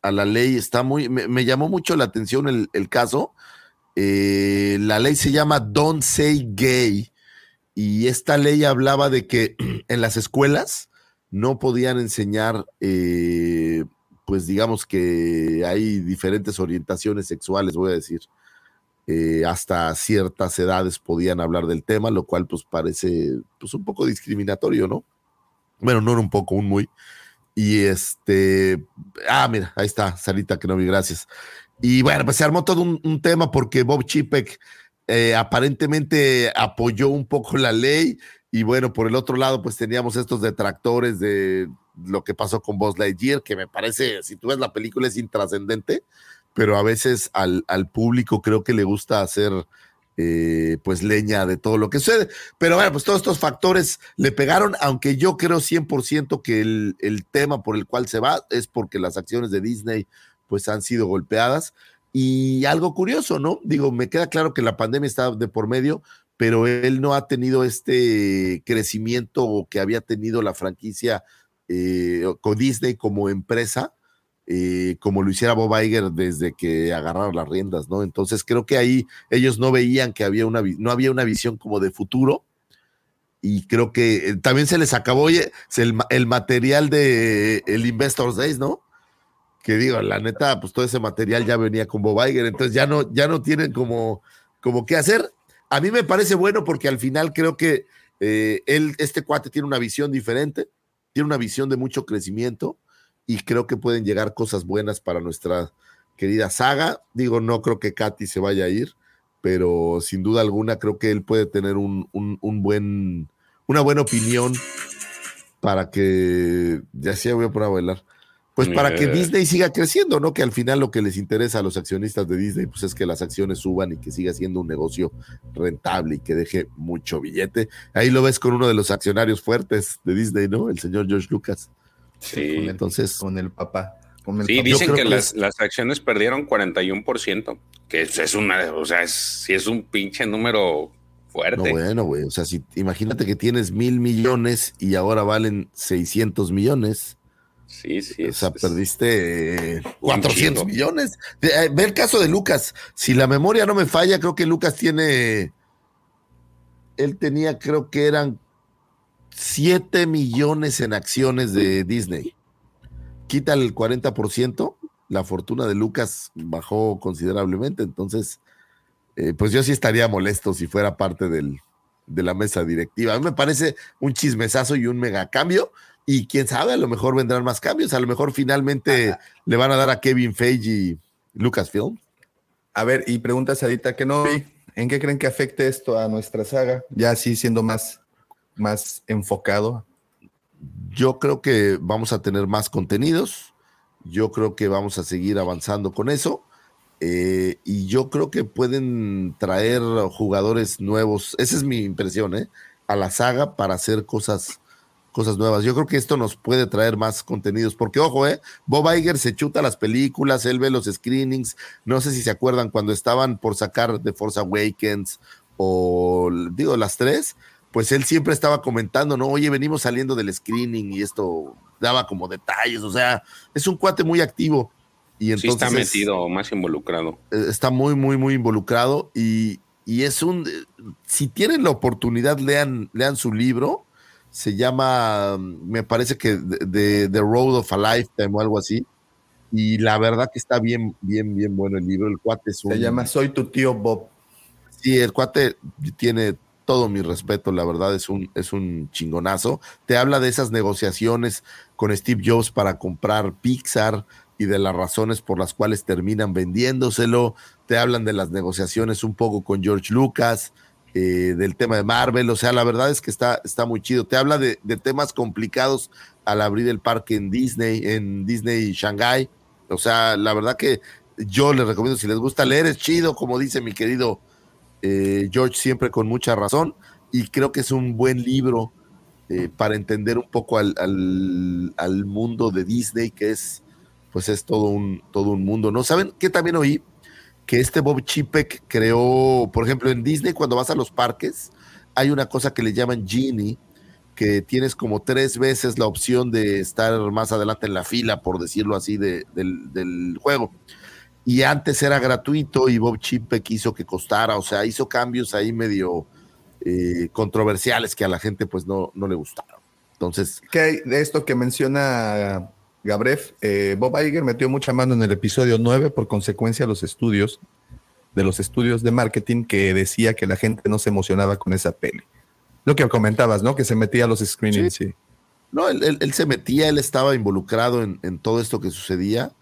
a la ley, está muy, me, llamó mucho la atención el, caso. Eh, la ley se llama Don't Say Gay y esta ley hablaba de que en las escuelas no podían enseñar, eh, pues digamos que hay diferentes orientaciones sexuales, voy a decir. Eh, hasta ciertas edades podían hablar del tema, lo cual pues parece pues un poco discriminatorio, ¿no? Bueno, no era un poco, un muy. Y este, ah, mira, ahí está, Sarita vi, gracias. Y bueno, pues se armó todo un, tema porque Bob Chipek eh, aparentemente apoyó un poco la ley y bueno, por el otro lado, pues teníamos estos detractores de lo que pasó con Buzz Lightyear, que me parece, si tú ves la película, es intrascendente, pero a veces al, al público creo que le gusta hacer eh, pues leña de todo lo que sucede. Pero bueno, pues todos estos factores le pegaron, aunque yo creo 100% que el, tema por el cual se va es porque las acciones de Disney pues han sido golpeadas. Y algo curioso, ¿no? Digo, me queda claro que la pandemia está de por medio, pero él no ha tenido este crecimiento que había tenido la franquicia eh, con Disney como empresa, como lo hiciera Bob Iger desde que agarraron las riendas, ¿no? Entonces creo que ahí ellos no veían que había una, no había una visión como de futuro. Y creo que eh, también se les acabó oye, el, el, material de el Investors Days, ¿no? Que digo, la neta, pues todo ese material ya venía con Bob Iger, entonces ya no, ya no tienen como, como qué hacer. A mí me parece bueno porque al final creo que eh, él, este cuate tiene una visión diferente, tiene una visión de mucho crecimiento y creo que pueden llegar cosas buenas para nuestra querida saga. Digo, no creo que Katy se vaya a ir, pero sin duda alguna creo que él puede tener un, buen, una buena opinión para que, ya sea voy a poner a bailar, pues para que Disney siga creciendo, ¿no? Que al final lo que les interesa a los accionistas de Disney, pues es que las acciones suban y que siga siendo un negocio rentable y que deje mucho billete. Ahí lo ves con uno de los accionarios fuertes de Disney, ¿no? El señor George Lucas. Sí. Entonces. Con el papá. sí, dicen que, las, las, acciones perdieron 41%, que es una, o sea, es, si es un pinche número fuerte. No, bueno, güey, o sea, si imagínate que tienes mil millones y ahora valen 600 millones. Sí, sí. O sea, perdiste 400 eh, millones. Eh, ve el caso de Lucas. Si la memoria no me falla, creo que Lucas tiene. Él tenía, creo que eran 7 millones en acciones de Disney. Quita el 40%, la fortuna de Lucas bajó considerablemente. Entonces, eh, pues yo sí estaría molesto si fuera parte del, de la mesa directiva. A mí me parece un chismesazo y un mega cambio. Y quién sabe, a lo mejor vendrán más cambios. A lo mejor finalmente le van a dar a Kevin Feige y Lucasfilm. A ver, y preguntas ahorita que no ¿en qué creen que afecte esto a nuestra saga? Ya así siendo más más enfocado? Yo creo que vamos a tener más contenidos. Yo creo que vamos a seguir avanzando con eso. Eh, y yo creo que pueden traer jugadores nuevos. Esa es mi impresión, ¿eh? A la saga para hacer cosas, cosas nuevas. Yo creo que esto nos puede traer más contenidos. Porque, ojo, ¿eh? Bob Iger se chuta las películas, él ve los screenings. No sé si se acuerdan cuando estaban por sacar The Force Awakens o, digo, las tres pues él siempre estaba comentando, ¿no? Oye, venimos saliendo del screening y esto daba como detalles, o sea, es un cuate muy activo. Y entonces sí está metido, más involucrado. Eh, está muy, muy, muy involucrado y, es un, si tienen la oportunidad, lean, lean su libro, se llama, me parece que The, The Road of a Lifetime o algo así. Y la verdad que está bien, bien, bien bueno el libro. El cuate es un. Se llama Soy tu tío Bob. Sí, el cuate tiene todo mi respeto, la verdad es un, es un chingonazo. Te habla de esas negociaciones con Steve Jobs para comprar Pixar y de las razones por las cuales terminan vendiéndoselo. Te hablan de las negociaciones un poco con George Lucas, eh, del tema de Marvel. O sea, la verdad es que está, está muy chido. Te habla de, de temas complicados al abrir el parque en Disney, en Disney Shanghai. O sea, la verdad que yo les recomiendo, si les gusta leer, es chido, como dice mi querido eh, George siempre con mucha razón y creo que es un buen libro eh, para entender un poco al, al, mundo de Disney, que es, pues es todo un, todo un mundo, ¿no? ¿Saben qué también oí? Que este Bob Chipek creó, por ejemplo, en Disney, cuando vas a los parques, hay una cosa que le llaman Genie, que tienes como tres veces la opción de estar más adelante en la fila, por decirlo así, de, del, del juego y antes era gratuito y Bob Chipek quiso que costara, o sea, hizo cambios ahí medio eh, controversiales que a la gente pues no, no le gustaron. Entonces, ¿Qué de esto que menciona Gabref? Eh, Bob Iger metió mucha mano en el episodio 9 por consecuencia de los estudios, de los estudios de marketing que decía que la gente no se emocionaba con esa peli. Lo que comentabas, ¿no? Que se metía a los screenings, sí. no, él, él- él se metía, él estaba involucrado en, en todo esto que sucedía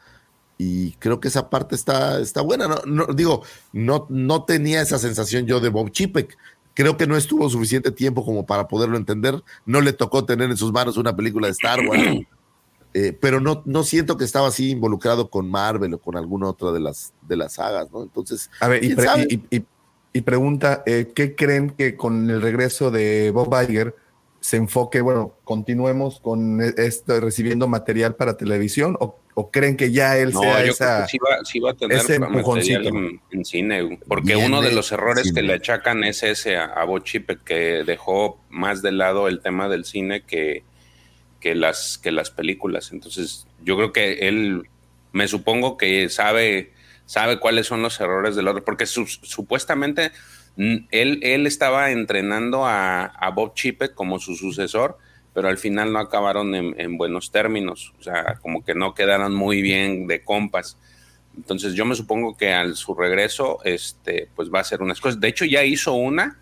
y creo que esa parte está, está buena. No, no- digo, no, no tenía esa sensación yo de Bob Chipek. Creo que no estuvo suficiente tiempo como para poderlo entender. No le tocó tener en sus manos una película de Star Wars. Eh, pero no, no siento que estaba así involucrado con Marvel o con alguna otra de las, de las sagas, ¿no? Entonces, A ver, y, ¿quién pre- sabe? y- y- y pregunta, eh, ¿qué creen que con el regreso de Bob Iger se enfoque, bueno, continuemos con e- esto, recibiendo material para televisión o, o creen que ya él No, sea yo esa... creo que sí va, sí va a tener ese empujoncito. en, en cine, porque Viene uno de los errores cine. que le achacan es ese a, a Bo Chipek, que dejó más de lado el tema del cine que, que, las, que las películas. Entonces, yo creo que él, me supongo que sabe, sabe cuáles son los errores del otro, porque su- supuestamente él, él estaba entrenando a, a Bob Chipek como su sucesor, pero al final no acabaron en, en buenos términos, o sea, como que no quedaron muy bien de compas. Entonces yo me supongo que al su regreso, este, pues va a hacer unas cosas. De hecho, ya hizo una,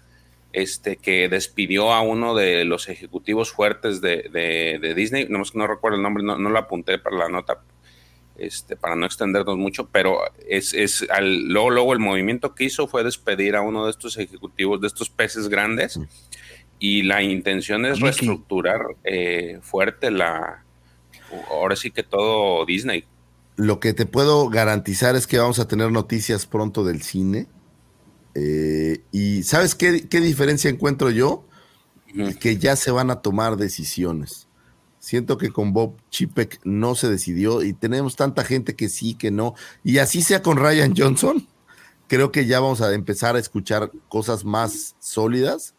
este, que despidió a uno de los ejecutivos fuertes de, de, de Disney, no, no recuerdo el nombre, no, no lo apunté para la nota, este, para no extendernos mucho, pero es, es al, luego, luego el movimiento que hizo fue despedir a uno de estos ejecutivos, de estos peces grandes, y la intención es reestructurar eh, fuerte la, ahora sí que todo Disney. Lo que te puedo garantizar es que vamos a tener noticias pronto del cine. Eh, y ¿sabes qué, qué diferencia encuentro yo? Que ya se van a tomar decisiones. Siento que con Bob Chipek no se decidió y tenemos tanta gente que sí, que no. Y así sea con Ryan Johnson, creo que ya vamos a empezar a escuchar cosas más sólidas,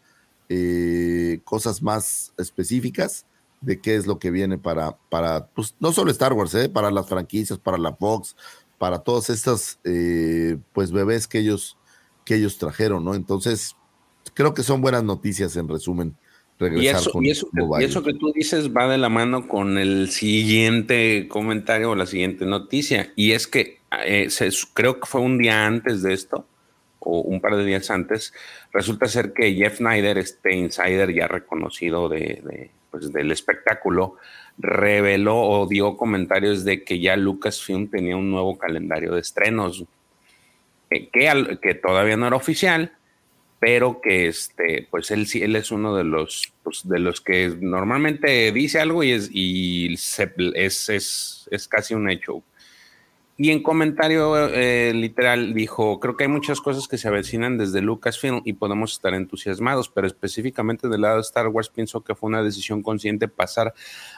eh, cosas más específicas de qué es lo que viene para, para pues, no solo Star Wars, eh, para las franquicias, para la Fox, para todas estas eh, pues bebés que ellos, que ellos trajeron, ¿no? Entonces, creo que son buenas noticias en resumen. Y Regresar eso, con y, eso, y eso que tú dices va de la mano con el siguiente comentario o la siguiente noticia. Y es que eh, se- creo que fue un día antes de esto, o un par de días antes, resulta ser que Jeff Snyder, este insider ya reconocido de, pues, del espectáculo, reveló o dio comentarios de que ya Lucasfilm tenía un nuevo calendario de estrenos, eh, que, que todavía no era oficial, pero que este, pues él sí, él es uno de los, pues, de los que normalmente dice algo y es, y es, es, es casi un hecho. Y en comentario eh, literal dijo, creo que hay muchas cosas que se avecinan desde Lucasfilm y podemos estar entusiasmados, pero específicamente del lado de Star Wars pienso que fue una decisión consciente pasar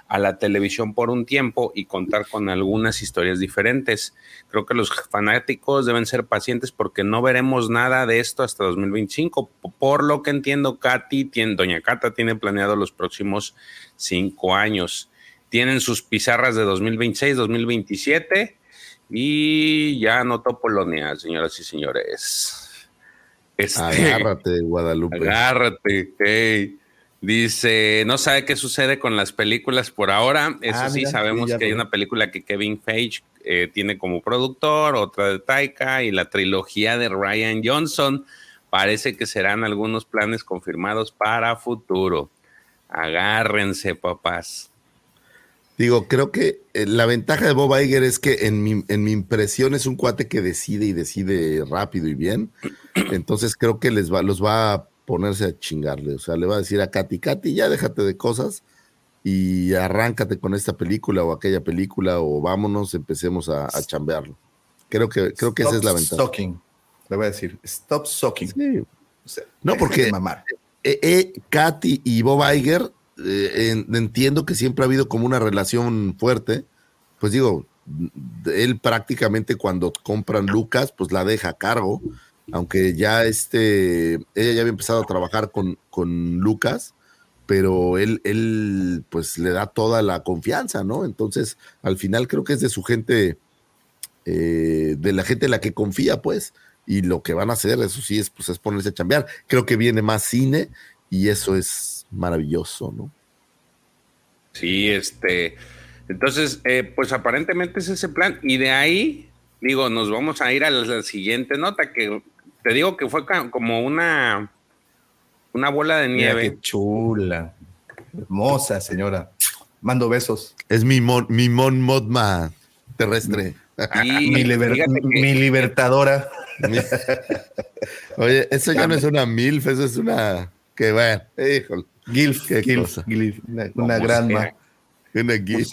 a la televisión por un tiempo y contar con algunas historias diferentes. Creo que los fanáticos deben ser pacientes porque no veremos nada de esto hasta 2025. Por lo que entiendo, Katy, tiene, Doña Cata tiene planeado los próximos cinco años. Tienen sus pizarras de 2026, 2027 y ya anotó Polonia, señoras y señores. Este, Agárrate, Guadalupe. Agárrate. hey. Dice, no sabe qué sucede con las películas por ahora. Eso Ah, sí, mira, sabemos que hay una película que Kevin Feige eh, tiene como productor, otra de Taika y la trilogía de Ryan Johnson. Parece que serán algunos planes confirmados para futuro. Agárrense, papás. Digo, creo que eh, la ventaja de Bob Iger es que en mi, en mi impresión es un cuate que decide y decide rápido y bien. Entonces creo que les va, los va a ponerse a chingarle. O sea, le va a decir a Katy, Katy, ya déjate de cosas y arráncate con esta película o aquella película o vámonos, empecemos a, a chambearlo. Creo que, creo que esa Stop es la ventaja. Sucking. Le voy a decir, stop sucking. Sí. O sea, No, porque- de mamar. Eh, eh, Katy y Bob Iger, eh, en- entiendo que siempre ha habido como una relación fuerte. Pues digo, él prácticamente cuando compran Lucas, pues la deja a cargo, aunque ya este, ella ya había empezado a trabajar con, con Lucas, pero él, él pues le da toda la confianza, ¿no? Entonces, al final creo que es de su gente, eh, de la gente en la que confía, pues, y lo que van a hacer, eso sí, es, pues, es ponerse a chambear. Creo que viene más cine y eso es maravilloso, ¿no? Sí, este. Entonces, eh, pues aparentemente es ese plan. Y de ahí, digo, nos vamos a ir a la, siguiente nota, que te digo que fue como una, una bola de Mira nieve. qué chula. Hermosa, señora. Mando besos. Es mi mon, mi mon modma terrestre. Y Mi, liber- fíjate que- mi libertadora. Oye, eso ya no es una MILF, eso es una. Que bueno, híjole. Gilf, Gilf. Gilf, una, una gran. Una GIF.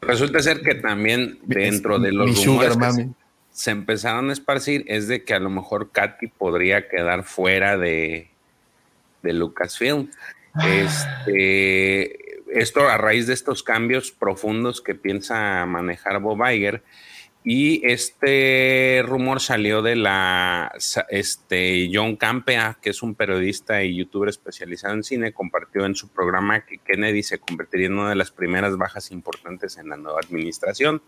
Resulta ser que también dentro de los rumores sugar mami. se, se empezaron a esparcir es de que a lo mejor Katy podría quedar fuera de, de Lucasfilm. Este, esto a raíz de estos cambios profundos que piensa manejar Bob Iger. Y este rumor salió de la este John Campea, que es un periodista y youtuber especializado en cine, compartió en su programa que Kennedy se convertiría en una de las primeras bajas importantes en la nueva administración.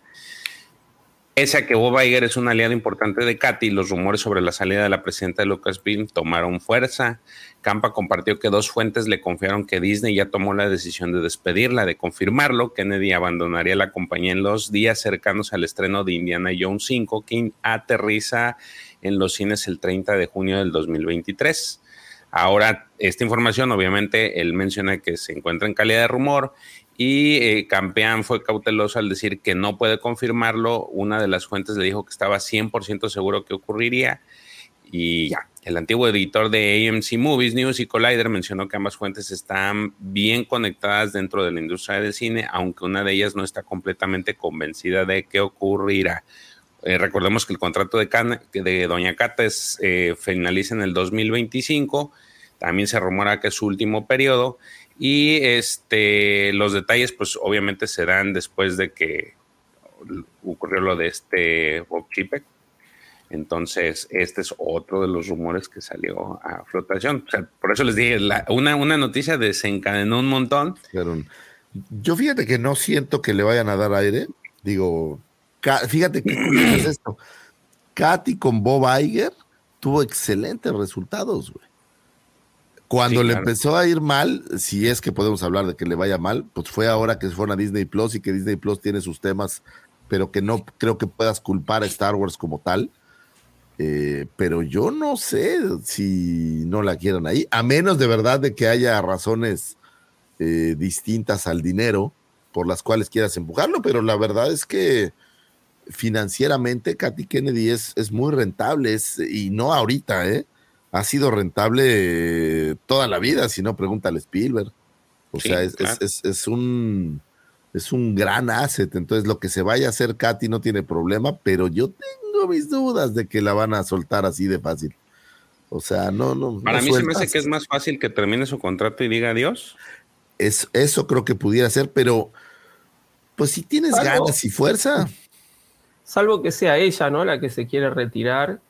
Pese a que Bob Iger es un aliado importante de Katy, los rumores sobre la salida de la presidenta de Lucasfilm tomaron fuerza. Campa compartió que dos fuentes le confiaron que Disney ya tomó la decisión de despedirla. De confirmarlo, Kennedy abandonaría la compañía en los días cercanos al estreno de Indiana Jones 5, que aterriza en los cines el 30 de junio del 2023. Ahora, esta información, obviamente, él menciona que se encuentra en calidad de rumor y eh, Campeán fue cauteloso al decir que no puede confirmarlo. Una de las fuentes le dijo que estaba 100% seguro que ocurriría y ya. El antiguo editor de AMC Movies News y Collider mencionó que ambas fuentes están bien conectadas dentro de la industria del cine, aunque una de ellas no está completamente convencida de que ocurrirá. Eh, recordemos que el contrato de, Can- de Doña Cata es, eh, finaliza en el 2025. También se rumora que es su último periodo. Y este, los detalles, pues obviamente se dan después de que ocurrió lo de este Bob Chipek. Entonces, este es otro de los rumores que salió a flotación. O sea, por eso les dije, la- una, una noticia desencadenó un montón. Yo fíjate que no siento que le vayan a dar aire. Digo, fíjate que curioso es esto. Katy con Bob Iger tuvo excelentes resultados, güey. Cuando Sí, le claro. empezó a ir mal, si es que podemos hablar de que le vaya mal, pues fue ahora que se fueron a Disney Plus y que Disney Plus tiene sus temas, pero que no creo que puedas culpar a Star Wars como tal. Eh, pero yo no sé si no la quieran ahí, a menos de verdad de que haya razones eh, distintas al dinero por las cuales quieras empujarlo, pero la verdad es que financieramente Katy Kennedy es, es muy rentable, es, y no ahorita, ¿eh? Ha sido rentable toda la vida, si no, pregúntale Spielberg. O Sí, sea, es, claro. es- es- es un, es un gran asset. Entonces, lo que se vaya a hacer Katy no tiene problema, pero yo tengo mis dudas de que la van a soltar así de fácil. O sea, no, no. Para no mí se me hace que es más fácil que termine su contrato y diga adiós. Es, eso creo que pudiera ser, pero pues si tienes ganas y fuerza, Salvo que sea ella, ¿no? La que se quiere retirar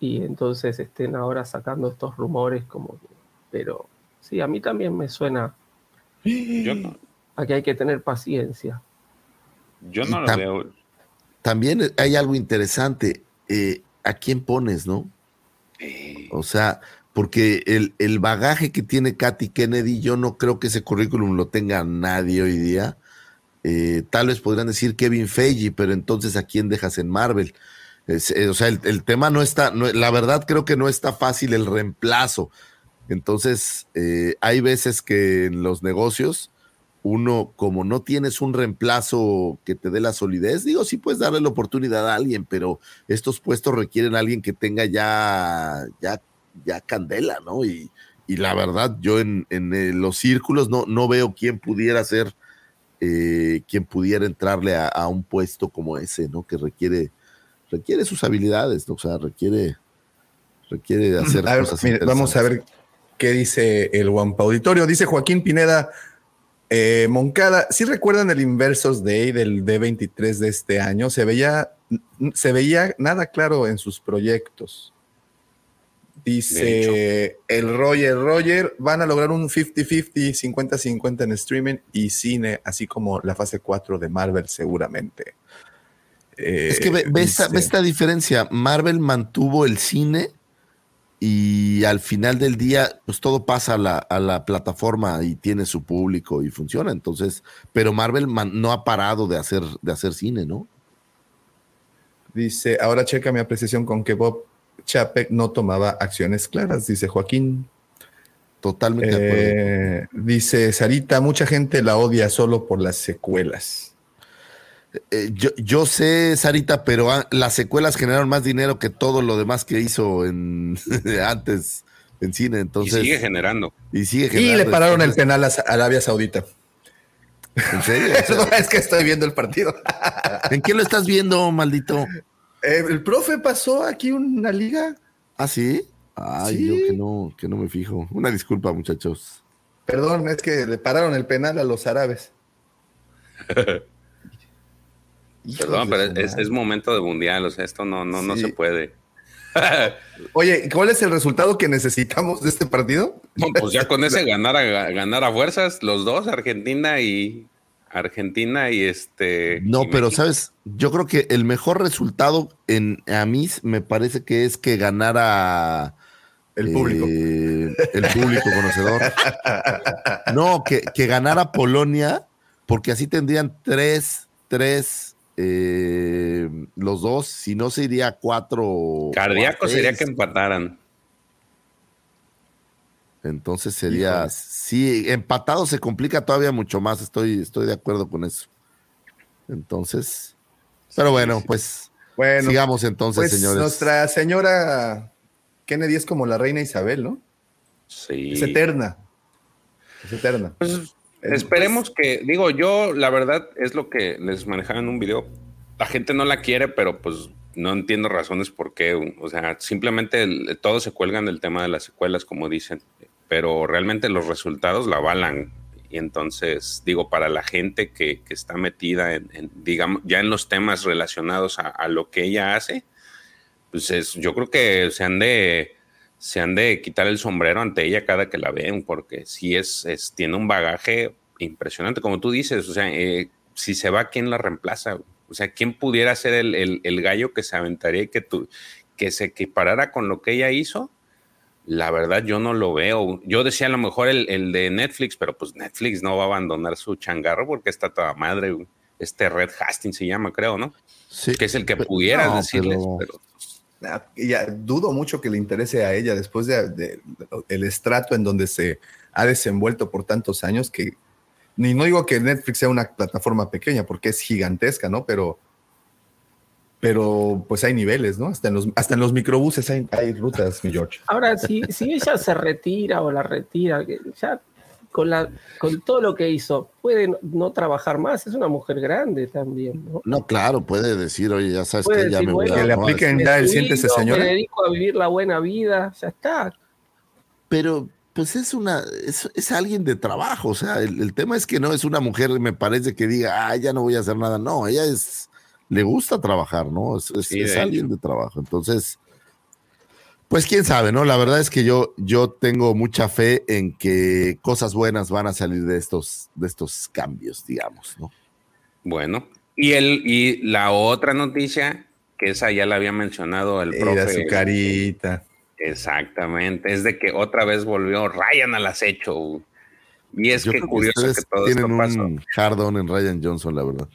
y entonces estén ahora sacando estos rumores como Pero sí, a mí también me suena Yo no, a que hay que tener paciencia. yo Y no lo tam- veo. también hay algo interesante. eh, ¿A quién pones, no? O sea, porque el, el bagaje que tiene Katy Kennedy, yo no creo que ese currículum lo tenga nadie hoy día. Eh, tal vez podrían decir Kevin Feige, pero entonces ¿a quién dejas en Marvel? Es, eh, o sea, el, el tema no está, no- la verdad creo que no está fácil el reemplazo. Entonces, eh, hay veces que en los negocios, uno, como no tienes un reemplazo que te dé la solidez, digo, sí puedes darle la oportunidad a alguien, pero estos puestos requieren a alguien que tenga ya, ya, ya candela, ¿no? Y, y la verdad, yo en, en, eh, los círculos no, no veo quién pudiera ser, eh, quien pudiera entrarle a, a un puesto como ese, ¿no? Que requiere, requiere sus habilidades, ¿no? O sea, requiere, requiere hacer A ver, cosas. mire, vamos a ver qué dice el Wampa Auditorio. Dice Joaquín Pineda eh, Moncada. Si recuerdan el Inversos Day del D23 de este año, se veía, se veía nada claro en sus proyectos. Dice el Roger Roger, van a lograr un 50-50, 50-50 en streaming y cine, así como la fase 4 de Marvel seguramente. Eh, Es que ve, ve esta, dice- ve esta diferencia. Marvel mantuvo el cine y al final del día, pues todo pasa a la, a la plataforma y tiene su público y funciona. Entonces, pero Marvel man- no ha parado de hacer, de hacer cine, ¿no? Dice, ahora checa mi apreciación con que Bob Chapek no tomaba acciones claras, dice Joaquín. Totalmente de acuerdo. Eh, dice Sarita, mucha gente la odia solo por las secuelas. Eh, yo, yo sé, Sarita, pero ah, las secuelas generaron más dinero que todo lo demás que hizo en antes en cine. Entonces, y sigue generando. y sigue Y generando, le pararon el penal a Arabia Saudita. ¿En serio? Es que estoy viendo el partido. ¿En qué lo estás viendo, maldito? Eh, el profe pasó aquí una liga. ¿Ah, sí? Ay, Sí. yo que no, que no me fijo. Una disculpa, muchachos. Perdón, es que le pararon el penal a los árabes. Perdón, pero es, es momento de mundial, o sea, esto no, no, no se puede. Oye, ¿cuál es el resultado que necesitamos de este partido? No, pues ya con ese ganar a, ganar a fuerzas, los dos, Argentina y Argentina y este. No, y pero México. sabes, yo creo que el mejor resultado en a mí me parece que es que ganara El público. eh, el público conocedor. No, que, que ganara Polonia, porque así tendrían tres, tres, eh, los dos, si no se iría a cuatro. Cardíaco a sería que empataran. Entonces sería, Híjole. sí, empatado se complica todavía mucho más, estoy, estoy de acuerdo con eso. Entonces, pero bueno, pues Bueno, sigamos entonces, pues señores. nuestra señora Kennedy es como la reina Isabel, ¿no? Sí. Es eterna. Es eterna. Pues, Es- esperemos que, digo, yo la verdad es lo que les manejaba en un video. La gente no la quiere, pero pues no entiendo razones por qué. O sea, simplemente el- todos se cuelgan del tema de las secuelas, como dicen, pero realmente los resultados la avalan. Y entonces, digo, para la gente que, que está metida en, en, digamos, ya en los temas relacionados a, a lo que ella hace, pues es, yo creo que se han de se han de quitar el sombrero ante ella cada que la ven, porque sí es, es tiene un bagaje impresionante, como tú dices, o sea, eh, si se va, ¿quién la reemplaza? O sea, ¿quién pudiera ser el, el- el gallo que se aventaría y que, tu, que se equiparara con lo que ella hizo? La verdad, yo no lo veo. Yo decía a lo mejor el, el de Netflix, pero pues Netflix no va a abandonar su changarro porque está toda madre. Este Red Hastings se llama, creo, ¿no? Sí, Que es el que pudiera no, decirles, pero- pero ya, dudo mucho que le interese a ella después de, el estrato en donde se ha desenvuelto por tantos años que ni no digo que Netflix sea una plataforma pequeña porque es gigantesca, ¿no? Pero pero pues hay niveles, ¿no? Hasta en los hasta en los microbuses hay, hay rutas, mi George. Ahora, si, si ella se retira o la retira, ya con, la, con todo lo que hizo, puede no, no trabajar más. Es una mujer grande también, ¿no? No, claro, puede decir, oye, ya sabes Puede que ya decir, me voy bueno, a- Que le apliquen Me ya el siéntese, señora. Me dedico a vivir la buena vida, ya está. Pero, pues es una, es, es alguien de trabajo, o sea, el, el tema es que no es una mujer, me parece que diga, ah, ya no voy a hacer nada. No, ella es, le gusta trabajar, ¿no? Es, es- Sí, es alguien de trabajo. Entonces, pues quién sabe, ¿no? La verdad es que yo, yo tengo mucha fe en que cosas buenas van a salir de estos, de estos cambios, digamos, ¿no? Bueno, y el y la otra noticia, que esa ya la había mencionado el Era profe. su carita. Exactamente, es de que otra vez volvió Ryan al acecho. Y es yo que curioso ustedes que todo tienen esto pasó. un hard on en Ryan Johnson, la verdad.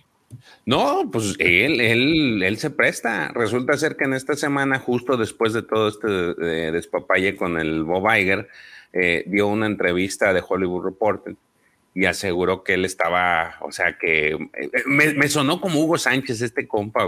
No, pues él, él, él se presta. Resulta ser que en esta semana, justo después de todo este eh, despapalle con el Bob Iger, eh, dio una entrevista de Hollywood Reporter y aseguró que él estaba, o sea, que eh, me, me sonó como Hugo Sánchez, este compa.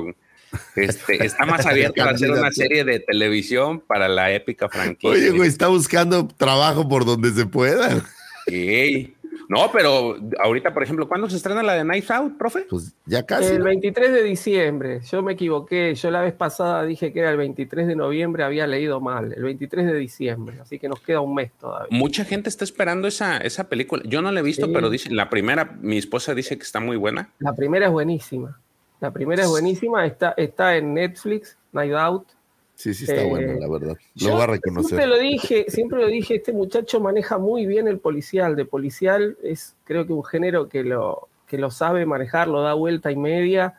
Este, está más abierto a hacer una serie de televisión para la épica franquicia. Oye, güey, está buscando trabajo por donde se pueda. Ey. No, pero ahorita, por ejemplo, ¿cuándo se estrena la de Knives Out, profe? Pues ya casi. El ¿no? 23 de diciembre, yo me equivoqué, yo la vez pasada dije que era el 23 de noviembre, había leído mal, el 23 de diciembre, así que nos queda un mes todavía. Mucha gente está esperando esa, esa película. Yo no la he visto, Sí. pero dice, la primera, mi esposa dice que está muy buena. La primera es buenísima, la primera es buenísima, está, está en Netflix, Night Out. Sí, sí, está Eh, bueno, la verdad. Lo Yo voy a reconocer. Siempre lo dije, siempre lo dije, este muchacho maneja muy bien el policial. De policial es creo que un género que lo, que lo sabe manejar, lo da vuelta y media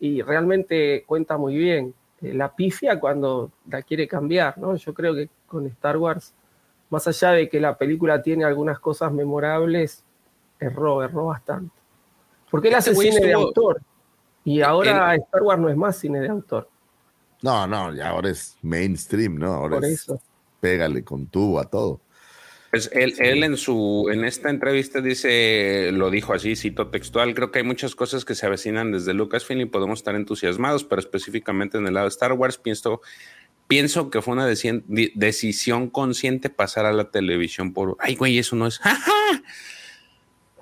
y realmente cuenta muy bien. eh, la pifia cuando la quiere cambiar, ¿no? Yo creo que con Star Wars, más allá de que la película tiene algunas cosas memorables, erró, erró bastante. Porque él Este hace cine de autor. Y ahora Star Wars no es más cine de autor. No, no, ya ahora es mainstream, ¿no? Ahora Por es eso. pégale con tubo a todo. Pues él, él en su en esta entrevista dice, lo dijo así, cito textual, creo que hay muchas cosas que se avecinan desde Lucasfilm y podemos estar entusiasmados, pero específicamente en el lado de Star Wars pienso, pienso que fue una decisión consciente pasar a la televisión por, ay güey, eso no es, ¡Ajá!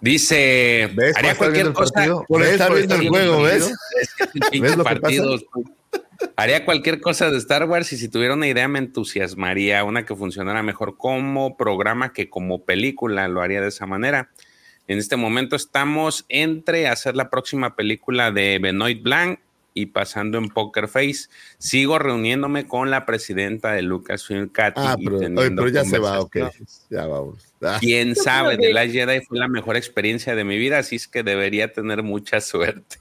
Dice, ¿Ves? haría cualquier cosa. Por ¿Ves? estar viendo el juego. ¿ves? ¿Ves lo que Haría cualquier cosa de Star Wars y si tuviera una idea me entusiasmaría, una que funcionara mejor como programa que como película, lo haría de esa manera. En este momento estamos entre hacer la próxima película de Benoit Blanc y pasando en Poker Face. Sigo reuniéndome con la presidenta de Lucasfilm, Katy. Ah, y pero, oye, pero ya se va, ok. Ya vamos. Ah, Quién sabe, The Last Jedi fue la mejor experiencia de mi vida, así es que debería tener mucha suerte.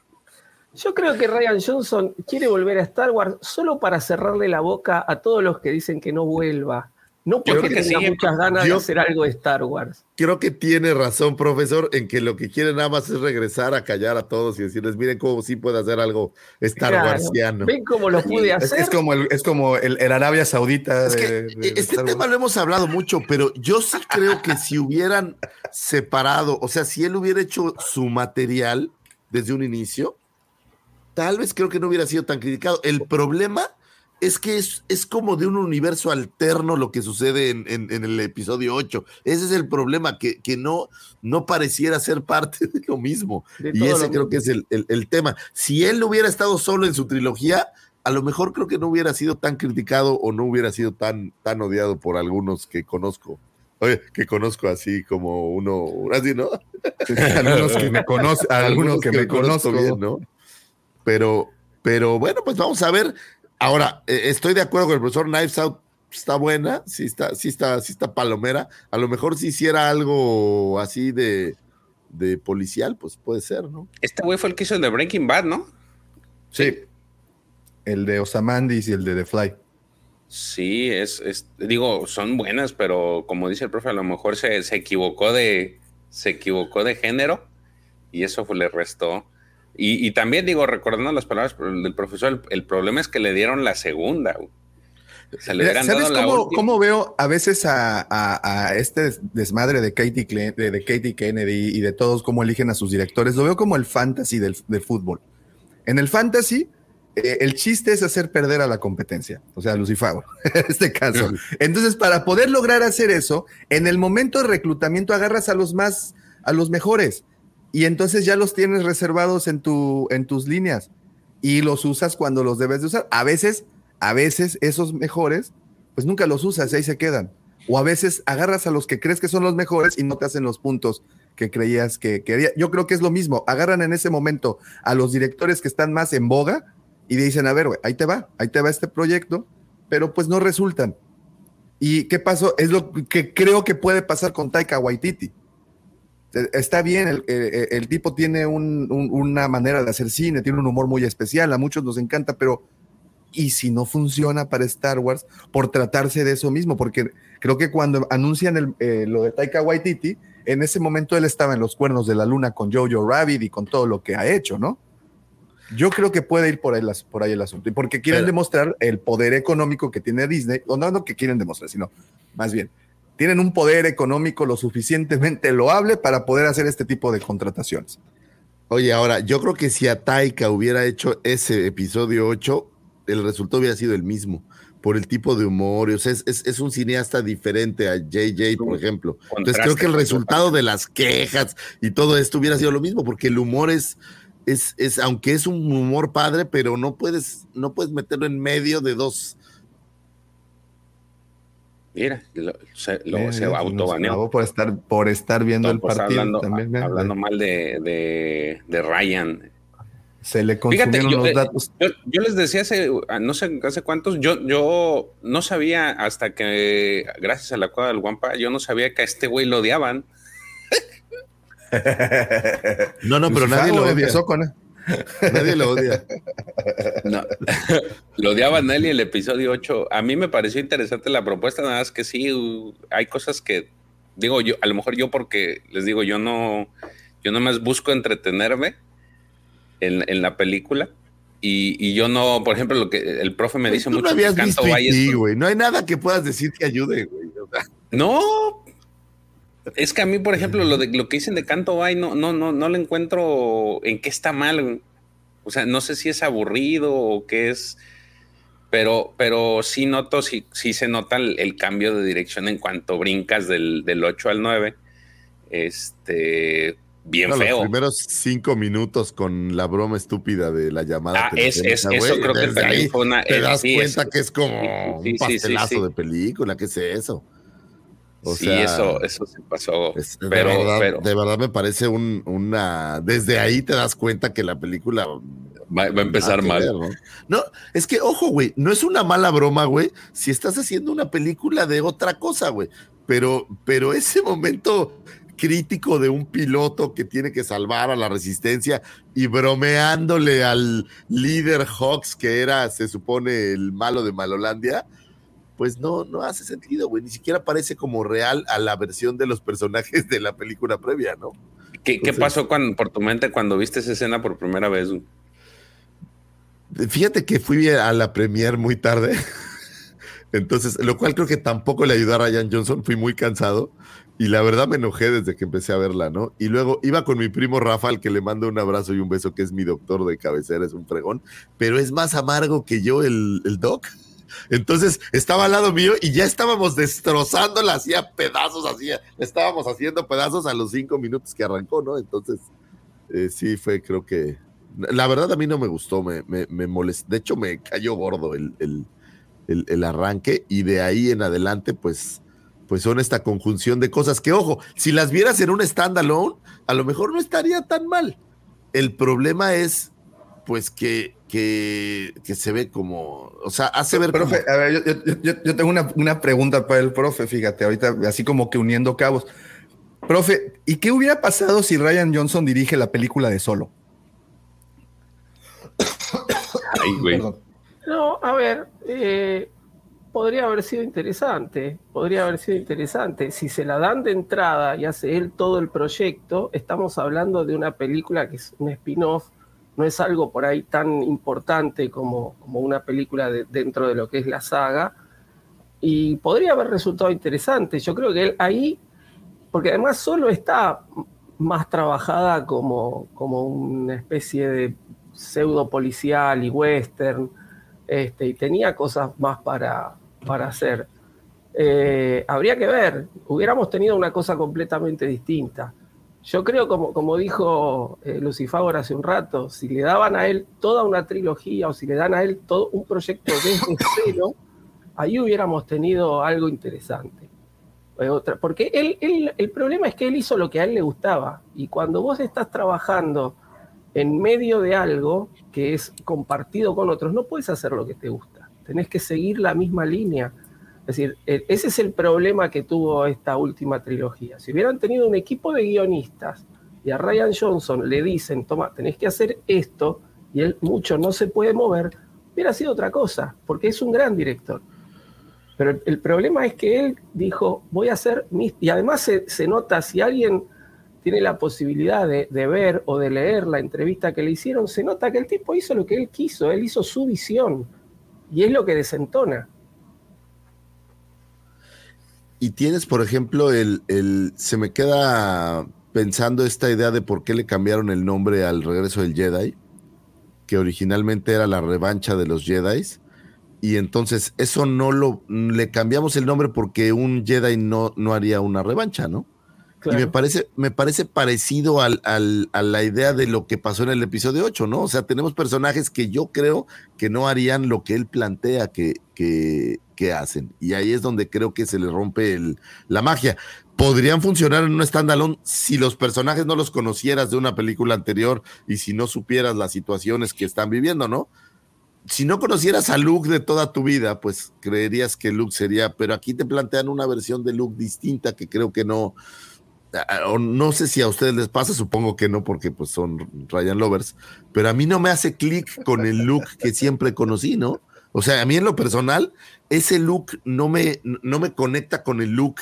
Yo creo que Ryan Johnson quiere volver a Star Wars solo para cerrarle la boca a todos los que dicen que no vuelva. No porque creo que tenga sí. muchas ganas Yo- de hacer algo de Star Wars. Creo que tiene razón, profesor, en que lo que quiere nada más es regresar a callar a todos y decirles, miren cómo sí puede hacer algo Star Claro. Warsiano. ¿Ven cómo lo pude Es, hacer? es como el, es como el, el Arabia Saudita. Es de- que de- de este Star tema Wars. lo hemos hablado mucho, pero yo sí creo que si hubieran separado, o sea, si él hubiera hecho su material desde un inicio, tal vez creo que no hubiera sido tan criticado. El problema es que es, es como de un universo alterno lo que sucede en, en- en el episodio 8. Ese es el problema, que, que no, no pareciera ser parte de lo mismo. De Y ese creo mismo. que es el, el- el tema. Si él hubiera estado solo en su trilogía, a lo mejor creo que no hubiera sido tan criticado o no hubiera sido tan, tan odiado por algunos que conozco. Oye, que conozco así como uno, así, ¿no? algunos que me conocen, algunos que me conozco. bien, ¿no? Pero, pero bueno, pues vamos a ver. Ahora, eh, estoy de acuerdo con el profesor Knives Out. Está buena, sí está, sí está, sí está palomera. A lo mejor si hiciera algo así de, de policial, pues puede ser, ¿no? Este güey fue el que hizo el de Breaking Bad, ¿no? Sí. El de Osamandis y el de The Fly. Sí, es, es- digo, son buenas, pero como dice el profe, a lo mejor se, se equivocó de, se equivocó de género y eso fue- le restó. Y, y también digo, recordando las palabras del profesor, el, el problema es que le dieron la segunda. Se le ¿Sabes cómo, veo a veces a, a- a este desmadre de Katie, Cle- de, de Katie Kennedy y de todos cómo eligen a sus directores? Lo veo como el fantasy del, fútbol. En el fantasy, eh, el chiste es hacer perder a la competencia, o sea, a Lucifer, en este caso. Entonces, para poder lograr hacer eso, en el momento de reclutamiento agarras a los más, a los mejores, y entonces ya los tienes reservados en, tu, en tus líneas y los usas cuando los debes de usar. A veces, a veces esos mejores, pues nunca los usas y ahí se quedan. O a veces agarras a los que crees que son los mejores y no te hacen los puntos que creías que quería. Yo creo que es lo mismo. Agarran en ese momento a los directores que están más en boga y dicen, a ver, ahí te va, ahí te va este proyecto, pero pues no resultan. ¿Y qué pasó? Es lo que creo que puede pasar con Taika Waititi. Eh, Está bien, el, el- el tipo tiene un- un- una manera de hacer cine, tiene un humor muy especial, a muchos nos encanta, pero ¿y si no funciona para Star Wars por tratarse de eso mismo? Porque creo que cuando anuncian el- eh, lo de Taika Waititi, en ese momento él estaba en los cuernos de la luna con Jojo Rabbit y con todo lo que ha hecho, ¿no? Yo creo que puede ir por ahí, las- por ahí el asunto. Y porque quieren Pero- demostrar el poder económico que tiene Disney, o no, no que quieren demostrar, sino más bien, tienen un poder económico lo suficientemente loable para poder hacer este tipo de contrataciones. Oye, ahora, yo creo que si a Taika hubiera hecho ese episodio 8, el resultado hubiera sido el mismo, por el tipo de humor. O sea, es, es- es un cineasta diferente a JJ, por ejemplo. Entonces creo que el resultado de las quejas y todo esto hubiera sido lo mismo, porque el humor es, es, es aunque es un humor padre, pero no puedes, no puedes meterlo en medio de dos. Mira, lo- se, lo- se autobaneó. por estar, por estar viendo el pues, partido hablando, también. ¿eh? hablando mal de, de, de Ryan. Se le Fíjate, consumieron yo, los eh, datos. yo- yo les decía hace, ah, no sé hace cuántos, yo, yo no sabía hasta que, gracias a la cueva del Guampa, yo no sabía que a este güey lo odiaban. No, no, pero nadie lo odia. empezó con Nadie lo odia. No, lo odiaba Nelly en el episodio 8. A mí me pareció interesante la propuesta, nada más que sí, uh, hay cosas que, digo yo, a lo mejor yo porque les digo, yo no, yo nomás busco entretenerme en, en la película. Y, y yo no, por ejemplo, lo que el profe me dice Tú mucho no habías que Canto visto es- E.T., güey. No hay nada que puedas decir que ayude, güey. O sea, No, es que a mí, por ejemplo, lo de lo que dicen de Canto Bay, no, no, no, no le encuentro en qué está mal. O sea, no sé si es aburrido o qué es, pero, pero sí noto, sí, sí se nota el, el cambio de dirección en cuanto brincas del, del 8 al 9. Este, bien no, feo. Los primeros cinco minutos con la broma estúpida de la llamada. Ah, es- es- eso creo que también fue una- Te eh, das sí, cuenta que es como sí, un pastelazo de película. ¿Qué es eso? O sí, sea, eso, eso se pasó. es- de, pero, verdad, pero de verdad me parece un, una. Desde ahí te das cuenta que la película. va, va a empezar mal. ver, ¿no? No, es que, ojo, güey, no es una mala broma, güey, si estás haciendo una película de otra cosa, güey. Pero, pero ese momento crítico de un piloto que tiene que salvar a la resistencia y bromeándole al líder Hawks, que era, se supone, el malo de Malolandia, pues no, no hace sentido, güey. Ni siquiera parece como real a la versión de los personajes de la película previa, ¿no? ¿Qué, pasó cuando, por tu mente cuando viste esa escena por primera vez? güey? Fíjate que fui a la premier muy tarde. Entonces, lo cual creo que tampoco le ayudó a Ryan Johnson. Fui muy cansado y la verdad me enojé desde que empecé a verla, ¿no? Y luego iba con mi primo Rafa, al que le mando un abrazo y un beso, que es mi doctor de cabecera, es un fregón, pero es más amargo que yo el, el doc. Entonces estaba al lado mío y ya estábamos destrozándola, hacía pedazos, hacía, estábamos haciendo pedazos a los cinco minutos que arrancó, ¿no? Entonces, eh, sí fue, creo que. La verdad a mí no me gustó, me, molestó. De hecho, me cayó gordo el, el, el- el arranque y de ahí en adelante, pues, pues son esta conjunción de cosas que, ojo, si las vieras en un standalone, a lo mejor no estaría tan mal. El problema es, pues, que, que, que se ve como, o sea, hace ver como- Profe, a ver, yo, yo- yo- yo tengo una, una pregunta para el profe, fíjate, ahorita así como que uniendo cabos. Profe, ¿y qué hubiera pasado si Ryan Johnson dirige la película de Solo? Ay, güey. No, a ver, eh, podría haber sido interesante, podría haber sido interesante. Si se la dan de entrada y hace él todo el proyecto, estamos hablando de una película que es un spin-off, no es algo por ahí tan importante como, como una película de- dentro de lo que es la saga, y podría haber resultado interesante. Yo creo que él ahí, porque además solo está más trabajada como, como una especie de pseudo policial y western, este, y tenía cosas más para, para hacer. Eh, habría que ver, hubiéramos tenido una cosa completamente distinta. Yo creo, como, como dijo eh, Lucifagor hace un rato, si le daban a él toda una trilogía o si le dan a él todo un proyecto desde cero, ahí hubiéramos tenido algo interesante. Eh, otra- porque él, él- el problema es que él hizo lo que a él le gustaba. Y cuando vos estás trabajando en medio de algo que es compartido con otros, no puedes hacer lo que te gusta. Tenés que seguir la misma línea. Es decir, e- ese es el problema que tuvo esta última trilogía. Si hubieran tenido un equipo de guionistas y a Ryan Johnson le dicen, toma, tenés que hacer esto, y él mucho no se puede mover, hubiera sido otra cosa, porque es un gran director. Pero el, problema es que él dijo, voy a hacer mis... Y además se, se nota, si alguien tiene la posibilidad de, de ver o de leer la entrevista que le hicieron, se nota que el tipo hizo lo que él quiso, él hizo su visión. Y es lo que desentona. Y tienes, por ejemplo, el, el. Se me queda pensando esta idea de por qué le cambiaron el nombre al regreso del Jedi, que originalmente era la revancha de los Jedi. Y entonces eso no lo. Le cambiamos el nombre porque un Jedi no, no haría una revancha, ¿no? Y me parece, me parece parecido al, al- a la idea de lo que pasó en el episodio 8, ¿no? O sea, tenemos personajes que yo creo que no harían lo que él plantea que, que, que hacen. Y ahí es donde creo que se le rompe el- la magia. Podrían funcionar en un standalone si los personajes no los conocieras de una película anterior y si no supieras las situaciones que están viviendo, ¿no? si no conocieras a Luke de toda tu vida, pues creerías que Luke sería, pero aquí te plantean una versión de Luke distinta que creo que no, no sé si a ustedes les pasa, supongo que no, porque pues son Ryan Lovers, pero a mí no me hace clic con el look que siempre conocí, ¿no? O sea, a mí en lo personal, ese look no me, no me conecta con el look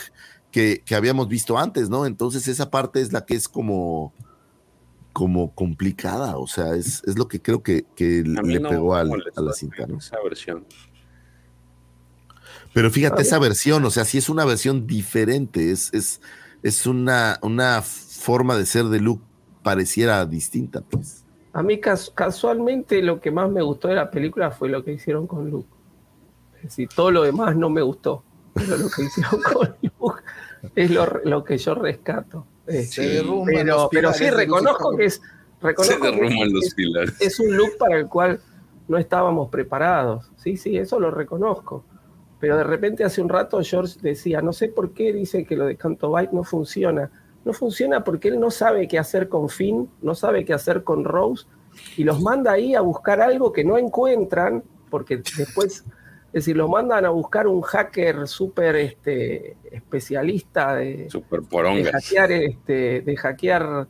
que, que habíamos visto antes, ¿no? Entonces esa parte es la que es como, como complicada, o sea, es, es lo que creo que, que le no pegó al- a la cinta, ¿no? Esa versión. Pero fíjate, esa versión, o sea, sí es una versión diferente, es, es, es una, una forma de ser de Luke pareciera distinta, pues. A mí cas- casualmente lo que más me gustó de la película fue lo que hicieron con Luke. Es decir, todo lo demás no me gustó, pero lo que hicieron con Luke es lo, lo que yo rescato. Este, derrumban pero, pero sí reconozco que es Se reconozco que derrumban es- los pilares. es un look para el cual no estábamos preparados. Sí, sí, eso lo reconozco. Pero de repente hace un rato George decía, no sé por qué dice que lo de Canto Bight no funciona. No funciona porque él no sabe qué hacer con Finn, no sabe qué hacer con Rose, y los manda ahí a buscar algo que no encuentran, porque después, es decir, los mandan a buscar un hacker súper este, especialista de, Super de hackear, este, de hackear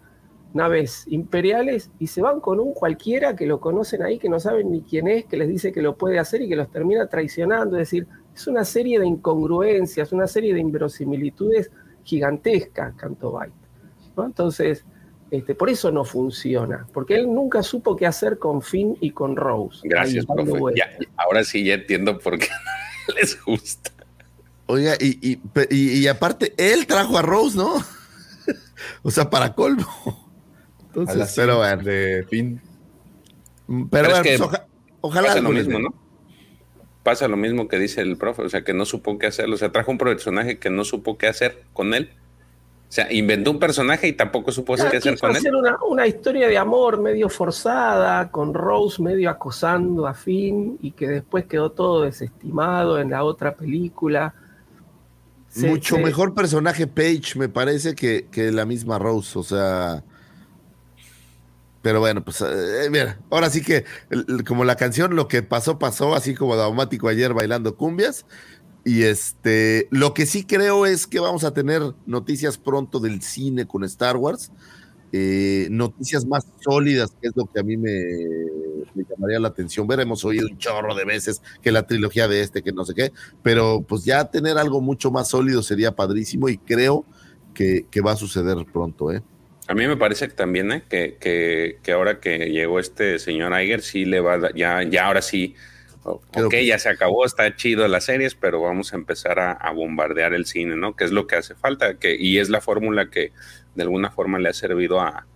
naves imperiales y se van con un cualquiera que lo conocen ahí, que no saben ni quién es, que les dice que lo puede hacer y que los termina traicionando. Es decir, es una serie de incongruencias, una serie de inverosimilitudes gigantescas, Canto Byte. ¿no? Entonces, este, por eso no funciona, porque él nunca supo qué hacer con Finn y con Rose. Gracias, profe. Ya, ahora sí ya entiendo por qué les gusta. Oiga, y, y, y- y aparte, él trajo a Rose, ¿no? o sea, para colmo. A la Entonces, pero bueno. de fin. Pero, Pero es bueno, que pues, oja- ojalá Pasa lo mismo. ¿no? Pasa lo mismo que dice el profe, o sea, que no supo qué hacer, o sea, trajo un personaje que no supo qué hacer con él. O sea, inventó un personaje y tampoco supo Ah, qué hacer con él. hacer una, una historia de amor medio forzada, con Rose medio acosando a Finn y que después quedó todo desestimado en la otra película. Se- Mucho se- mejor personaje Paige, me parece, que, que la misma Rose. O sea. Pero bueno, pues eh, mira, ahora sí que como la canción, lo que pasó, pasó, así como Daumático ayer bailando cumbias. Y este, lo que sí creo es que vamos a tener noticias pronto del cine con Star Wars. eh, noticias más sólidas, que es lo que a mí me, me llamaría la atención. Ver, hemos oído un chorro de veces que la trilogía de este, que no sé qué, pero pues ya tener algo mucho más sólido sería padrísimo y creo que, que va a suceder pronto, ¿eh? A mí me parece que también, ¿eh? que, que, que ahora que llegó este señor Iger, sí le va a dar- ya, ya ahora sí, Creo ok, que- ya se acabó, está chido las series, pero vamos a empezar a, a bombardear el cine, ¿no? Que es lo que hace falta, que, y es la fórmula que de alguna forma le ha servido a,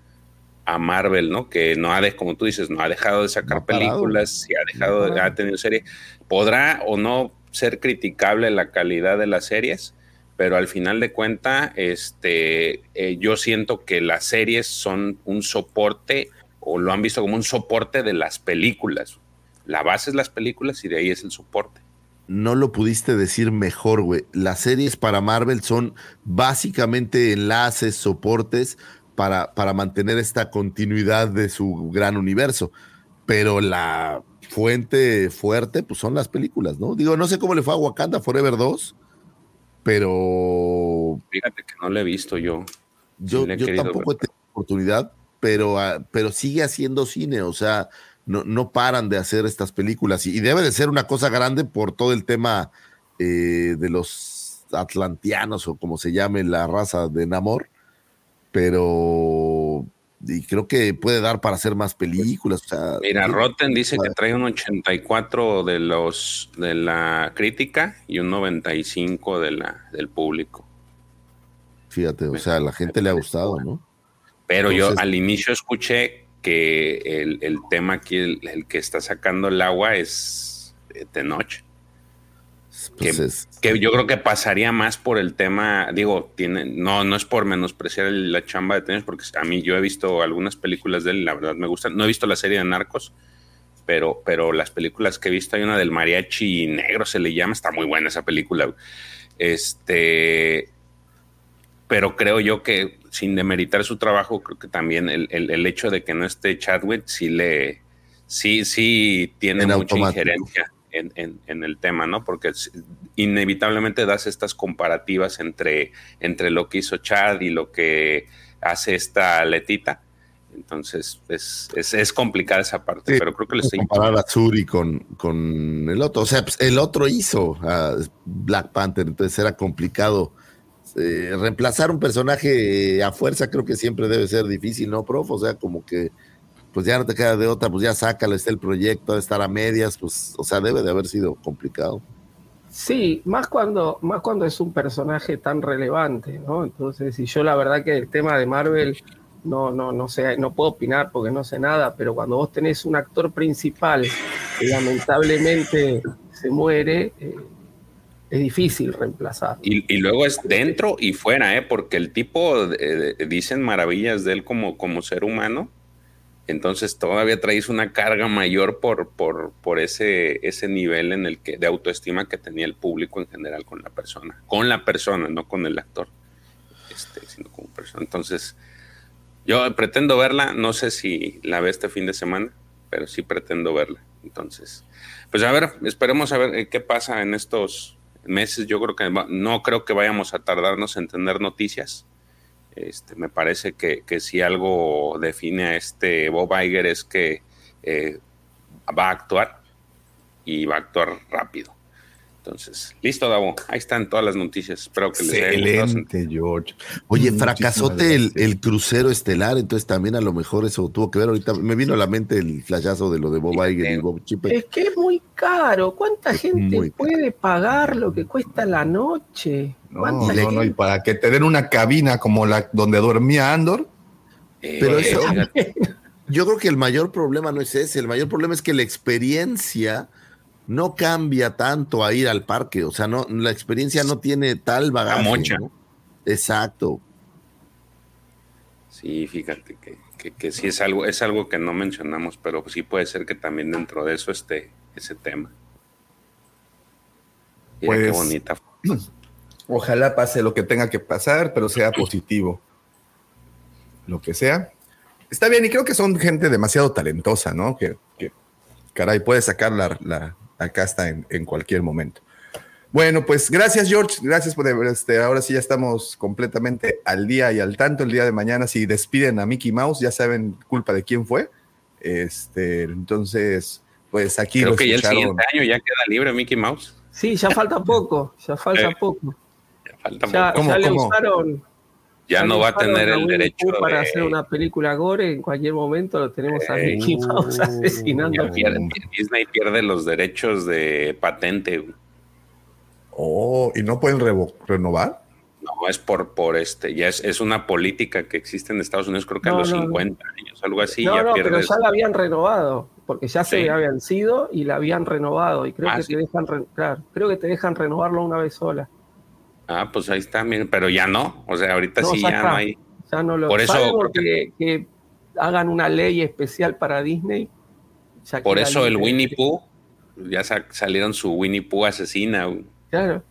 a Marvel, ¿no? Que no ha de, como tú dices, no ha dejado de sacar No películas, y ha dejado, No ha tenido serie. Podrá o no ser criticable la calidad de las series, pero al final de cuenta, este, eh, yo siento que las series son un soporte, o lo han visto como un soporte de las películas. La base es las películas y de ahí es el soporte. No lo pudiste decir mejor, güey. Las series para Marvel son básicamente enlaces, soportes para, para mantener esta continuidad de su gran universo. Pero la fuente fuerte, pues son las películas, ¿no? Digo, no sé cómo le fue a Wakanda Forever 2, pero Fíjate que no lo he visto yo. yo, Sí, le tampoco he tenido oportunidad, pero, ah, pero sigue haciendo cine, o sea, no, no paran de hacer estas películas y, y debe de ser una cosa grande por todo el tema eh, de los atlantianos o como se llame la raza de Namor, pero y creo que puede dar para hacer más películas. O sea, Mira, Rotten dice que trae un 84 de los de la crítica y un 95 de la del público. Fíjate, o sea, a la gente le ha gustado, ¿no? Pero yo al inicio escuché que el, el tema aquí, el, el que está sacando el agua es eh, Tenoch. Que, yo creo que pasaría más por el tema, digo, tiene, no, no es por menospreciar el- la chamba de Tenoch, porque a mí yo he visto algunas películas de él la verdad me gustan. No he visto la serie de Narcos, pero, pero las películas que he visto, hay una del mariachi negro, se le llama, está muy buena esa película. Este, pero creo yo que sin demeritar su trabajo, creo que también el, el- el hecho de que no esté Chadwick sí le, sí, sí tiene En mucha automático. injerencia. En, en- en el tema, ¿no? Porque inevitablemente das estas comparativas entre, entre lo que hizo Chad y lo que hace esta Letita. Entonces es, es, es complicada esa parte, Sí, pero creo que le estoy comparar a Zuri con, con el otro. O sea, pues, el otro hizo a Black Panther, entonces era complicado. Eh, reemplazar un personaje a fuerza creo que siempre debe ser difícil, ¿no, prof? O sea, como que pues ya no te queda de otra, pues ya sácalo, está el proyecto, de estar a medias, pues, o sea, debe de haber sido complicado. Sí, más cuando, más cuando es un personaje tan relevante, ¿no? Entonces, y yo la verdad que el tema de Marvel no, no, no sé, no puedo opinar porque no sé nada, pero cuando vos tenés un actor principal que lamentablemente se muere, eh, es difícil reemplazar. Y, y luego es dentro y fuera, ¿eh? porque el tipo eh, dicen maravillas de él como, como ser humano. Entonces todavía traes una carga mayor por, por, por ese, ese nivel en el que, de autoestima que tenía el público en general con la persona. Con la persona, no con el actor. Este, sino como persona. Entonces, yo pretendo verla, no sé si la ve este fin de semana, pero sí pretendo verla. Entonces, pues a ver, esperemos a ver eh, qué pasa en estos meses. Yo creo que no creo que vayamos a tardarnos en tener noticias. Este, me parece que, que si algo define a este Bob Iger es que eh, va a actuar y va a actuar rápido. Entonces, listo, Davo. Ahí están todas las noticias. Espero que les haya gustado. Excelente, George. Oye, fracasote el, el crucero estelar, entonces también a lo mejor eso tuvo que ver. Ahorita me vino a la mente el flashazo de lo de Bob Iger y Bob Chipper. Es que es muy caro. ¿Cuánta gente muy puede pagar lo que cuesta la noche? No, ¿Cuánta no, no, y para que te den una cabina como la donde dormía Andor. Pero Eh, eso, yo creo que el mayor problema no es ese, el mayor problema es que la experiencia no cambia tanto a ir al parque, o sea, no, la experiencia no tiene tal bagaje. mocha. ¿no? Exacto. Sí, fíjate que, que, que sí es algo, es algo que no mencionamos, pero sí puede ser que también dentro de eso esté ese tema. Mira qué Pues, bonita. Ojalá pase lo que tenga que pasar, pero sea positivo. Lo que sea. Está bien, y creo que son gente demasiado talentosa, ¿no? Que, que, caray, puede sacar la, la, la casta en, en cualquier momento. Bueno, pues gracias, George. Gracias por este. Ahora sí ya estamos completamente al día y al tanto. El día de mañana, si despiden a Mickey Mouse, ya saben culpa de quién fue. Este, entonces, pues aquí Creo lo que ya el escucharon. siguiente año ya queda libre Mickey Mouse. Sí, ya falta poco, ya falta Eh, poco. Ya falta Ya, poco. ya le cómo? usaron. Ya no va a tener el derecho Pooh para de- hacer una película gore. En cualquier momento lo tenemos a Eh, Mickey Mouse asesinando. Pierde- Disney pierde los derechos de patente. Oh, y no pueden renovar. No, es por, por este, ya es, es una política que existe en Estados Unidos, creo que a No, los no, no. 50 años, algo así, no, ya no, pero ya la habían renovado, porque ya se Sí. había vencido y la habían renovado. Y creo Ah, que sí. te dejan, re- claro, creo que te dejan renovarlo una vez sola. Ah, pues ahí está, miren, pero ya no, o sea, ahorita No, sí ya no hay. Ya no lo Por eso salvo creo que, que hagan una ley especial para Disney. Por eso el. Winnie Pooh, ya sa- salieron su Winnie Pooh asesina. Claro.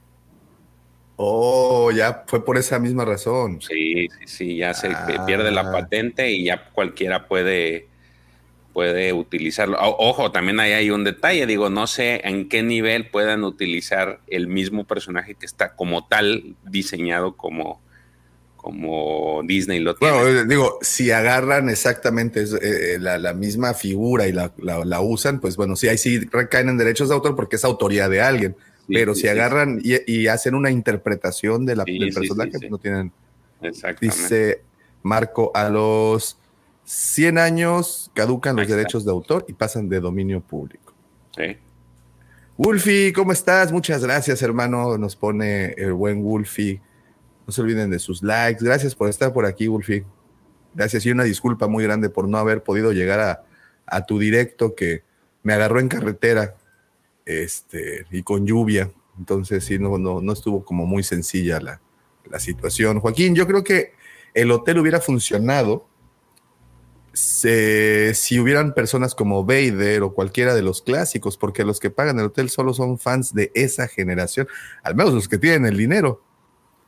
Oh, ya fue por esa misma razón. Sí, sí, sí, ya se Ah. pierde la patente y ya cualquiera puede, puede utilizarlo. Ojo, también ahí hay un detalle, digo, no sé en qué nivel puedan utilizar el mismo personaje que está como tal diseñado como, como Disney lo tiene. Bueno, eh, digo, si agarran exactamente es- eh, la, la misma figura y la, la- la usan, pues bueno, sí, ahí sí recaen en derechos de autor porque es autoría de alguien. Sí, pero sí, si sí. agarran y, y hacen una interpretación de la, del personaje, pues no tienen. Exactamente. Dice Marco, a los 100 años caducan los derechos de autor y pasan de dominio público. Sí. Wolfie, ¿cómo estás? Muchas gracias, hermano. Nos pone el buen Wolfie. No se olviden de sus likes. Gracias por estar por aquí, Wolfie. Gracias y una disculpa muy grande por no haber podido llegar a, a tu directo que me agarró en carretera este, y con lluvia. Entonces, sí, no, no, no estuvo como muy sencilla la, la situación. Joaquín, yo creo que el hotel hubiera funcionado si hubieran personas como Vader o cualquiera de los clásicos, porque los que pagan el hotel solo son fans de esa generación, al menos los que tienen el dinero.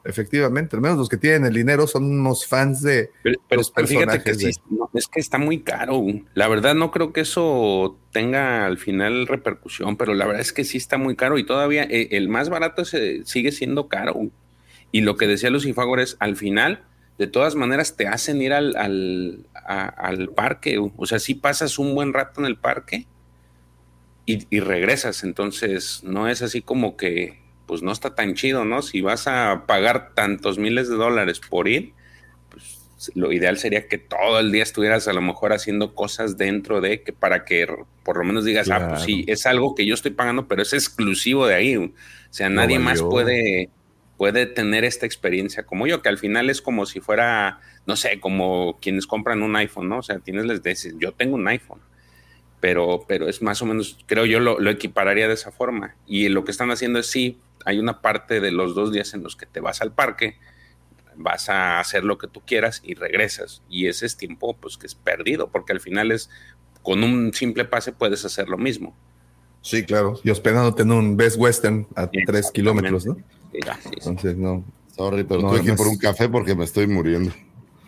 efectivamente. Al menos los que tienen el dinero son unos fans de Pero, pero los fíjate personajes. que sí, de- no, es que está muy caro. La verdad no creo que eso tenga al final repercusión, pero la verdad es que sí está muy caro y todavía eh, el más barato se- sigue siendo caro. Y lo que decía Lucifagor es, al final, de todas maneras, te hacen ir al, al, a- al parque. O sea, si pasas un buen rato en el parque y, y regresas. Entonces, no es así como que, pues no está tan chido, ¿no? Si vas a pagar tantos miles de dólares por ir, pues lo ideal sería que todo el día estuvieras a lo mejor haciendo cosas dentro de que para que por lo menos digas, ah, pues sí, es algo que yo estoy pagando, pero es exclusivo de ahí. O sea, No nadie más puede, puede tener esta experiencia como yo, que al final es como si fuera, no sé, como quienes compran un iPhone, ¿no? O sea, tienes les dices, yo tengo un iPhone pero, pero es más o menos, creo yo lo, lo equipararía de esa forma. Y lo que están haciendo es sí, hay una parte de los dos días en los que te vas al parque, vas a hacer lo que tú quieras y regresas. Y ese es tiempo pues que es perdido, porque al final es, con un simple pase puedes hacer lo mismo. Sí, claro. Y hospedándote en un Best Western a tres kilómetros, ¿no? Sí. Entonces, no. Sorry, pero No, tuve que ir por un café porque me estoy muriendo.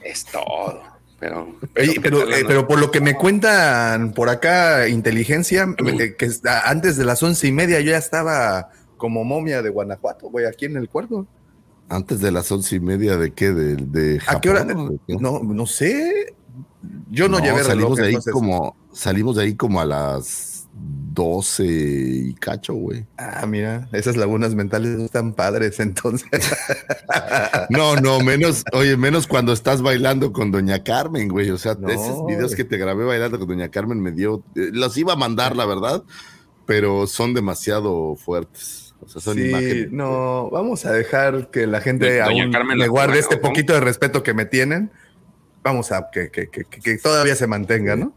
Es todo. Pero, pero, eh, pero por lo que me cuentan por acá, inteligencia, eh, que antes de las once y media yo ya estaba como momia de Guanajuato, güey, aquí en el cuerdo. Antes de las once y media de qué, de, de ¿A qué hora? Japón. No, no sé. Yo no, llevé reloj, salimos de ahí entonces- como salimos de ahí como a las 12 y cacho, güey. Ah, mira, esas lagunas mentales no están padres, entonces. No, no, menos, oye, menos cuando estás bailando con Doña Carmen, güey. O sea, No, esos videos güey. que te grabé bailando con Doña Carmen me dio, eh, los iba a mandar, la verdad, pero son demasiado fuertes. O sea, son sí, imágenes. no, vamos a dejar que la gente Doña aún Carmen me la guarde este poquito de respeto que me tienen. Vamos a que, que- que- que- que todavía se mantenga, ¿no?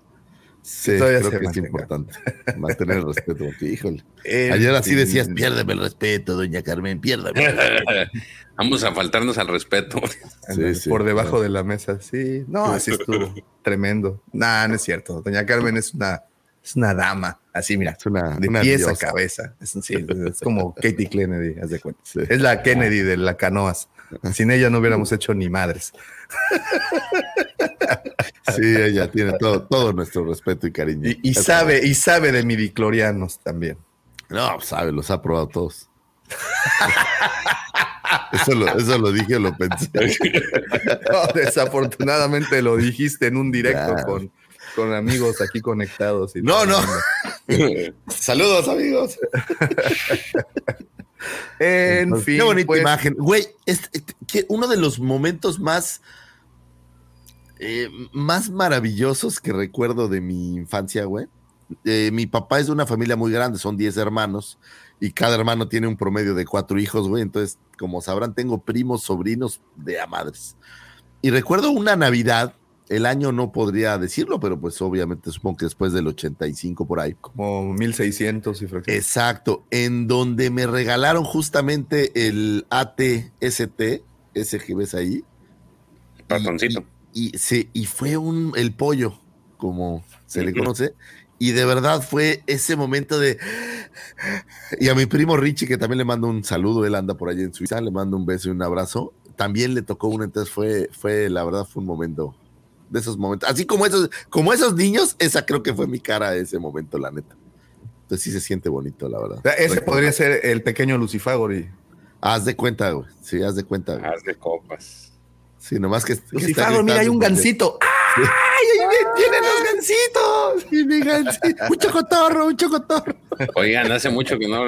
Sí, todavía creo que es importante mantener el respeto. Porque, híjole. En Ayer así decías, piérdeme el respeto, Doña Carmen, piérdeme. Vamos a faltarnos al respeto. Sí, sí, por debajo claro. de la mesa, sí. No, así estuvo tremendo. Nah, no es cierto. Doña Carmen es una, es una dama. Así, mira, Es una, de una pies a cabeza. Es, sí, es como Katie Kennedy, haz de cuenta. Sí. Es la Kennedy de la canoas. Sin ella no hubiéramos hecho ni madres. Sí, ella tiene todo, todo nuestro respeto y cariño. Y, y sabe, y sabe de midiclorianos también. No, sabe, los ha probado todos. Eso lo, eso lo dije lo pensé. No, desafortunadamente lo dijiste en un directo Claro. con, con amigos aquí conectados. y No, no. Saludos, amigos. En Entonces, fin, Qué bonita pues, imagen. Güey, es- es- que uno de los momentos más, eh, más maravillosos que recuerdo de mi infancia, güey. Eh, mi papá es de una familia muy grande, son 10 hermanos y cada hermano tiene un promedio de cuatro hijos, güey. Entonces, como sabrán, tengo primos, sobrinos de a madres. Y recuerdo una Navidad, el año no podría decirlo, pero pues obviamente supongo que después del 85 por ahí. como 1600 y fracciones. Exacto, en donde me regalaron justamente el ATST, ese que ves ahí. Ratoncito. Y, y- sí, y fue un el pollo, como se le conoce. Y de verdad fue ese momento de. Y a mi primo Richie, que también le mando un saludo, él anda por allá en Suiza, le mando un beso y un abrazo. También le tocó uno, entonces fue, fue, la verdad, fue un momento de esos momentos. Así como esos, como esos niños, esa creo que fue mi cara ese momento, la neta. Entonces sí se siente bonito, la verdad. O sea, ese podría ser el pequeño Lucifagor. Y... Haz de cuenta, güey. Sí, haz de cuenta, güey. Haz de copas. Sí, nomás que. que está Lucifagor, mira, hay un gancito. ¡Ay, ahí vienen los gancitos! Sí, mi gancito. Un chocotorro, un chocotorro. Oigan, hace mucho que no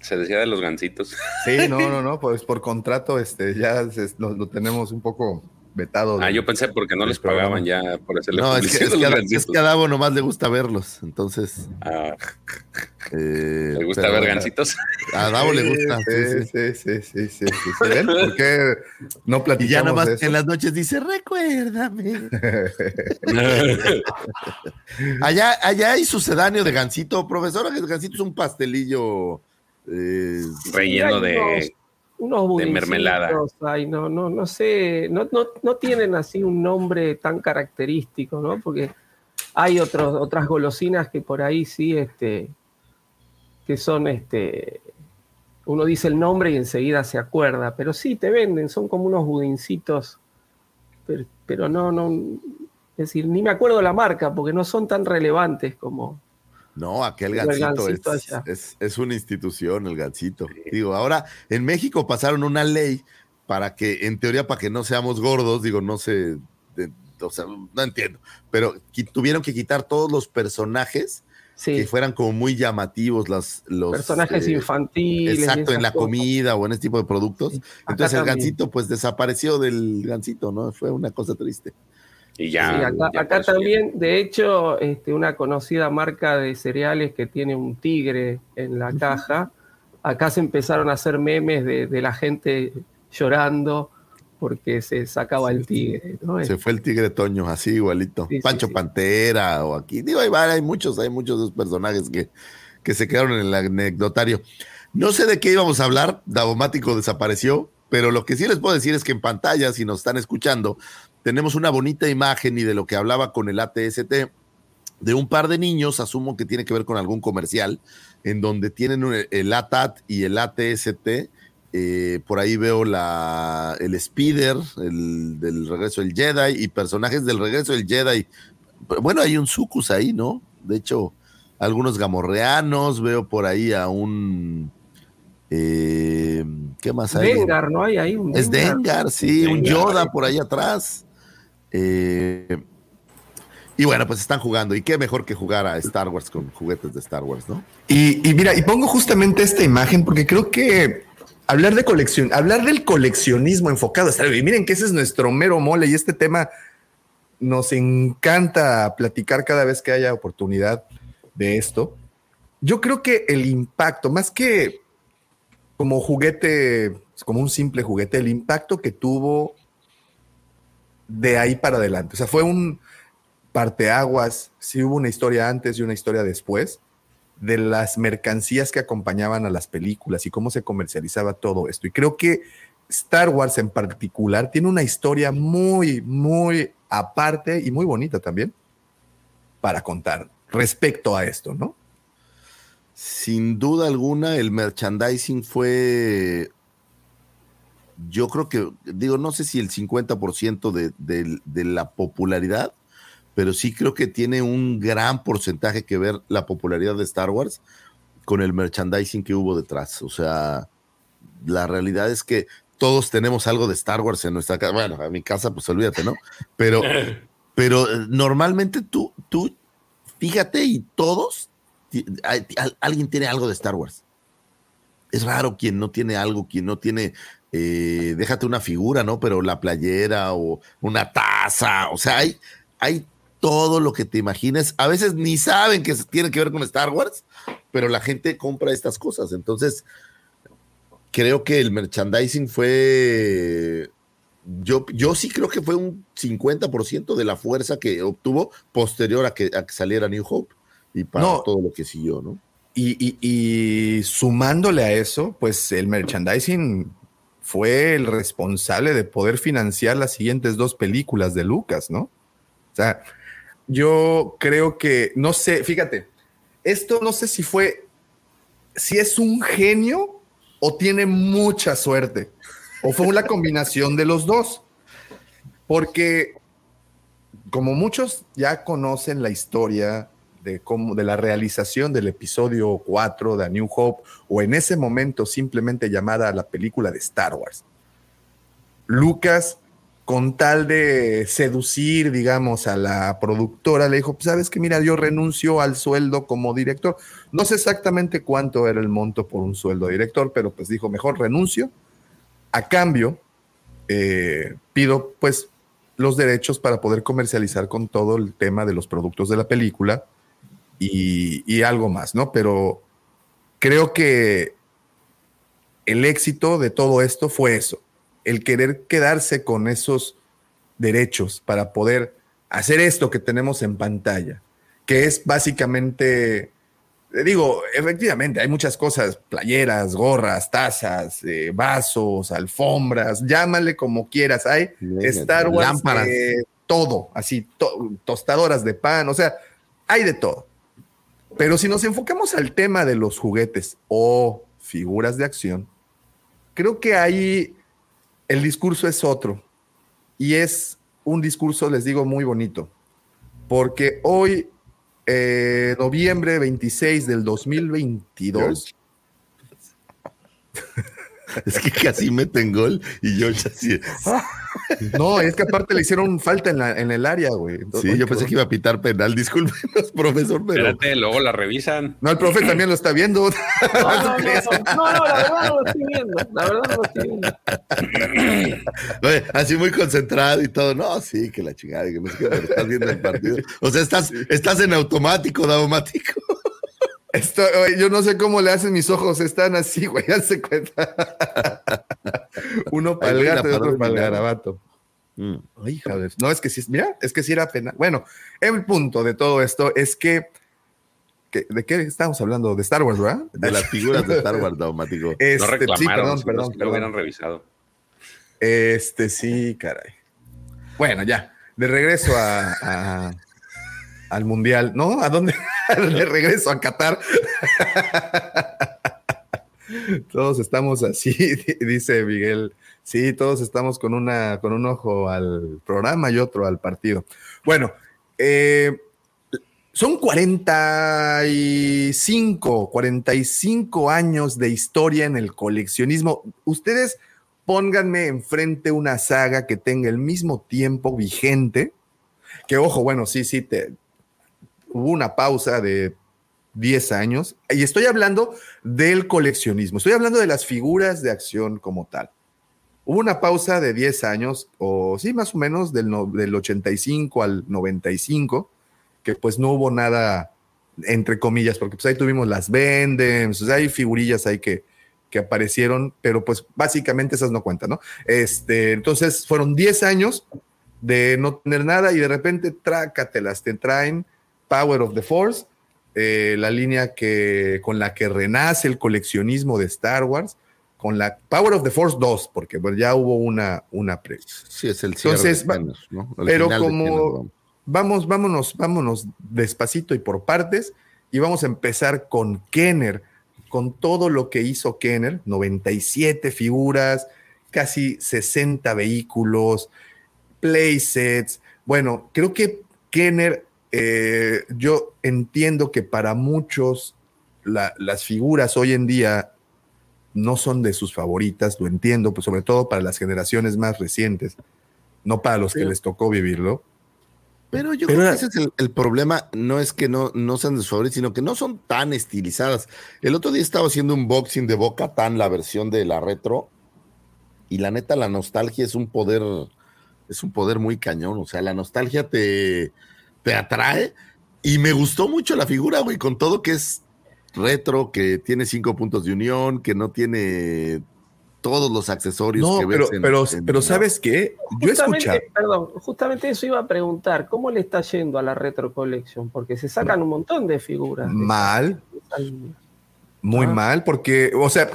se decía de los gancitos. Sí, no, no, no, pues por contrato este, ya se- lo, lo tenemos un poco vetado. de- Ah, yo pensé porque no les programa. pagaban ya por hacerle No, es que, es, a que a, es que a Davo nomás le gusta verlos. Entonces. Ah, eh, ¿Les gusta ver gancitos? A Davo le gusta. sí, sí. Sí, sí, sí, sí, sí, sí. ¿Sí ven? ¿Por qué no Y platicamos ya nomás de eso? en las noches dice, recuérdame. allá, allá hay sucedáneo de gancito, profesora, que el gancito es un pastelillo. eh, Relleno de. Unos- budincitos mermelada. hay, no, no, no sé, no, no, no tienen así un nombre tan característico, ¿no? Porque hay otros, otras golosinas que por ahí sí, este, que son este, uno dice el nombre y enseguida se acuerda, pero sí te venden, son como unos budincitos, pero, pero no, no, es decir, ni me acuerdo la marca porque no son tan relevantes como, No, aquel gancito, Gansito es, es- es una institución, el gancito. Digo, ahora en México pasaron una ley para que, en teoría, para que no seamos gordos, digo, no sé, de- o sea, no entiendo, pero tuvieron que quitar todos los personajes sí, que fueran como muy llamativos, las, los personajes eh, infantiles. Exacto, en la cosas. comida o en este tipo de productos. Sí, Entonces el gancito pues desapareció del gancito, ¿no? Fue una cosa triste. Y ya. Sí, acá, ya también, de hecho, este, una conocida marca de cereales que tiene un tigre en la caja, acá se empezaron a hacer memes de, de la gente llorando porque se sacaba el tigre. ¿no? Se fue el tigre Toño, así igualito. Sí, Pancho. Pantera o aquí. Digo, hay muchos, hay muchos de esos personajes que, que se quedaron en el anecdotario. No sé de qué íbamos a hablar, Davomático desapareció, pero lo que sí les puedo decir es que en pantalla, si nos están escuchando, tenemos una bonita imagen y de lo que hablaba con el ATST, de un par de niños, asumo que tiene que ver con algún comercial, en donde tienen el ATAT y el ATST. eh, por ahí veo la, el Speeder, el del regreso del Jedi y personajes del regreso del Jedi. Bueno, hay un Sucus ahí, ¿no? De hecho, algunos gamorreanos, veo por ahí a un... eh, ¿Qué más hay? Dengar, ¿no hay ahí un Es Dengar, sí, un. Yoda por ahí atrás. Eh, y bueno, pues están jugando. Y qué mejor que jugar a Star Wars con juguetes de Star Wars, ¿no? Y, mira, y pongo justamente esta imagen porque creo que hablar de colección, hablar del coleccionismo enfocado a Star y miren que ese es nuestro mero mole y este tema nos encanta platicar cada vez que haya oportunidad de esto. Yo creo que el impacto, más que como juguete, como un simple juguete, el impacto que tuvo de ahí para adelante. O sea, fue un parteaguas, sí hubo una historia antes y una historia después de las mercancías que acompañaban a las películas y cómo se comercializaba todo esto. Y creo que Star Wars en particular tiene una historia muy, muy aparte y muy bonita también para contar respecto a esto, ¿no? Sin duda alguna, el merchandising fue. Yo creo que, digo, no sé si el 50% de, de- de la popularidad, pero sí creo que tiene un gran porcentaje que ver la popularidad de Star Wars con el merchandising que hubo detrás. O sea, la realidad es que todos tenemos algo de Star Wars en nuestra casa. Bueno, en mi casa, pues olvídate, ¿no? Pero, pero eh, normalmente tú, tú, fíjate, y todos, alguien tiene algo de Star Wars. Es raro quien no tiene algo, quien no tiene, eh, déjate una figura, ¿no? Pero la playera o una taza, o sea, hay, hay todo lo que te imagines. A veces ni saben que tiene que ver con Star Wars, pero la gente compra estas cosas. Entonces, creo que el merchandising fue. Yo, yo sí creo que fue un 50% de la fuerza que obtuvo posterior a que, a que saliera New Hope y para No. todo lo que siguió, ¿no? Y, y- y sumándole a eso, pues el merchandising fue el responsable de poder financiar las siguientes dos películas de Lucas, ¿no? O sea, yo creo que, no sé, fíjate, esto no sé si fue, si es un genio o tiene mucha suerte, o fue una combinación de los dos, porque como muchos ya conocen la historia de cómo de la realización del episodio 4 de A New Hope o en ese momento simplemente llamada la película de Star Wars. Lucas con tal de seducir, digamos, a la productora, le dijo, "Pues, sabes que mira, yo renuncio al sueldo como director. No sé exactamente cuánto era el monto por un sueldo de director, pero pues dijo, mejor renuncio. A cambio, eh, pido pues los derechos para poder comercializar con todo el tema de los productos de la película y, y algo más, ¿no? Pero creo que el éxito de todo esto fue eso, el querer quedarse con esos derechos para poder hacer esto que tenemos en pantalla, que es básicamente, eh, digo, efectivamente, hay muchas cosas, playeras, gorras, tazas, eh, vasos, alfombras, llámale como quieras, hay Star Wars, Lámparas. eh, todo, así, to- tostadoras de pan, o sea, hay de todo. Pero si nos enfocamos al tema de los juguetes o figuras de acción, creo que ahí el discurso es otro. Y es un discurso, les digo, muy bonito. Porque hoy, eh, noviembre 26 del 2022, Es que casi meten gol y yo así. No, es que aparte le hicieron falta en, la- en el área, güey. Sí, yo pensé que iba a pitar penal. Discúlpenos, profesor, pero. Espérate, luego la revisan. No, el profe también lo está viendo. No, no, no, no, no, la verdad no lo estoy viendo. La verdad no lo estoy viendo. Oye, así muy concentrado y todo. No, sí, que la chingada, que pero estás viendo el partido. O sea, estás, estás en automático, daumático. Esto, yo no sé cómo le hacen mis ojos, están así, güey, hazte cuenta. Uno para el gato y otro para el garabato. Mm. Ay, joder. No, es que sí, mira, es que sí era pena. Bueno, el punto de todo esto es que, que- ¿de qué estamos hablando? De Star Wars, ¿verdad? De las figuras de Star Wars, daumático. Este, No sí, reclamaron, perdón, si no, perdón, si lo hubieran perdón. revisado. Este, sí, caray. Bueno, ya, de regreso a, a- al Mundial, ¿no? ¿A dónde? De regreso a Qatar. Todos estamos así, dice Miguel. Sí, todos estamos con, una, con un ojo al programa y otro al partido. Bueno, eh, son 45, 45 años de historia en el coleccionismo. Ustedes pónganme enfrente una saga que tenga el mismo tiempo vigente. Que ojo, bueno, sí, sí, te, hubo una pausa de 10 años. Y estoy hablando del coleccionismo, estoy hablando de las figuras de acción como tal. Hubo una pausa de 10 años, o sí, más o menos, del, no- del 85 al 95, que pues no hubo nada, entre comillas, porque pues ahí tuvimos las Vendems, o sea, hay figurillas ahí que, que aparecieron, pero pues básicamente esas no cuentan, ¿no? Este, entonces fueron 10 años de no tener nada y de repente trácatelas, te traen Power of the Force, eh, la línea que, con la que renace el coleccionismo de Star Wars, con la Power of the Force 2, porque bueno, ya hubo una, una pre. Sí, es el cierre Entonces, de va- Thanos, ¿no? El pero como vamos, vámonos, vámonos despacito y por partes, y vamos a empezar con Kenner, con todo lo que hizo Kenner, 97 figuras, casi 60 vehículos, playsets. Bueno, creo que Kenner, eh, yo entiendo que para muchos la- las figuras hoy en día no son de sus favoritas, lo entiendo, pues sobre todo para las generaciones más recientes, no para los que les tocó vivirlo. Pero yo Pero creo era- que ese es el, el problema, no es que no, no sean de sus favoritos, sino que no son tan estilizadas. El otro día estaba haciendo un boxing de Boca Tan, la versión de la retro, y la neta, la nostalgia es un poder, es un poder muy cañón. O sea, la nostalgia te, te atrae. Y me gustó mucho la figura, güey, con todo que es retro, que tiene cinco puntos de unión, que no tiene todos los accesorios No, que pero, ves en- pero, en- pero ¿sabes qué? Yo escuchado. perdón, justamente eso iba a preguntar, ¿cómo le está yendo a la Retro Collection? Porque se sacan un montón de figuras. Mal, muy Ah. mal, porque, o sea,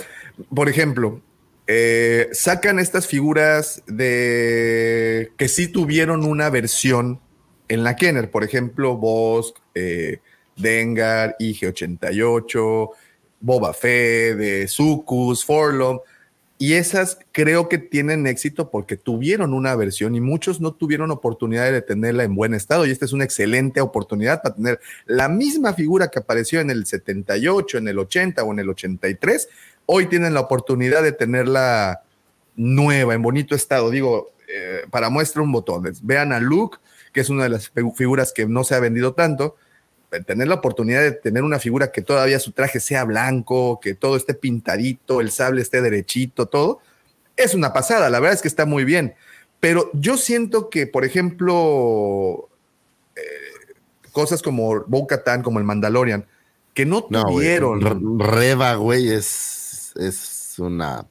por ejemplo, eh, sacan estas figuras de que sí tuvieron una versión en la Kenner, por ejemplo, Bosk, eh, Dengar, IG-88, Boba Fett, de Sucus, Forlom, y esas creo que tienen éxito porque tuvieron una versión y muchos no tuvieron oportunidad de tenerla en buen estado. Y esta es una excelente oportunidad para tener la misma figura que apareció en el 78, en el 80 o en el 83. Hoy tienen la oportunidad de tenerla nueva, en bonito estado. Digo, eh, para muestra un botón. Vean a Luke, que es una de las figu- figuras que no se ha vendido tanto. Tener la oportunidad de tener una figura que todavía su traje sea blanco, que todo esté pintadito, el sable esté derechito, todo, es una pasada. La verdad es que está muy bien. Pero yo siento que, por ejemplo, eh, cosas como Bo-Katan, como el Mandalorian, que no tuvieron. Re- Reba, güey, es, es una.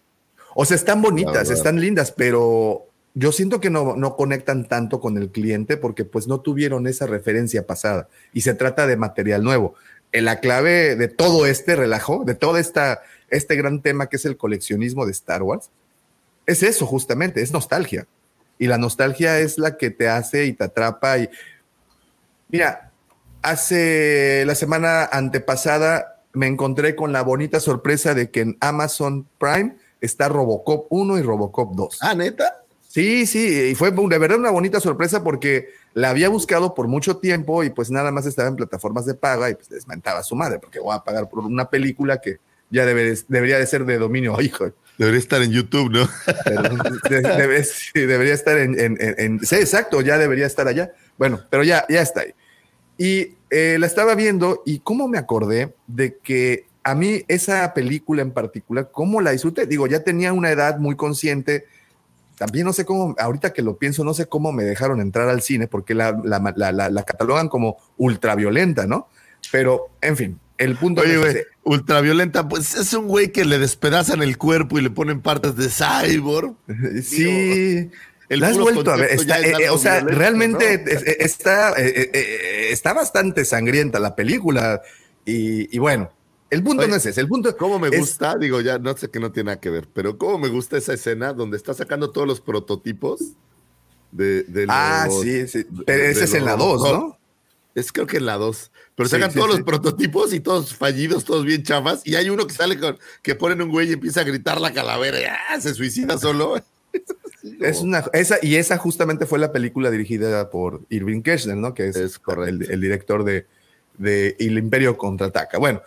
O sea, están bonitas, están lindas, pero yo siento que no, no conectan tanto con el cliente porque pues no tuvieron esa referencia pasada y se trata de material nuevo. Eh, La clave de todo este relajo, de todo esta, este gran tema que es el coleccionismo de Star Wars, es eso justamente, es nostalgia. Y la nostalgia es la que te hace y te atrapa. Y mira, hace la semana antepasada me encontré con la bonita sorpresa de que en Amazon Prime está Robocop 1 y Robocop 2. Ah, neta. Sí, sí, y fue de verdad una bonita sorpresa porque la había buscado por mucho tiempo y pues nada más estaba en plataformas de paga y pues desmentaba a su madre porque voy a pagar por una película que ya debe, debería de ser de dominio, hijo. Debería estar en YouTube, ¿no? De- debe- sí, debería estar en, en- en- en- Sí, exacto, ya debería estar allá. Bueno, pero ya, ya está ahí. Y eh, la estaba viendo y cómo me acordé de que a mí esa película en particular, cómo la disfruté. Digo, ya tenía una edad muy consciente. También no sé cómo, ahorita que lo pienso, no sé cómo me dejaron entrar al cine porque la, la, la- la- la catalogan como ultraviolenta, ¿no? Pero, en fin, el punto Oye, es güey, ese. ultraviolenta, pues es un güey que le despedazan el cuerpo y le ponen partes de cyborg. Sí. el la has vuelto a ver. Está, es eh, o sea, realmente ¿no? es- está, eh, eh, eh, está bastante sangrienta la película. Y, y bueno, el punto Oye, no es ese. El punto ¿Cómo me es- gusta? Digo, ya no sé que no tiene nada que ver, pero ¿cómo me gusta esa escena donde está sacando todos los prototipos de, de Ah, los- sí, sí. de- Pero de ese es en la 2, Robocop? ¿no? Es creo que en la 2. Pero Sí, sacan sí, todos sí. los prototipos y todos fallidos, todos bien chafas. Y hay uno que sale con que ponen un güey y empieza a gritar la calavera y ¡ah! se suicida solo. Es una, esa, y esa justamente fue la película dirigida por Irving Kirchner, ¿no? Que es, el, el director de, de El Imperio Contraataca. Bueno,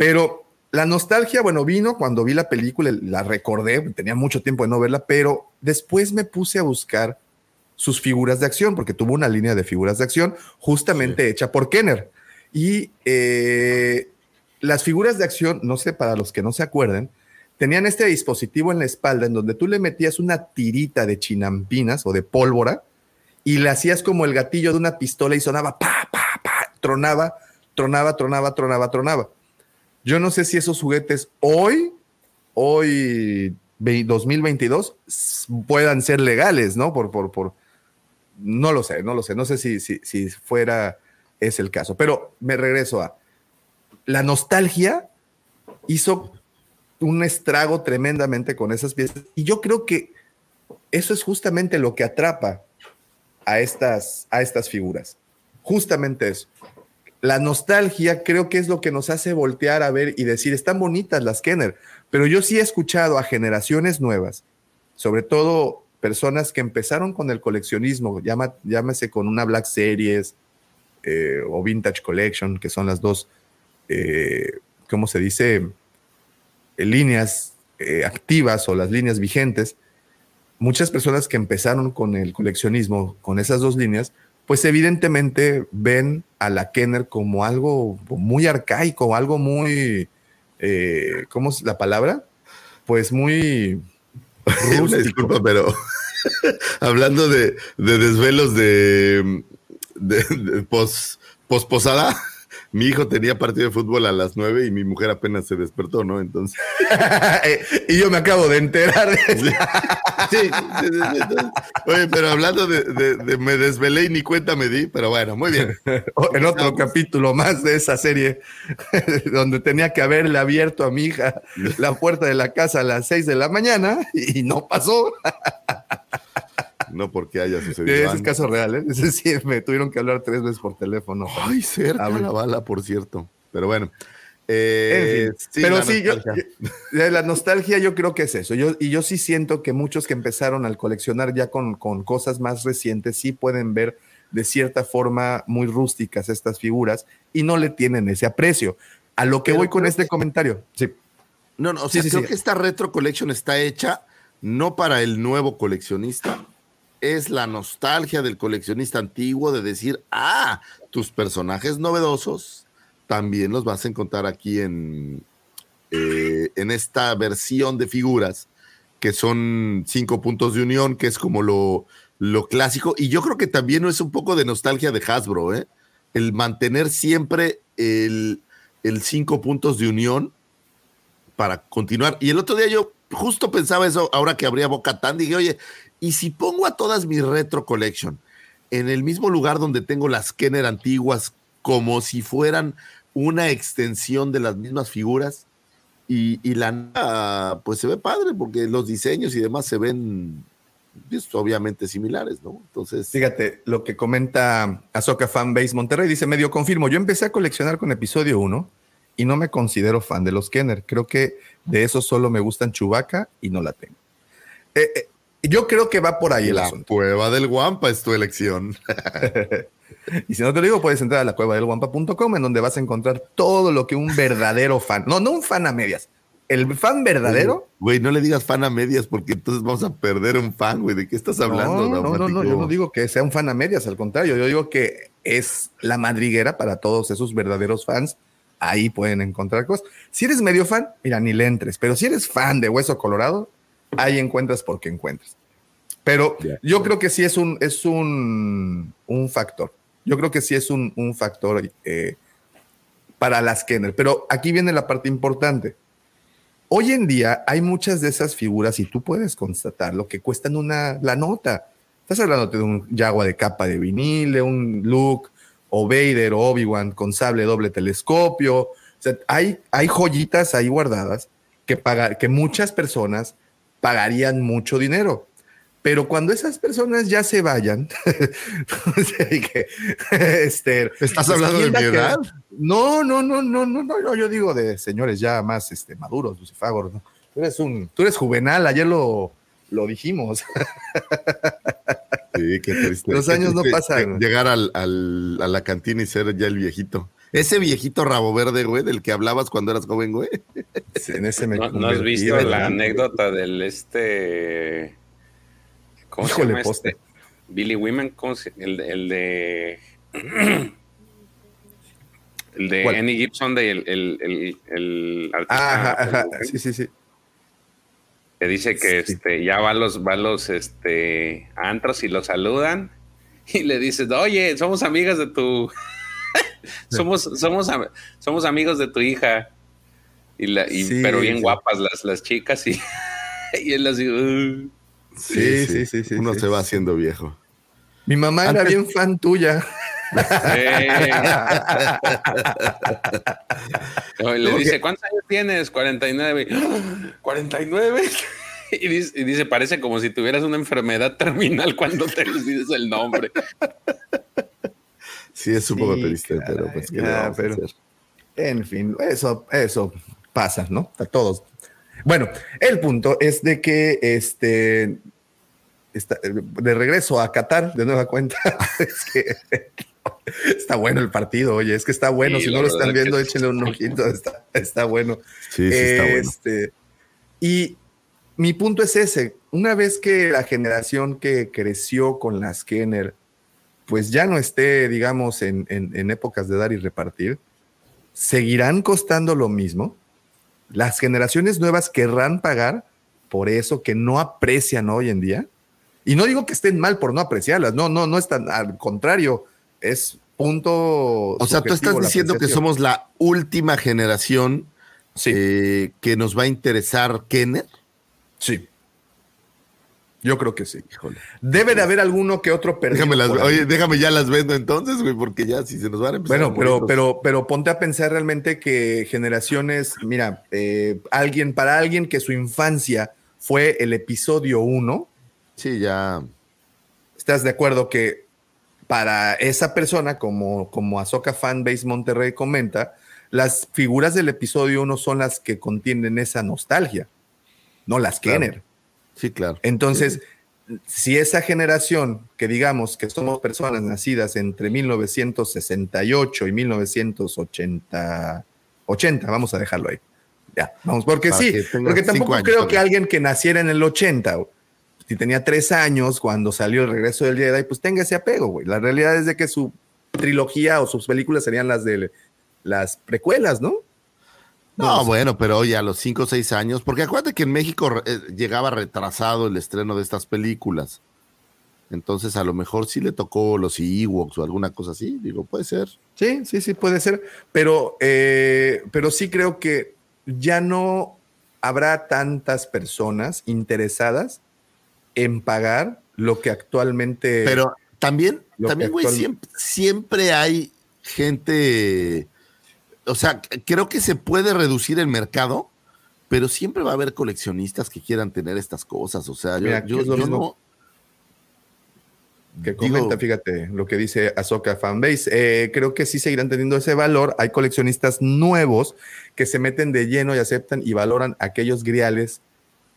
pero la nostalgia, bueno, vino cuando vi la película, la recordé, tenía mucho tiempo de no verla, pero después me puse a buscar sus figuras de acción, porque tuvo una línea de figuras de acción justamente hecha por Kenner. Y eh, las figuras de acción, no sé, para los que no se acuerden, tenían este dispositivo en la espalda en donde tú le metías una tirita de chinampinas o de pólvora y le hacías como el gatillo de una pistola y sonaba pa, pa, pa, tronaba, tronaba, tronaba, tronaba, tronaba. Yo no sé si esos juguetes hoy, hoy ve- 2022, s- puedan ser legales, ¿no? Por, por, por, no lo sé, no lo sé, no sé si, si, si fuera es el caso, pero me regreso a la nostalgia hizo un estrago tremendamente con esas piezas y yo creo que eso es justamente lo que atrapa a estas, a estas figuras, justamente eso. La nostalgia creo que es lo que nos hace voltear a ver y decir, están bonitas las Kenner, pero yo sí he escuchado a generaciones nuevas, sobre todo personas que empezaron con el coleccionismo, llámese con una Black Series eh, o Vintage Collection, que son las dos, eh, ¿cómo se dice? Eh, líneas activas o las líneas vigentes. Muchas personas que empezaron con el coleccionismo, con esas dos líneas, pues evidentemente ven a la Kenner como algo muy arcaico, algo muy, eh, ¿cómo es la palabra? Pues muy disculpa, pero hablando de, de desvelos de, de, de pos, posposada, mi hijo tenía partido de fútbol a las nueve y mi mujer apenas se despertó, ¿no? Entonces. y yo me acabo de enterar. Sí, sí, sí, sí, oye, pero hablando de, de- de me desvelé y ni cuenta me di, pero bueno, muy bien. en otro capítulo más de esa serie, donde tenía que haberle abierto a mi hija la puerta de la casa a las 6 de la mañana y no pasó. No porque haya sucedido. Ese es caso real, ¿eh? Ese sí, me tuvieron que hablar tres veces por teléfono. Ay, cerca Hable. la bala, por cierto. Pero bueno. Eh, En fin, sí, pero sí, yo, la nostalgia yo creo que es eso. Yo, y yo sí siento que muchos que empezaron al coleccionar ya con, con cosas más recientes sí pueden ver de cierta forma muy rústicas estas figuras y no le tienen ese aprecio. A lo que Pero voy con este que- comentario. Sí. No, no, o Sí, sea, sí, creo sí. que esta retro collection está hecha no para el nuevo coleccionista. Es la nostalgia del coleccionista antiguo de decir, ah, tus personajes novedosos también los vas a encontrar aquí en, eh, en esta versión de figuras que son cinco puntos de unión, que es como lo, lo clásico. Y yo creo que también es un poco de nostalgia de Hasbro, ¿eh? El mantener siempre el, el cinco puntos de unión para continuar. Y el otro día yo justo pensaba eso, ahora que abría Boca Tan, dije, oye, ¿y si pongo a todas mis retro collection en el mismo lugar donde tengo las Kenner antiguas, como si fueran una extensión de las mismas figuras? Y, y la pues se ve padre, porque los diseños y demás se ven pues, obviamente similares, ¿no? Entonces, Fíjate, lo que comenta Azoka Fanbase Monterrey dice, medio confirmo, yo empecé a coleccionar con episodio 1 y no me considero fan de los Kenner. Creo que de esos solo me gustan Chewbacca y no la tengo. Eh, eh, yo creo que va por ahí el La asunto. cueva del Guampa es tu elección. Y si no te lo digo, puedes entrar a la cueva del guampa.com en donde vas a encontrar todo lo que un verdadero fan, no, no un fan a medias, el fan verdadero. Güey, no le digas fan a medias porque entonces vamos a perder un fan, güey. ¿De qué estás hablando? no, no, no, no, yo no digo que sea un fan a medias, al contrario, yo digo que es la madriguera para todos esos verdaderos fans. Ahí pueden encontrar cosas. Si eres medio fan, mira, ni le entres, pero si eres fan de Hueso Colorado, ahí encuentras porque encuentras. Pero yo creo que sí es un, es un, un factor. Yo creo que sí es un, un factor eh, para las Kenner. Pero aquí viene la parte importante. Hoy en día hay muchas de esas figuras y tú puedes constatarlo que cuestan una la nota. Estás hablando de un Yagua de capa de vinil, de un Luke o Vader o Obi-Wan con sable doble telescopio. O sea, hay, hay joyitas ahí guardadas que, pagar, que muchas personas pagarían mucho dinero. Pero cuando esas personas ya se vayan, este, ¿Estás hablando de ¿quién va mi edad? No, no, no, no, no, no, no, yo digo de señores ya más este, maduros, Lucifagor. ¿no? Tú eres un, tú eres juvenal, ayer lo, lo dijimos. Sí, qué triste. Los años no pasan. Llegar al, al- a la cantina y ser ya el viejito. Ese viejito rabo verde, güey, del que hablabas cuando eras joven, güey. en ese me ¿No, no has visto la anécdota del este. ¿Cómo se llama poste. este? Billy Women, ¿cómo se- el, el de. El de ¿Cuál? Annie Gibson, de el, el, el, el artista Ajá, sí, sí, sí. que dice que este, ya va a los, va los este, antros y lo saludan y le dices, oye, somos amigas de tu. somos, somos, somos amigos de tu hija. Y la, y- Sí, pero bien sí. guapas las, las chicas y, y él así. "Uh". Sí, sí, sí, sí, Uno sí. se va haciendo viejo. Mi mamá era bien fan tuya. No, y le ¿Cómo dice, que? ¿cuántos años tienes? 49. ¡Ah! 49. Y dice, y dice, parece como si tuvieras una enfermedad terminal cuando te dices el nombre. Sí, es un poco Sí, triste, caray, pero pues, ¿qué a pero-? En fin, eso, eso pasa, ¿no? A todos. Bueno, el punto es de que este está- de regreso a Qatar, de nueva cuenta, es que está bueno el partido, oye, es que está bueno. Sí, si no lo están viendo, échenle un ojito, está, está bueno. Sí, sí, está bueno. Este, Y mi punto es ese, una vez que la generación que creció con las Kenner, pues ya no esté, digamos, en, en- en épocas de dar y repartir, seguirán costando lo mismo. Las generaciones nuevas querrán pagar por eso que no aprecian hoy en día. Y no digo que estén mal por no apreciarlas, no, no, no están, al contrario, es punto. O sea, tú estás diciendo que somos la última generación Sí. eh, que nos va a interesar Kenner. Sí. Yo creo que sí. Híjole. Debe de haber alguno que otro perdido. Déjame, las, oye, déjame ya las vendo entonces, güey, porque ya si se nos van a empezar. Bueno, pero, los- pero, pero ponte a pensar realmente que generaciones, mira, eh, alguien, para alguien que su infancia fue el episodio 1, Sí, ya. ¿estás de acuerdo que para esa persona, como, como Azoka Fanbase Monterrey comenta, las figuras del episodio 1 son las que contienen esa nostalgia, no las Claro. Kenner. Sí, claro. Entonces, si esa generación, que digamos que somos personas nacidas entre 1968 y 1980, 80, vamos a dejarlo ahí. Ya, vamos, porque Para sí, porque tampoco años creo que alguien que naciera en el 80, o si tenía tres años cuando salió el regreso del Jedi, pues tenga ese apego, güey. La realidad es de que su trilogía o sus películas serían las de las precuelas, ¿no? No, No, bueno, pero oye, a los 5 o 6 años, porque acuérdate que en México eh, llegaba retrasado el estreno de estas películas. Entonces, a lo mejor sí le tocó los Ewoks o alguna cosa así. Digo, puede ser. Sí, sí, sí, puede ser. Pero, eh, pero sí creo que ya no habrá tantas personas interesadas en pagar lo que actualmente. Pero también, también, güey, siempre hay gente. O sea, creo que se puede reducir el mercado, pero siempre va a haber coleccionistas que quieran tener estas cosas. O sea, yo, no. que comenta, fíjate lo que dice Azoka Fanbase. Eh, creo que sí seguirán teniendo ese valor. Hay coleccionistas nuevos que se meten de lleno y aceptan y valoran aquellos griales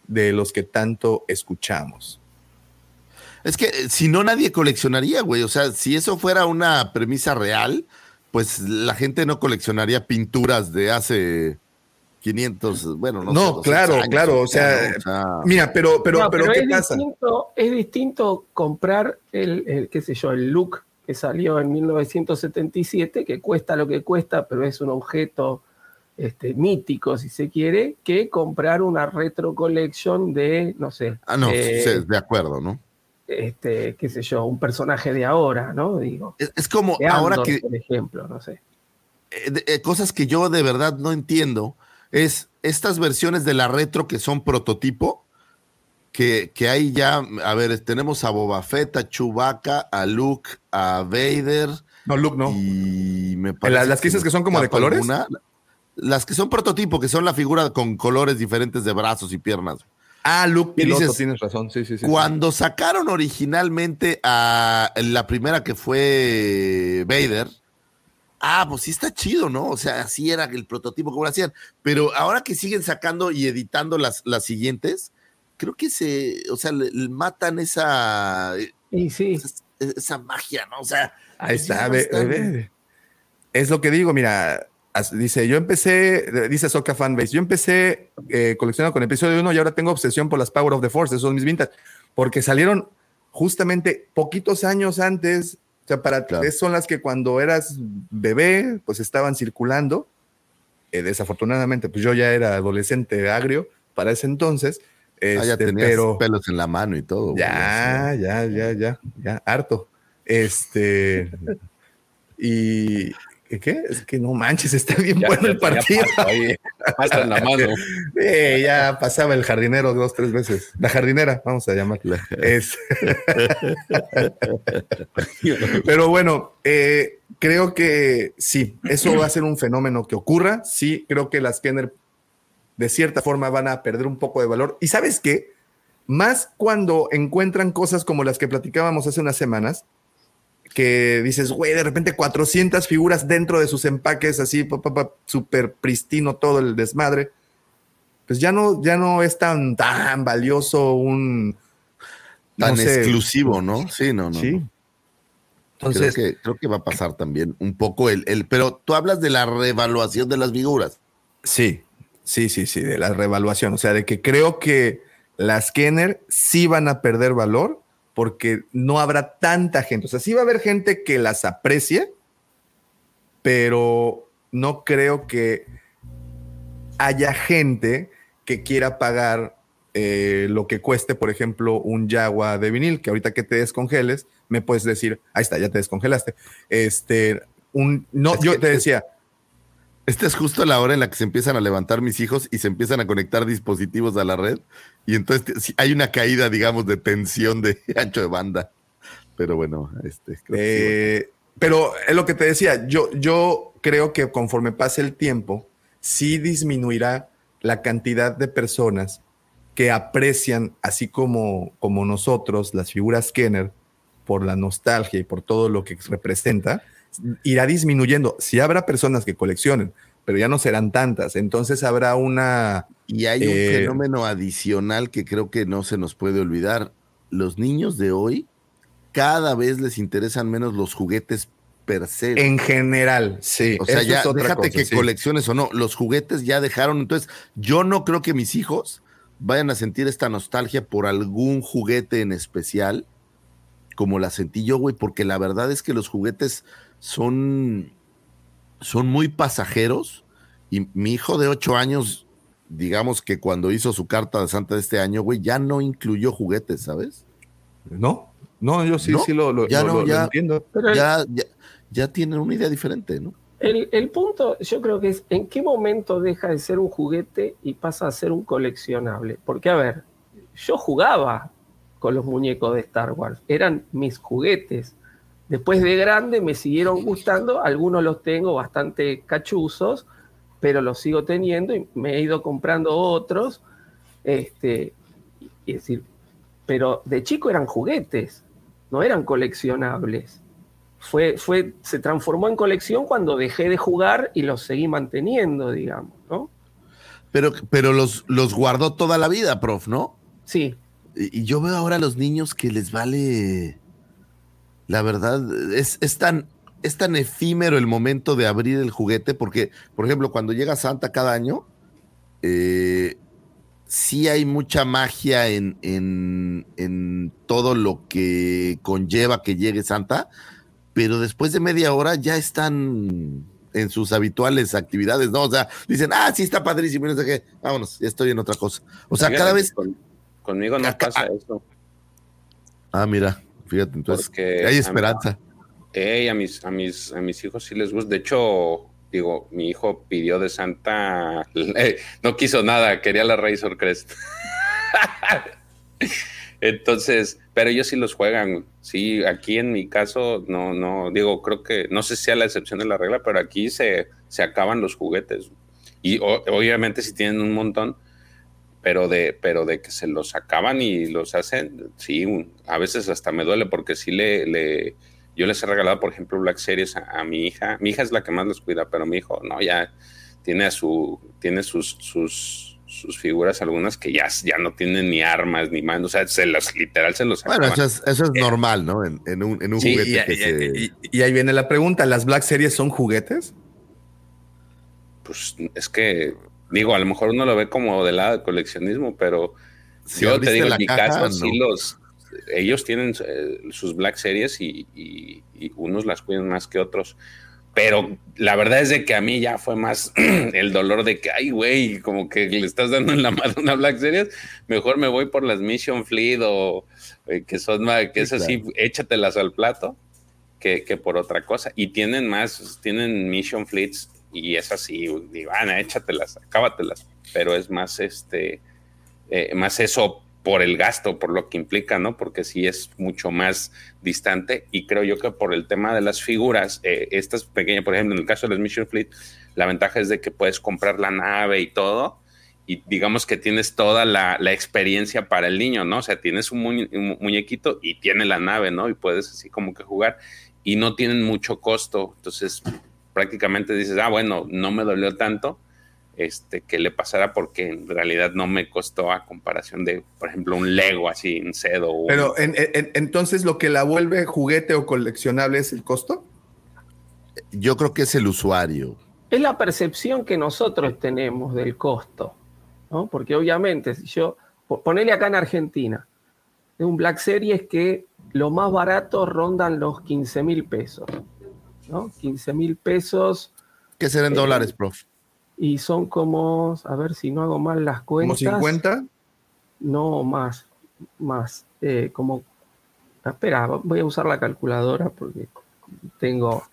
de los que tanto escuchamos. Es que eh, si no, nadie coleccionaría, güey. O sea, si eso fuera una premisa real, pues la gente no coleccionaría pinturas de hace 500, bueno, no, no claro, claro, o sea, mira, pero, pero, pero, ¿qué es pasa? Distinto, es distinto comprar el, qué sé yo, el look que salió en 1977, que cuesta lo que cuesta, pero es un objeto este, mítico, si se quiere, que comprar una retro collection de, no sé. Ah, no, eh, de acuerdo, ¿no? Este, qué sé yo, un personaje de ahora, ¿no? Digo. Es, como ahora que. Por ejemplo, no sé. Eh, eh, cosas que yo de verdad no entiendo es estas versiones de la retro que son prototipo, que, que hay ya, a ver, tenemos a Boba Fett, a Chewbacca, a Luke, a Vader. No, Luke no. Y me parece las que dices que son como de colores. las que son prototipo, que son la figura con colores diferentes de brazos y piernas. Ah, Luke Piloto, tienes razón. Sí, sí, sí. Cuando sacaron originalmente a la primera que fue Vader, ah, pues sí está chido, ¿no? O sea, así era el prototipo como lo hacían. Pero ahora que siguen sacando y editando las, las siguientes, creo que se, o sea, le, matan esa, y sí. esa, magia, ¿no? O sea, ahí está, es lo que digo, mira, dice, yo empecé, dice Soca Fanbase, yo empecé eh, coleccionando con el episodio 1 y ahora tengo obsesión por las Power of the Force, esos son mis vintage, porque salieron justamente poquitos años antes o sea, para ti son las que cuando eras bebé, pues estaban circulando. Eh, desafortunadamente, pues yo ya era adolescente agrio para ese entonces. ah, ya este, pero, pelos en la mano y todo. Ya, ya, ya, ya, ya, harto. Este. y, ¿Qué? Es que no manches, está bien bueno el partido. Ya en la mano. ya pasaba el jardinero dos, tres veces. La jardinera, vamos a llamarla. Es... Pero bueno, eh, creo que sí, eso va a ser un fenómeno que ocurra. Sí, creo que las Kenner de cierta forma van a perder un poco de valor. ¿Y sabes qué? Más cuando encuentran cosas como las que platicábamos hace unas semanas, que dices, güey, de repente 400 figuras dentro de sus empaques, así, súper pristino todo el desmadre. Pues ya no, ya no es tan, tan valioso un... Tan exclusivo, ¿no? Sí, no, no. Sí. Entonces, creo que, creo que va a pasar también un poco el, el... Pero tú hablas de la revaluación de las figuras. Sí, sí, sí, sí, de la revaluación. O sea, de que creo que las Kenner sí van a perder valor porque no habrá tanta gente. O sea, sí va a haber gente que las aprecie, pero no creo que haya gente que quiera pagar eh, lo que cueste, por ejemplo, un Yagua de vinil, que ahorita que te descongeles, me puedes decir, ahí está, ya te descongelaste. Este, un, no, yo te decía, esta es justo la hora en la que se empiezan a levantar mis hijos y se empiezan a conectar dispositivos a la red. Y entonces hay una caída, digamos, de tensión de ancho de banda. Pero bueno, este. Eh, pero es lo que te decía, yo, yo creo que conforme pase el tiempo, sí disminuirá la cantidad de personas que aprecian, así como, como nosotros, las figuras Kenner, por la nostalgia y por todo lo que representa irá disminuyendo. Si habrá personas que coleccionen, pero ya no serán tantas. Entonces habrá una... Y hay un eh, fenómeno adicional que creo que no se nos puede olvidar. Los niños de hoy cada vez les interesan menos los juguetes per se. En general, sí. O sea, ya déjate que colecciones o no, los juguetes ya dejaron. Entonces, yo no creo que mis hijos vayan a sentir esta nostalgia por algún juguete en especial, como la sentí yo, güey, porque la verdad es que los juguetes son, son muy pasajeros. Y mi hijo de ocho años, digamos que cuando hizo su carta de Santa de este año, güey, ya no incluyó juguetes, ¿sabes? No, no, yo sí, sí lo, ya no, ya, entiendo. ya, ya, tienen una idea diferente, ¿no? El, el, punto, yo creo que es en qué momento deja de ser un juguete y pasa a ser un coleccionable. Porque, a ver, yo jugaba con los muñecos de Star Wars, eran mis juguetes. Después de grande me siguieron gustando, algunos los tengo bastante cachuzos, pero los sigo teniendo y me he ido comprando otros. Este, y decir, pero de chico eran juguetes. no eran coleccionables. Fue, fue, se transformó en colección cuando dejé de jugar y los seguí manteniendo, digamos, ¿no? Pero, pero los, los guardó toda la vida, prof, ¿no? Sí. Y, y yo veo ahora a los niños que les vale. La verdad, es, es tan, es tan efímero el momento de abrir el juguete, porque, por ejemplo, cuando llega Santa cada año, eh, sí hay mucha magia en, en, en todo lo que conlleva que llegue Santa, pero después de media hora ya están en sus habituales actividades, ¿no? O sea, dicen, ah, sí está padrísimo, y no sé qué, vámonos, ya estoy en otra cosa. O sea, cada vez. Con- conmigo no pasa eso. Ah, mira, fíjate, entonces Porque hay a- esperanza. Ey, a mis, a mis, a mis hijos sí les gusta. De hecho, digo, mi hijo pidió de Santa, eh, no quiso nada, quería la Razor Crest. Entonces, pero ellos sí los juegan. Sí, aquí en mi caso, no, no, digo, creo que, no sé si sea la excepción de la regla, pero aquí se, se acaban los juguetes. Y o- obviamente si tienen un montón, pero de, pero de que se los acaban y los hacen, sí, a veces hasta me duele porque sí le, le yo les he regalado, por ejemplo, Black Series a, a mi hija. Mi hija es la que más los cuida, pero mi hijo, no, ya tiene a su, tiene sus, sus, sus figuras, algunas que ya, ya no tienen ni armas ni manos, o sea, se las, literal se los Bueno, acaban. eso es, eso es normal, ¿no? En, en un, en un Sí, juguete y, que y- se... y- y ahí viene la pregunta: ¿las Black Series son juguetes? Pues es que, digo, a lo mejor uno lo ve como del lado de coleccionismo, pero Si yo te digo, en mi caja, caso, no. sí los, ellos tienen eh, sus Black Series y, y- y unos las cuidan más que otros. Pero la verdad es de que a mí ya fue más el dolor de que, ay, güey, como que le estás dando en la mano una Black Series. Mejor me voy por las Mission Fleet o eh, que son más, que Sí, es así, échatelas al plato que, que por otra cosa. Y tienen más, tienen Mission Fleets y es así, Ivana, échatelas, acábatelas. Pero es más este, eh, más eso por el gasto, por lo que implica, ¿no? Porque sí es mucho más distante y creo yo que por el tema de las figuras, eh, estas pequeñas, por ejemplo, en el caso de Mission Fleet, la ventaja es de que puedes comprar la nave y todo y digamos que tienes toda la, experiencia para el niño, ¿no? O sea, tienes un, un muñequito y tiene la nave, ¿no? Y puedes así como que jugar y no tienen mucho costo, entonces prácticamente dices, ah, bueno, no me dolió tanto este, que le pasara porque en realidad no me costó a comparación de, por ejemplo, un Lego así en cedo. o Pero en- en- entonces lo que la vuelve juguete o coleccionable es el costo. Yo creo que es el usuario. Es la percepción que nosotros tenemos del costo, ¿no? Porque obviamente, si yo, po- ponele acá en Argentina, es un Black Series que lo más barato rondan los 15 mil pesos, ¿no? 15 mil pesos ¿Qué será en Eh, dólares, prof? y son como, a ver si no hago mal las Como cuentas. 50. No, más, más, eh, como, espera, voy a usar la calculadora porque tengo...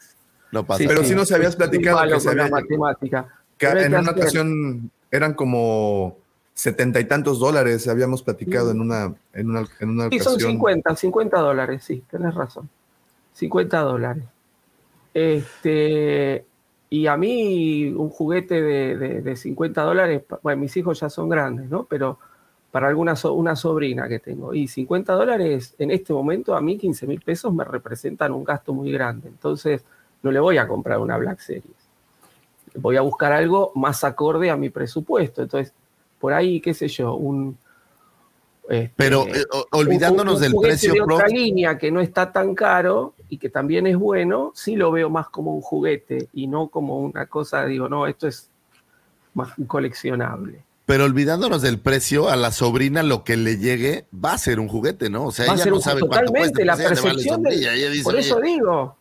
No pasa. Sí, Pero sí, si nos habías platicado que se la matemática. Que en que una hacer- ocasión eran como setenta y tantos dólares, habíamos platicado en una, en una, en una Sí, son ocasión. 50, 50 dólares, sí, tenés razón. 50 dólares. Este, y a mí un juguete de, de- de 50 dólares, bueno, mis hijos ya son grandes, ¿no? Pero para alguna so- una sobrina que tengo, y 50 dólares en este momento a mí 15 mil pesos me representan un gasto muy grande. Entonces no le voy a comprar una Black Series. Voy a buscar algo más acorde a mi presupuesto. Entonces, por ahí, qué sé yo, un... este, Pero eh, olvidándonos un- un del precio, de otra prof, línea que no está tan caro y que también es bueno, sí lo veo más como un juguete y no como una cosa, digo, no, esto es más coleccionable. pero olvidándonos del precio, a la sobrina lo que le llegue va a ser un juguete, ¿no? O sea, Va ella ser no sabe cuánto totalmente cuesta, la pues ella le vale percepción del- ella dice, Por eso "Oye, digo,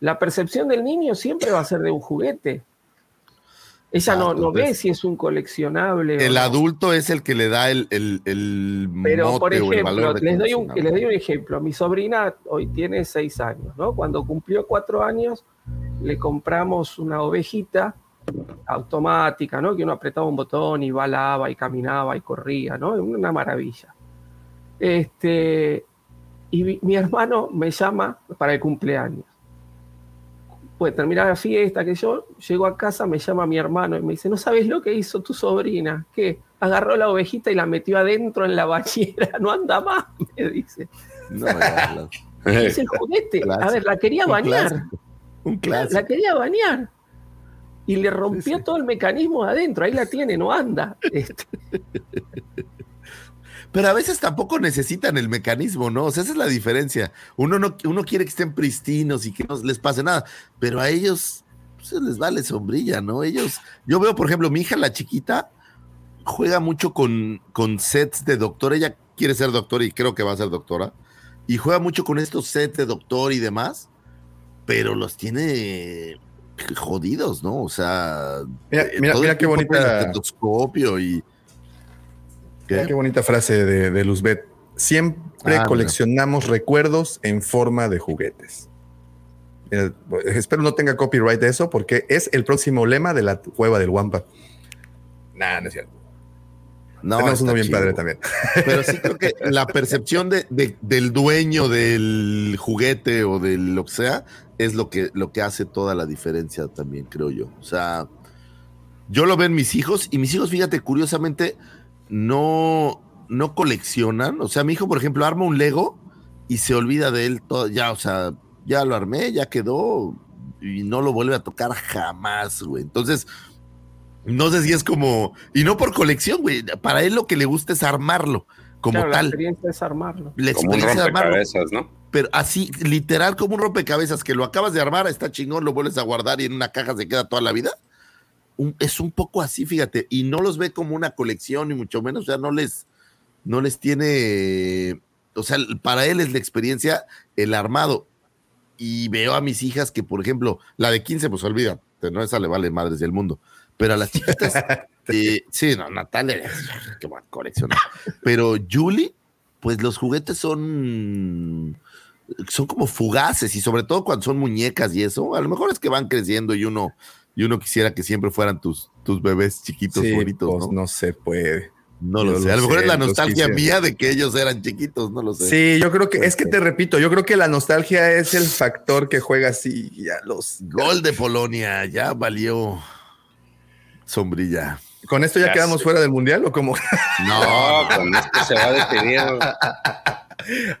la percepción del niño siempre va a ser de un juguete. Ella no, no ve si es un coleccionable. el no. adulto es el que le da el, el, el Pero, mote por o el ejemplo, valor les doy, un, les doy un ejemplo. Mi sobrina hoy tiene seis años, ¿no? Cuando cumplió cuatro años, le compramos una ovejita automática, ¿no? Que uno apretaba un botón y balaba y caminaba y corría, ¿no? Una maravilla. Este, y mi, mi hermano me llama para el cumpleaños. Pues terminar la fiesta, que yo llego a casa, me llama mi hermano y me dice, ¿no sabes lo que hizo tu sobrina? ¿Qué? Agarró la ovejita y la metió adentro en la bañera, no anda más, me dice. No, la- Es el juguete. A ver, la quería bañar. Un La, clásico. la quería bañar. Y le rompió todo el mecanismo de adentro. Ahí la tiene, no anda. Este, Pero a veces tampoco necesitan el mecanismo, ¿no? O sea, esa es la diferencia. Uno no, uno quiere que estén pristinos y que no les pase nada, pero a ellos pues, les vale sombrilla, ¿no? Ellos, yo veo, por ejemplo, mi hija, la chiquita, juega mucho con, con sets de doctor. Ella quiere ser doctora y creo que va a ser doctora. Y juega mucho con estos sets de doctor y demás, pero los tiene jodidos, ¿no? O sea, Mira, mira, mira qué bonita, y qué bonita frase de, de Luzbet. Siempre Ah, coleccionamos recuerdos en forma de juguetes. Mira, espero no tenga copyright de eso porque es el próximo lema de la cueva del Wampa. Nah, no es cierto. No, Tenemos uno bien chido. padre también. Pero sí creo que la percepción de, de- del dueño del juguete o de lo que sea es lo que, lo que hace toda la diferencia también, creo yo. O sea, yo lo ven mis hijos y mis hijos, fíjate, curiosamente, no, no coleccionan. O sea, mi hijo, por ejemplo, arma un Lego y se olvida de él todo, ya, o sea, ya lo armé, ya quedó y no lo vuelve a tocar jamás, güey. Entonces, no sé si es como, y no por colección, güey, para él lo que le gusta es armarlo, como claro, la tal. experiencia es armarlo. La Como un experiencia de armarlo, rompecabezas, ¿no? pero así, literal, como un rompecabezas que lo acabas de armar, está chingón, lo vuelves a guardar y en una caja se queda toda la vida. Un- es un poco así, fíjate, y no los ve como una colección, ni mucho menos, o sea, no les, no les tiene, o sea, para él es la experiencia el armado. Y veo a mis hijas que, por ejemplo, la de 15, pues olvídate, no, esa le vale madres del mundo. Pero a las chiquitas, eh, sí, no, Natalia, que va a coleccionar. Pero Julie, pues los juguetes son, son como fugaces y sobre todo cuando son muñecas y eso, a lo mejor es que van creciendo y uno, y uno quisiera que siempre fueran tus, tus bebés chiquitos Sí, bonitos, pues, ¿no? no se puede. No lo sé. lo A lo mejor sé, es la nostalgia mía de que ellos eran chiquitos, no lo sé. Sí, yo creo que es que te repito, yo creo que la nostalgia es el factor que juega así y a los. Gol de Polonia, ya valió sombrilla. ¿Con esto ya, Ya quedamos sé. fuera del mundial o cómo? No, con esto se va a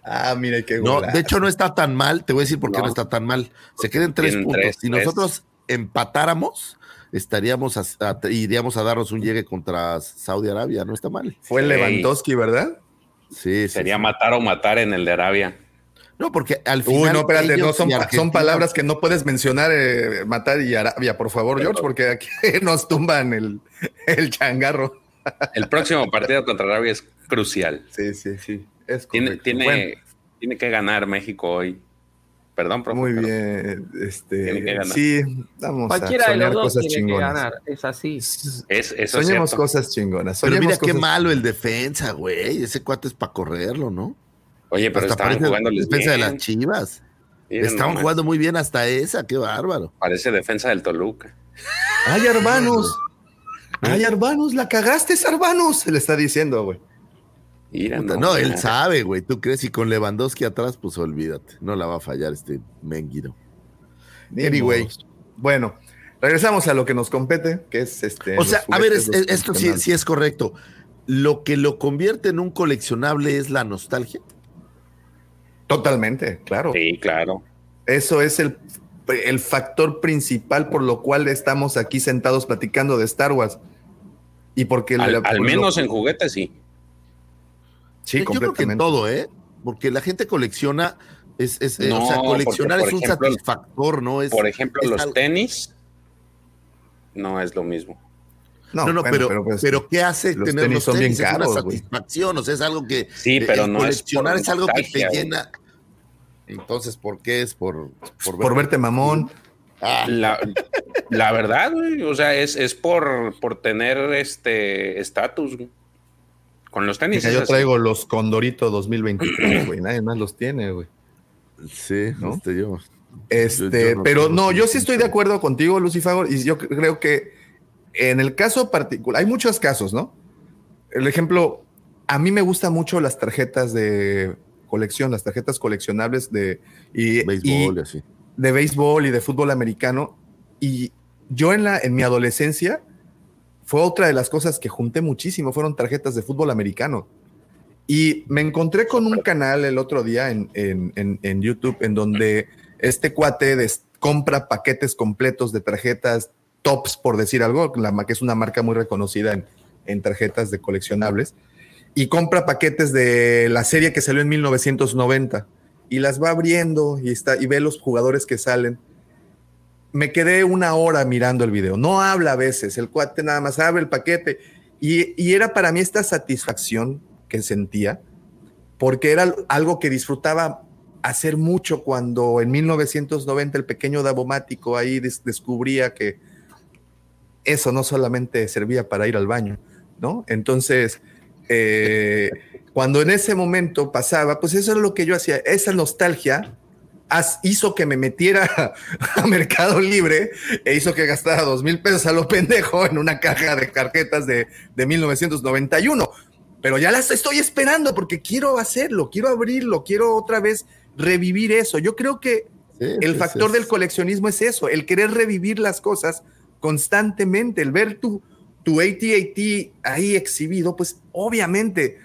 ah, mira qué No, golazo. de hecho no está tan mal, te voy a decir por qué no, No. está tan mal. Se quedan tres Tienen puntos. tres, tres. nosotros empatáramos, estaríamos a- a- iríamos a darnos un llegue contra Saudi Arabia, no está mal. Fue Ey. Lewandowski, ¿verdad? Sí, sí, Sería sí. matar o matar en el de Arabia. No, porque al final. Uy, no, espérate, no, son, palabras que no puedes mencionar, eh, matar y Arabia, por favor, George, porque aquí nos tumban el, el changarro. El próximo partido contra Arabia es crucial. Sí, sí, sí. Es Tiene, tiene, Bueno, tiene que ganar México hoy. Perdón, profe. muy pero- bien. Tiene que Este, ganar. sí, vamos Cualquiera a de los soñar dos cosas tiene chingonas. que ganar. Es así. Es, eso Soñemos cosas chingonas. Pero soñemos mira qué malo el defensa, güey. Ese cuate es para correrlo, ¿no? Oye, pero Hasta estaban jugando defensa de las chivas. Miren Estaban nomás, jugando muy bien hasta esa, qué bárbaro. Parece defensa del Toluca. ¡Ay, hermanos! ¡Ay, hermanos! ¡La cagaste, hermanos! Se le está diciendo, güey. Mira, Puta, no, él sabe, güey. Tú crees y con Lewandowski atrás, pues olvídate. No la va a fallar este Menguido. Ni Anyway. Bueno, regresamos a lo que nos compete, que es este. O sea, a ver, es- esto sí, sí es correcto. Lo que lo convierte en un coleccionable es la nostalgia. Totalmente, claro. Sí, claro. Eso es el, el factor principal por lo cual estamos aquí sentados platicando de Star Wars. Y porque Al, la- al lo- menos en juguetes sí. Sí, Yo creo que en todo, ¿eh? Porque la gente colecciona, es, es, eh, No, o sea, coleccionar es un ejemplo, satisfactor, ¿no? Es, Por ejemplo, es los algo- tenis no es lo mismo. No, no, bueno, pero, pero, pues, ¿qué hace los tener tenis los son bien tenis? Es caros, una satisfacción, o sea, es algo que Sí, eh, pero no es coleccionar es, algo que te llena. Entonces, ¿por qué es por por verte mamón. Ah, La, la verdad, güey, o sea, es, es por, por tener este estatus. güey. Con los tenis. Mira, yo así. traigo los Condorito 2023, güey. Nadie más los tiene, güey. sí, ¿no? este yo. Este, Yo- yo no pero no, yo sí estoy de acuerdo contigo, Lucifago, y yo creo que en el caso particular, hay muchos casos, ¿no? El ejemplo, a mí me gustan mucho las tarjetas de colección, las tarjetas coleccionables de y, Béisbol y- y así. de béisbol y de fútbol americano. Y yo en la en mi adolescencia fue otra de las cosas que junté muchísimo, fueron tarjetas de fútbol americano. Y me encontré con un canal el otro día en, en- en- en YouTube en donde este cuate des- compra paquetes completos de tarjetas tops, por decir algo, la, que es una marca muy reconocida en, en tarjetas de coleccionables, y compra paquetes de la serie que salió en 1990 y las va abriendo y, está, y ve los jugadores que salen. Me quedé una hora mirando el video. No habla a veces, el cuate nada más abre el paquete. Y, era para mí esta satisfacción que sentía, porque era algo que disfrutaba hacer mucho cuando en 1990 el pequeño Davomático ahí des- descubría que eso no solamente servía para ir al baño, ¿no? Entonces, eh, cuando en ese momento pasaba, pues eso era lo que yo hacía, esa nostalgia hizo que me metiera a Mercado Libre e hizo que gastara dos mil pesos a lo pendejo en una caja de tarjetas de, de 1991. Pero ya las estoy esperando porque quiero hacerlo, quiero abrirlo, quiero otra vez revivir eso. Yo creo que el factor es- del coleccionismo es eso, el querer revivir las cosas constantemente, el ver tu, tu AT-AT ahí exhibido, pues obviamente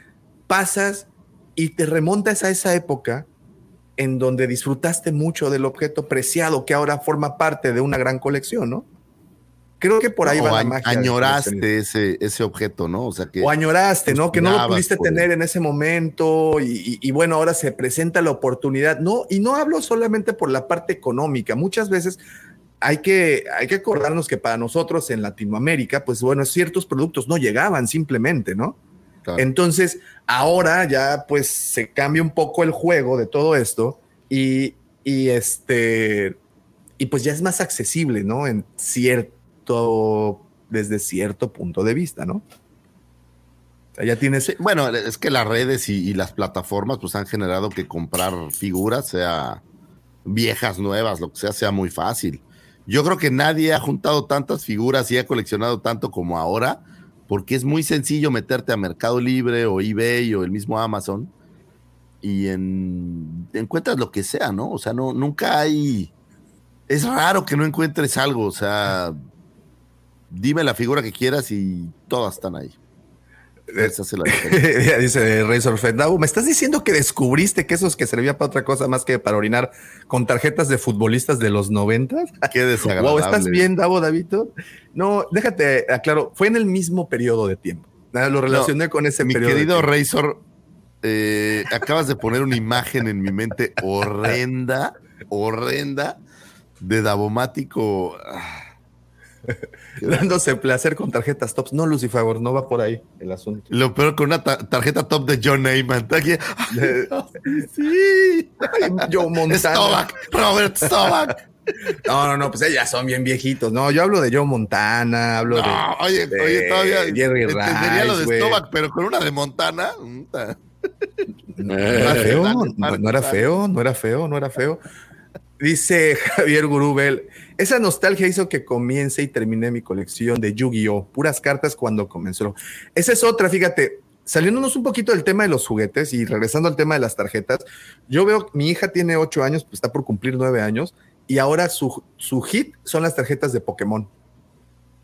pasas y te remontas a esa época en donde disfrutaste mucho del objeto preciado que ahora forma parte de una gran colección, ¿no? Creo que por ahí va la magia. añoraste ese, ese objeto, ¿no? O sea que. O añoraste, ¿no? Que no lo pudiste por tener en ese momento y, y- y bueno, ahora se presenta la oportunidad. No, y no hablo solamente por la parte económica. Muchas veces hay que, hay que acordarnos que para nosotros en Latinoamérica, pues bueno, ciertos productos no llegaban simplemente, ¿no? Entonces, ahora ya pues se cambia un poco el juego de todo esto y, y este, y pues ya es más accesible, ¿no? En cierto, desde cierto punto de vista, ¿no? O sea, ya tienes... Sí, bueno, es que las redes y, y las plataformas pues han generado que comprar figuras, sea viejas, nuevas, lo que sea, sea muy fácil. Yo creo que nadie ha juntado tantas figuras y ha coleccionado tanto como ahora, porque es muy sencillo meterte a Mercado Libre o eBay o el mismo Amazon y en, encuentras lo que sea, ¿no? O sea, no, nunca hay... Es raro que no encuentres algo, o sea, dime la figura que quieras y todas están ahí. Esa es la diferencia. Dice Razor Fed, Davo, ¿me estás diciendo que descubriste que esos que servía para otra cosa más que para orinar con tarjetas de futbolistas de los noventas? Qué desagradable. Wow, ¿estás bien, Davo, Davito? No, déjate, aclaro, fue en el mismo periodo de tiempo. Nada, Lo relacioné No, con ese Mi periodo. de querido. Razor, eh, acabas de poner una imagen en mi mente horrenda, horrenda, de Davomático. Dándose placer con tarjetas tops. No, Lucifer, no va por ahí el asunto. Lo peor con una ta- tarjeta top de John Neyman. Sí. Joe Montana. Stovak, Robert Stovak. No, no, no, pues ellas son bien viejitos. No, yo hablo de Joe Montana, hablo de. No, oye, de oye, todavía Jerry entendería lo de. Stovak, pero con una de Montana. No era feo, no, no era feo, no era feo, no era feo. Dice Javier Gurubel, esa nostalgia hizo que comience y terminé mi colección de Yu-Gi-Oh! Puras cartas cuando comenzó. Esa es otra, fíjate, saliéndonos un poquito del tema de los juguetes y regresando al tema de las tarjetas, yo veo, mi hija tiene ocho años, pues está por cumplir nueve años, y ahora su, su hit son las tarjetas de Pokémon.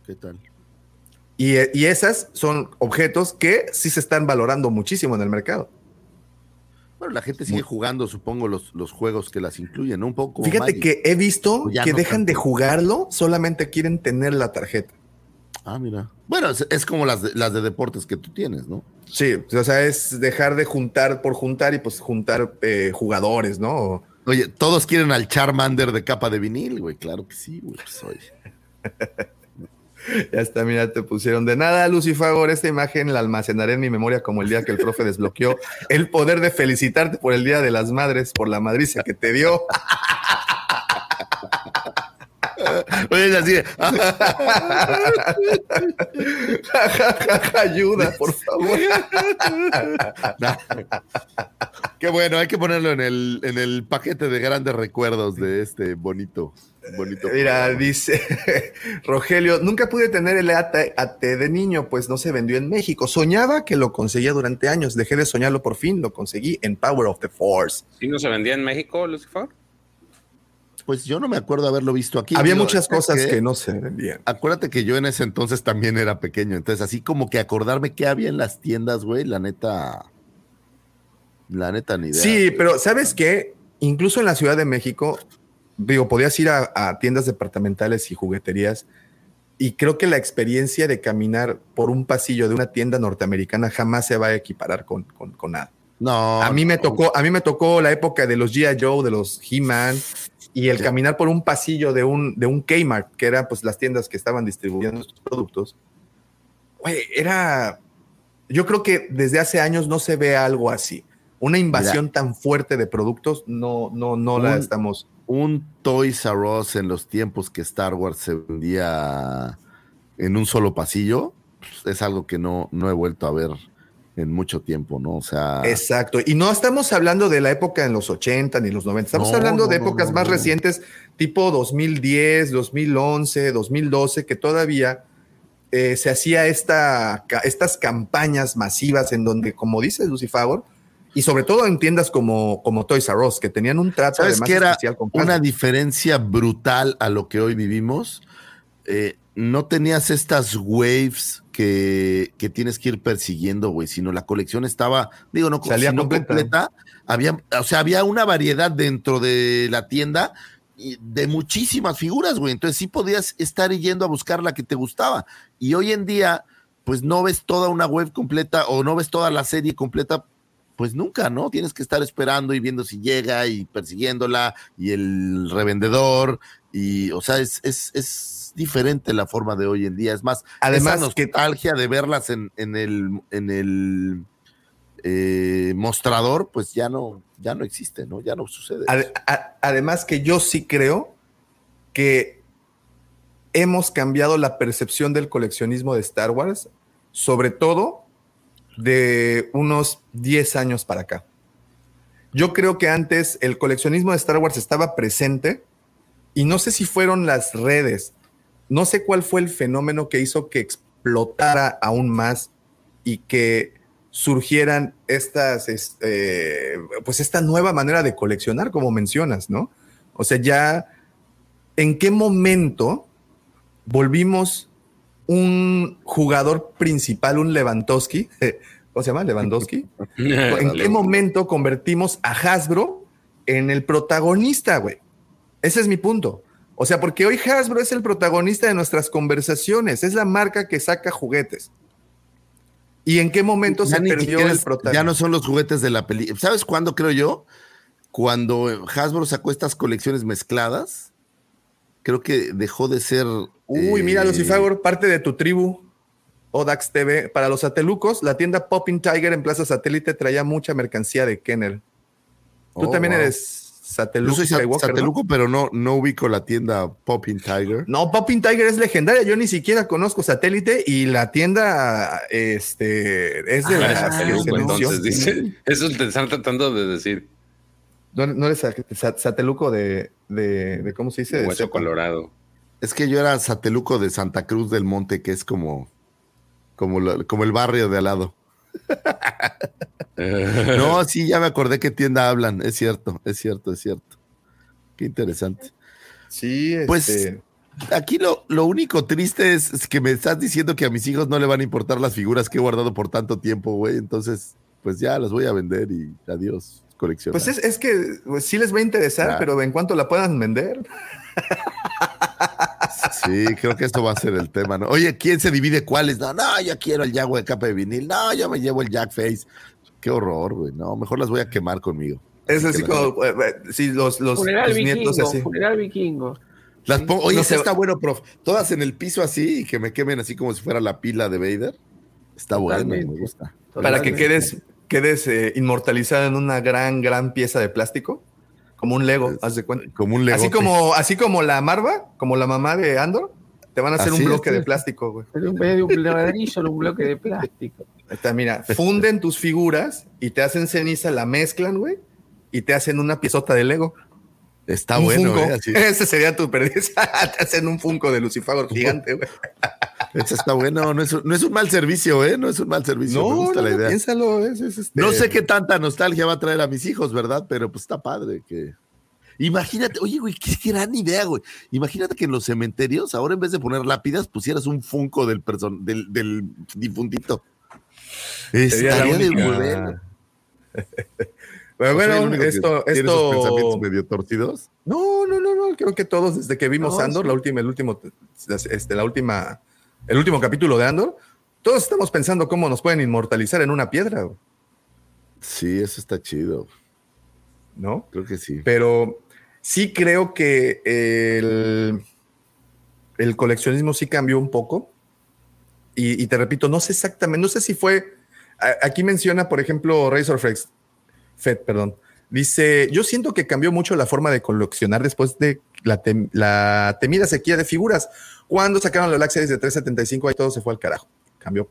¿Qué tal? Y, y esas son objetos que sí se están valorando muchísimo en el mercado. Bueno, la gente sigue jugando, supongo, los, los juegos que las incluyen, ¿no? Un poco. como Fíjate Magic. que he visto ya que no dejan de jugarlo, solamente quieren tener la tarjeta. Ah, mira. Bueno, es, es como las de, las de deportes que tú tienes, ¿no? Sí, o sea, es dejar de juntar por juntar y pues juntar eh, jugadores, ¿no? Oye, todos quieren al Charmander de capa de vinil, güey. Claro que sí, güey. Pues, oye. Ya está, mira, te pusieron de nada, Lucifagor. Esta imagen la almacenaré en mi memoria como el día que el profe desbloqueó el poder de felicitarte por el Día de las Madres, por la madriza que te dio. Oye, así. Ayuda, por favor. Qué bueno, hay que ponerlo en el, en el paquete de grandes recuerdos de este bonito, bonito. Mira, dice Rogelio, nunca pude tener el AT, AT de niño, pues no se vendió en México. Soñaba que lo conseguía durante años, dejé de soñarlo por fin, lo conseguí en Power of the Force. ¿Sí no se vendía en México, Lucifer? Pues yo no me acuerdo haberlo visto aquí. Había muchas cosas que no se vendían. Acuérdate que yo en ese entonces también era pequeño, entonces así como que acordarme qué había en las tiendas, güey, la neta, La neta, ni idea. Sí, pero ¿sabes qué? Incluso en la Ciudad de México, digo, podías ir a, a tiendas departamentales y jugueterías y creo que la experiencia de caminar por un pasillo de una tienda norteamericana jamás se va a equiparar con, con, con nada. No. A mí me tocó, a mí me tocó la época de los G.I. Joe, de los He-Man, y el Sí. caminar por un pasillo de un, de un Kmart, que eran pues las tiendas que estaban distribuyendo estos productos. Güey, era. Yo creo que desde hace años no se ve algo así. Una invasión tan fuerte de productos, no, no, no la Un- estamos. Un Toys R Us en los tiempos que Star Wars se vendía en un solo pasillo, pues, es algo que no, no he vuelto a ver en mucho tiempo, ¿no? O sea, Exacto. Y no estamos hablando de la época en los 80 ni los 90. Estamos No, hablando de no, épocas no, más recientes, tipo 2010, 2011, 2012, que todavía eh, se hacía esta, estas campañas masivas en donde, como dice Lucifer, y sobre todo en tiendas como, como Toys R Us, que tenían un trato ¿Sabes además qué era especial con una diferencia brutal a lo que hoy vivimos? Eh, no tenías estas waves que, que tienes que ir persiguiendo, güey, sino la colección estaba, digo, no, Salía completa. completa, había, o sea, había una variedad dentro de la tienda de muchísimas figuras, güey. Entonces sí podías estar yendo a buscar la que te gustaba. Y hoy en día, pues no ves toda una web completa o no ves toda la serie completa pues nunca, ¿no? Tienes que estar esperando y viendo si llega y persiguiéndola y el revendedor y, o sea, es, es, es diferente la forma de hoy en día. Es más, Además esa que- nostalgia de verlas en, en el, en el eh, mostrador, pues ya no, ya no existe, ¿no? Ya no sucede. A- además que yo sí creo que hemos cambiado la percepción del coleccionismo de Star Wars, sobre todo de unos 10 años para acá. Yo creo que antes el coleccionismo de Star Wars estaba presente y no sé si fueron las redes, no sé cuál fue el fenómeno que hizo que explotara aún más y que surgieran estas, este, pues esta nueva manera de coleccionar, como mencionas, ¿no? O sea, ya, ¿en qué momento volvimos un jugador principal, un Lewandowski? ¿Cómo se llama? Lewandowski. ¿En qué momento convertimos a Hasbro en el protagonista, güey? Ese es mi punto. O sea, porque hoy Hasbro es el protagonista de nuestras conversaciones, es la marca que saca juguetes. ¿Y en qué momento Ya se perdió el protagonista? Ya no son los juguetes de la película. ¿Sabes cuándo creo yo? Cuando Hasbro sacó estas colecciones mezcladas, creo que dejó de ser. Uy, mira, eh, Lucifer, parte de tu tribu, Odax TV. Para los satelucos, la tienda Popping Tiger en Plaza Satélite traía mucha mercancía de Kenner. Tú Oh, también wow. eres Yo Sateluco sateluco, pero no, no ubico la tienda Popping Tiger. No, Popping Tiger es legendaria. Yo ni siquiera conozco Satélite y la tienda este, es de Ah, la sateluco, entonces dice. Eso te están tratando de decir. No, no eres sa- sa- Sateluco de, de, de- ¿cómo se dice? Hueso colorado. Es que yo era sateluco de Santa Cruz del Monte, que es como, como, lo- como el barrio de al lado. No, sí, ya me acordé qué tienda hablan. Es cierto, es cierto, es cierto. Qué interesante. Sí, Pues este, aquí lo, lo único triste es, es que me estás diciendo que a mis hijos no le van a importar las figuras que he guardado por tanto tiempo, güey. Entonces, pues ya las voy a vender y adiós, colección. pues es, es que pues, sí les va a interesar, Claro. pero en cuanto la puedan vender. Sí, creo que esto va a ser el tema, ¿no? Oye, ¿quién se divide cuáles? No, no, yo quiero el Jaguar de capa de vinil. No, yo me llevo el Jack Face. Qué horror, güey. No, mejor las voy a quemar conmigo. Es así como, sí, los, los, Funeral los nietos así. funeral vikingo. Las pongo, oye, No eso se- está bueno, prof. Todas en el piso así y que me quemen así como si fuera la pila de Vader. Está bueno, me Totalmente. gusta. Para que quedes, quedes eh, inmortalizado en una gran, gran pieza de plástico. Como un Lego, haz de cuenta. Como un legote. Así como, así como la Marva, como la mamá de Andor, te van a hacer Así un bloque de plástico, güey. En vez de un ladrillo, un bloque de plástico. Está, mira, funden tus figuras y te hacen ceniza, la mezclan, güey, y te hacen una piezota de Lego. Está Un bueno, eh, así. Ese sería tu perdiz. te hacen un Funko de Lucifer gigante, güey. Ese está bueno. No es, un- no es un mal servicio, ¿eh? No es un mal servicio. me No, gusta no, la idea. piénsalo. es- es este- No sé qué tanta nostalgia va a traer a mis hijos, ¿verdad? Pero pues está padre que. Imagínate, oye, güey, qué gran idea, güey. Imagínate que en los cementerios, ahora en vez de poner lápidas, pusieras un funko del, person del, del difuntito. Estaría de bueno. Pero ¿O soy el bueno, único que esto, esos pensamientos esto. medio torcidos. No, no, no, no. Creo que todos, desde que vimos No, Andor, sí. la última, el último, este, la última, el último capítulo de Andor, todos estamos pensando cómo nos pueden inmortalizar en una piedra, Sí, eso está chido. ¿no? Creo que sí. Pero sí creo que el, el coleccionismo sí cambió un poco. Y, y te repito, no sé exactamente, no sé si fue. a- Aquí menciona, por ejemplo, Razor Flex, Fed, perdón. Dice: Yo siento que cambió mucho la forma de coleccionar después de la, tem- la temida sequía de figuras. Cuando sacaron la Black Series de 375, ahí todo se fue al carajo. Cambió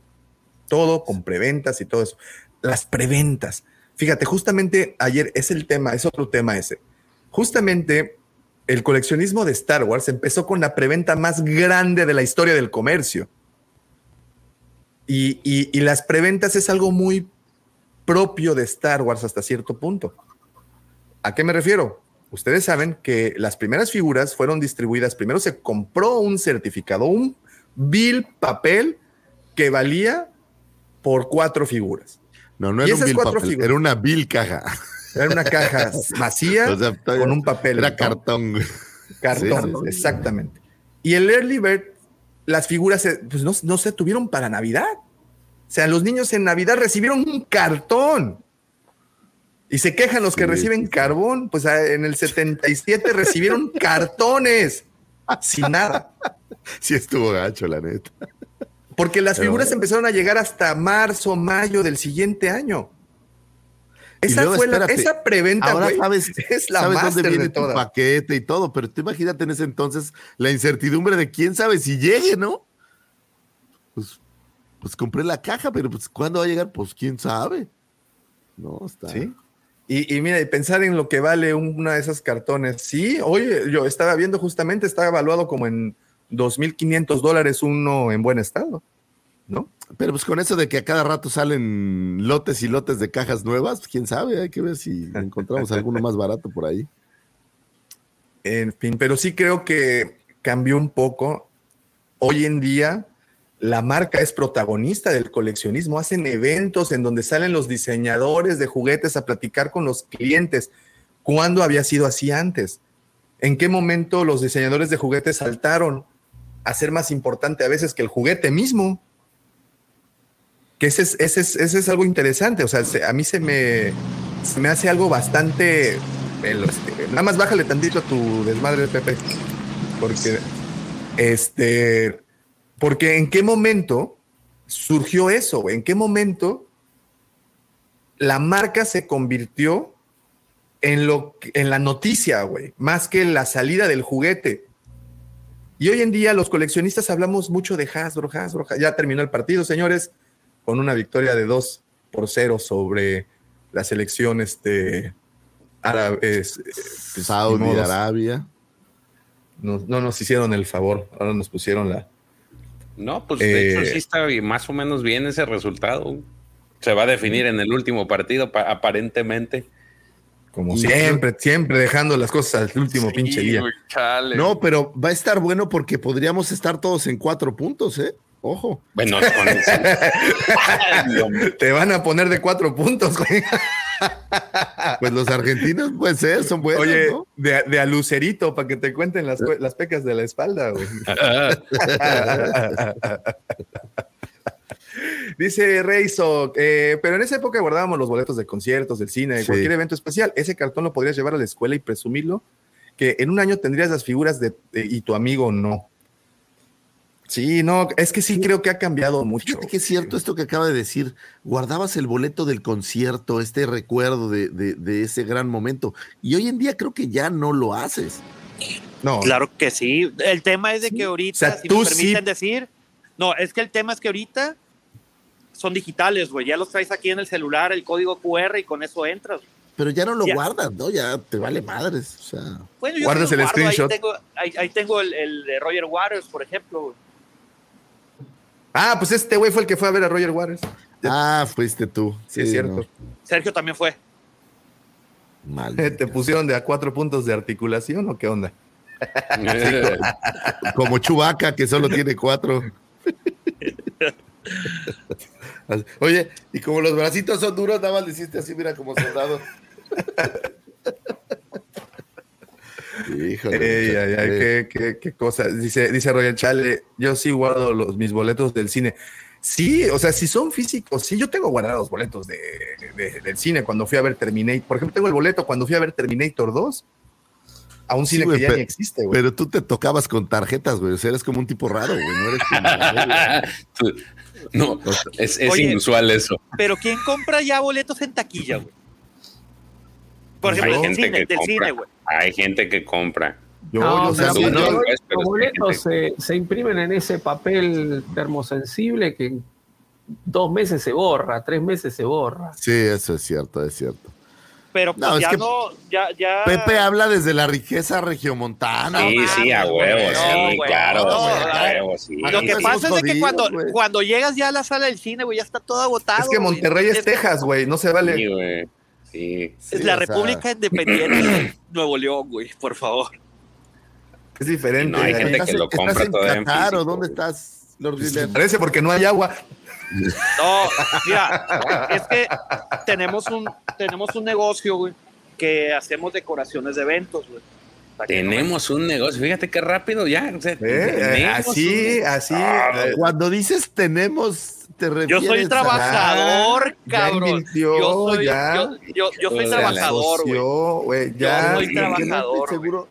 todo con preventas y todo eso. Las preventas. Fíjate, justamente ayer es el tema, es otro tema ese. Justamente el coleccionismo de Star Wars empezó con la preventa más grande de la historia del comercio. Y las preventas es algo muy propio de Star Wars hasta cierto punto. ¿A qué me refiero? Ustedes saben que las primeras figuras fueron distribuidas, primero se compró un certificado, un bill papel que valía por cuatro figuras. No, no Y era un bill papel, figuras. era una bill caja. Era una caja vacía O sea, todavía- con un papel. Era cartón. Cartón, Sí, sí, sí. exactamente. Y el Early Bird, las figuras, pues no, no se tuvieron para Navidad. O sea, los niños en Navidad recibieron un cartón. Y se quejan los que Sí, reciben carbón. Pues ah, en el 77 recibieron cartones sin nada. Sí estuvo gacho, la neta. Porque las Pero figuras empezaron a llegar hasta marzo, mayo del siguiente año. Esa luego, fue la, esa preventa, Ahora güey, sabes, es la sabes dónde viene de tu paquete y todo, pero tú imagínate en ese entonces la incertidumbre de quién sabe si llegue, ¿no? Pues, compré la caja, pero pues ¿cuándo va a llegar? Pues quién sabe. No, está. Sí. Y, y mira, y pensar en lo que vale una de esas cartones. Sí, oye, yo estaba viendo justamente, está evaluado como en 2.500 dólares uno en buen estado, ¿no? Pero pues con eso de que a cada rato salen lotes y lotes de cajas nuevas, pues, quién sabe, hay que ver si encontramos alguno más barato por ahí. En fin, pero sí creo que cambió un poco. Hoy en día, la marca es protagonista del coleccionismo. Hacen eventos en donde salen los diseñadores de juguetes a platicar con los clientes. ¿Cuándo había sido así antes? ¿En qué momento los diseñadores de juguetes saltaron a ser más importante a veces que el juguete mismo? Que ese es, algo interesante. O sea, se- a mí se me, me hace algo bastante. este, nada más bájale tantito a tu desmadre, Pepe. Porque, este, porque en qué momento surgió eso, güey? ¿En qué momento la marca se convirtió en, lo, en la noticia, güey? Más que en la salida del juguete. Y hoy en día los coleccionistas hablamos mucho de Hasbro, Hasbro. Hasbro. Ya terminó el partido, señores, con una victoria de 2 por 0 sobre la selección este, árabe. eh, pues, Saudi. Arabia. No nos hicieron el favor, ahora nos pusieron la. No, pues de hecho Eh, sí está bi- más o menos bien ese resultado. Se va a definir en el último partido, pa- aparentemente. Como siempre, siempre dejando las cosas al último pinche día. chale. No, pero va a estar bueno porque podríamos estar todos en cuatro puntos, ¿eh? Ojo. Bueno, con eso. Te van a poner de cuatro puntos, güey. Pues los argentinos pueden ser, son buenos, Oye, ¿no? de, de a lucerito para que te cuenten las, las pecas de la espalda, güey. Dice Reizo, eh, pero en esa época guardábamos los boletos de conciertos, del cine, de Sí. cualquier evento especial. Ese cartón lo podrías llevar a la escuela y presumirlo, que en un año tendrías las figuras de, de- y tu amigo no. Sí, no, es que sí creo que ha cambiado mucho. Fíjate que es cierto esto que acaba de decir. Guardabas el boleto del concierto, este recuerdo de, de- de ese gran momento. Y hoy en día creo que ya no lo haces. No, Claro que sí. El tema es de que ahorita, O sea, si tú me permiten sí- decir, no, es que el tema es que ahorita son digitales, güey. Ya los traes aquí en el celular, el código QR y con eso entras. Pero ya no lo Ya. guardas, ¿no? Ya te vale madres. O sea, Bueno, yo Guardas el guardo, screenshot. Ahí tengo, ahí, ahí tengo el, el de Roger Waters, por ejemplo. Ah, pues este güey fue el que fue a ver a Roger Waters. ah, fuiste tú. Sí, es cierto. no, Sergio también fue. mal. ¿Te pusieron de a cuatro puntos de articulación o qué onda? Como Chubaca, que solo tiene cuatro. Oye, y como los bracitos son duros, nada más le hiciste así, mira, como soldado. Híjole, Ey, ay, ay, qué, qué- qué cosa. Dice, dice Royal Chale, yo sí guardo los, mis boletos del cine. Sí, o sea, si son físicos, sí, yo tengo guardados boletos de, de- del cine cuando fui a ver Terminator. Por ejemplo, tengo el boleto cuando fui a ver Terminator 2 a un Sí, cine que ya ni existe, güey. Pero tú te tocabas con tarjetas, güey. O sea, eres como un tipo raro, güey. No eres como- no, es, es Oye. inusual eso. Pero ¿quién compra ya boletos en taquilla, güey? Por Hay ejemplo, del gente cine, que del compra. cine, güey. Hay gente que compra. Yo, No, yo, o sea, los boletos- los hay se, se imprimen en ese papel termosensible que en dos meses se borra, tres meses se borra. Sí, eso es cierto, es cierto. Pero pues No, es ya que- no, ya, ya. Pepe habla desde la riqueza regiomontana. Sí, sí, a huevo, güey, sí, claro, a huevo, sí. Lo que pasa es que cuando, cuando llegas ya a la sala del cine, güey, ya está todo agotado. es que güey. Monterrey es Texas, güey, no se vale. Sí, güey. Sí. Sí, Es la sea, República Independiente de Nuevo León, güey, por favor. Es diferente. No, hay Ahí gente ¿Estás, que lo compra en todavía en Qatar o físico, dónde estás, Lord Guillermo? Parece porque no hay agua. No, mira, es que tenemos un, tenemos un negocio, güey, que hacemos decoraciones de eventos, güey. Tenemos un negocio, fíjate qué rápido ya. o sea, ¿eh? Así, un- así. Ah, eh, Cuando dices tenemos, te Yo refieres soy a- trabajador, ya cabrón. invirtió, yo soy, ya. yo, yo, yo soy trabajador, güey. Yo soy trabajador, seguro.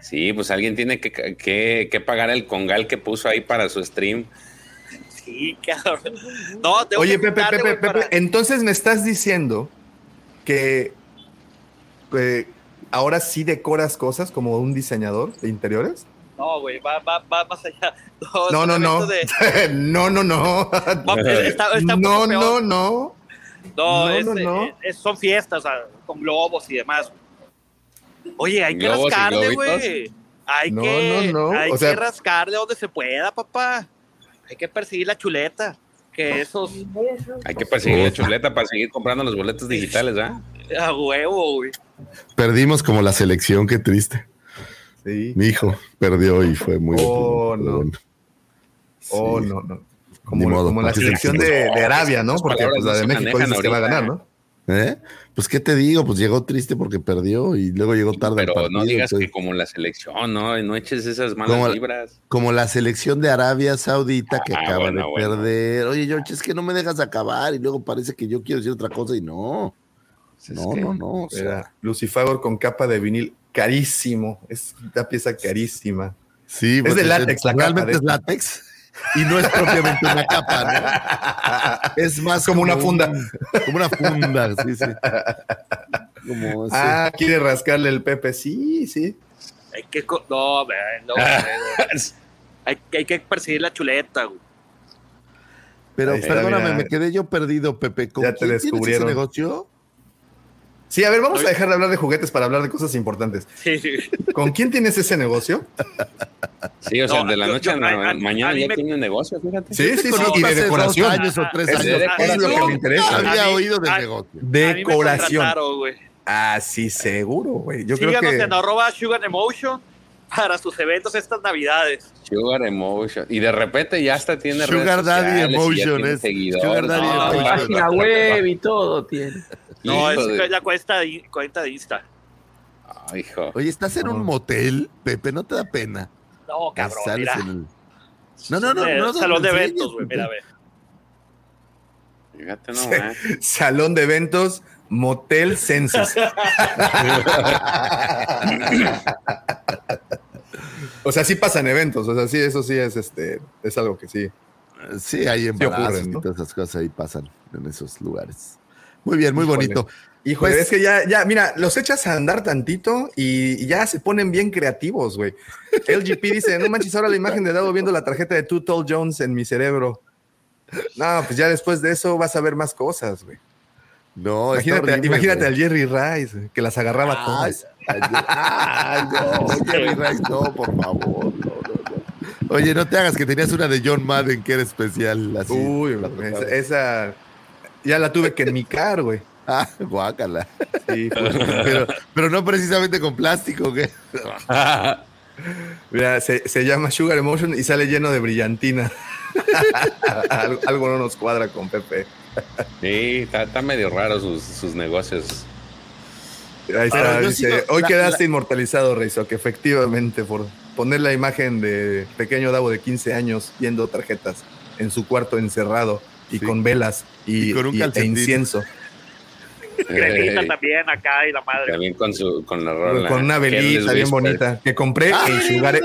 Sí, pues alguien tiene que, que, que pagar el congal que puso ahí para su stream. Sí, cabrón. No, tengo Oye, que Pepe, Pepe, Pepe, para- entonces me estás diciendo que eh, ahora sí decoras cosas como un diseñador de interiores. No, güey, va, va, va más allá. No, No, no, no. de- no, no, no. Va, está- está un No, no, no. No, No, es, no, no. es- son fiestas, o sea, con globos y demás. Oye, hay que rascarle, güey. Hay No, que, no, no, hay o sea- que rascarle donde se pueda, papá. Hay que perseguir la chuleta. Que esos Hay que perseguir la chuleta para seguir comprando los boletos digitales, ¿ah? a huevo, güey. Perdimos como la selección, qué triste. Sí. Mi hijo perdió y fue muy. Oh, no. bueno. Oh, Sí. no, no. Como, modo, como la selección de, Arabia, ¿no? Porque pues, la de México dices que va a ganar, ¿no? ¿Eh? Pues, ¿qué te digo? Pues llegó triste porque perdió y luego llegó tarde. al Pero no digas pues. que como la selección, ¿no? No eches esas malas Como- vibras. Como la selección de Arabia Saudita que Ah, acaba bueno, de bueno. perder. Oye, George, es que no me dejas acabar y luego parece que yo quiero decir otra cosa y no. No, que no, no. o sea, Lucifagor con capa de vinil carísimo. Es una pieza carísima. sí, es pues, de látex, la capa Realmente de- es látex y no es propiamente una capa, ¿no? Es más Como una funda. un- como una funda, sí, sí. Como, sí. Ah, quiere rascarle el Pepe. Sí, sí. Hay que. No, man, no, man. hay, hay que perseguir la chuleta, güey. Pero Ahí perdóname, mira. me quedé yo perdido, Pepe. ¿Con Ya te quién tienes descubrieron. ese negocio? Sí, a ver, vamos a dejar de hablar de juguetes para hablar de cosas importantes. Sí, sí. ¿Con quién tienes ese negocio? Sí, o sea, No, de la noche yo- a la mañana ya me- tiene un negocio, fíjate. Sí, sí, sí. Y de hace dos decoración. años o tres Es años. de- es lo que me interesa. Había A mí- oído del a- negocio. Decoración. Ah, sí, seguro, güey. Yo creo Síganos que. en arroba Sugar Emotion para sus eventos estas navidades. Sugar Emotion. Y de repente ya hasta tiene Sugar redes Daddy Emotion es-. Sugar Daddy No, Emotion. va- Página web y todo tiene. No, hijo es de- la cuenta de, cuenta de Insta. Ay, hijo. Oye, ¿estás en un motel, Pepe? ¿No te da pena? No, cabrón, mira. en el- No, no, no, Eh, no, no, Salón de eventos, güey, mira, ve. Fíjate nomás. Salón de eventos, motel census. o sea, sí pasan eventos. O sea, sí, eso sí es este, es algo que sí. Sí, hay embarazos ocurren, ¿no? y todas esas cosas ahí pasan en esos lugares. Muy bien, muy Híjole. bonito. Híjole, Pues- es que ya, ya, mira, los echas a andar tantito y, ya se ponen bien creativos, güey. LGP dice, no manches, ahora la imagen de Dado viendo la tarjeta de Tall Jones en mi cerebro. No, pues ya después de eso vas a ver más cosas, güey. No, Imagínate, horrible, imagínate al Jerry Rice, que las agarraba Ay, todas. ay, no, Jerry Rice, no, por favor. no, no, no. Oye, no te hagas que tenías una de John Madden que era especial. Así, Uy, esa ya la tuve que enmicar, güey. Ah, guácala. Sí, Pero, pero no precisamente con plástico, ¿qué? Mira, se, se llama Sugar Emotion y sale lleno de brillantina. algo, algo no nos cuadra con Pepe. Sí, está, está medio raro sus, sus negocios. Ahí está, dice, sigo- hoy la- quedaste la- inmortalizado, Reizo, que efectivamente por poner la imagen de pequeño Davo de 15 años viendo tarjetas en su cuarto encerrado y Sí. con velas y, Y con un y- e incienso. Cremita Eh, también acá y la madre. también con su con la rola. con una velita bien bonita que compré en Sugar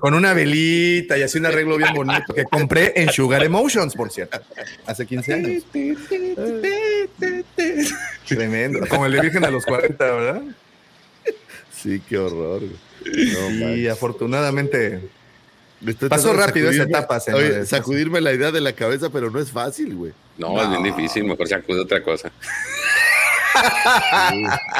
con una velita y así un arreglo bien bonito que compré en Sugar Emotions, por cierto, hace 15 años. Tremendo, como el de Virgen a los 40, ¿verdad? Sí, qué horror. No, Y afortunadamente pasó rápido esa etapa, Oye, sacudirme la idea de la cabeza, pero no es fácil, güey. No, es bien difícil, mejor se acude a otra cosa.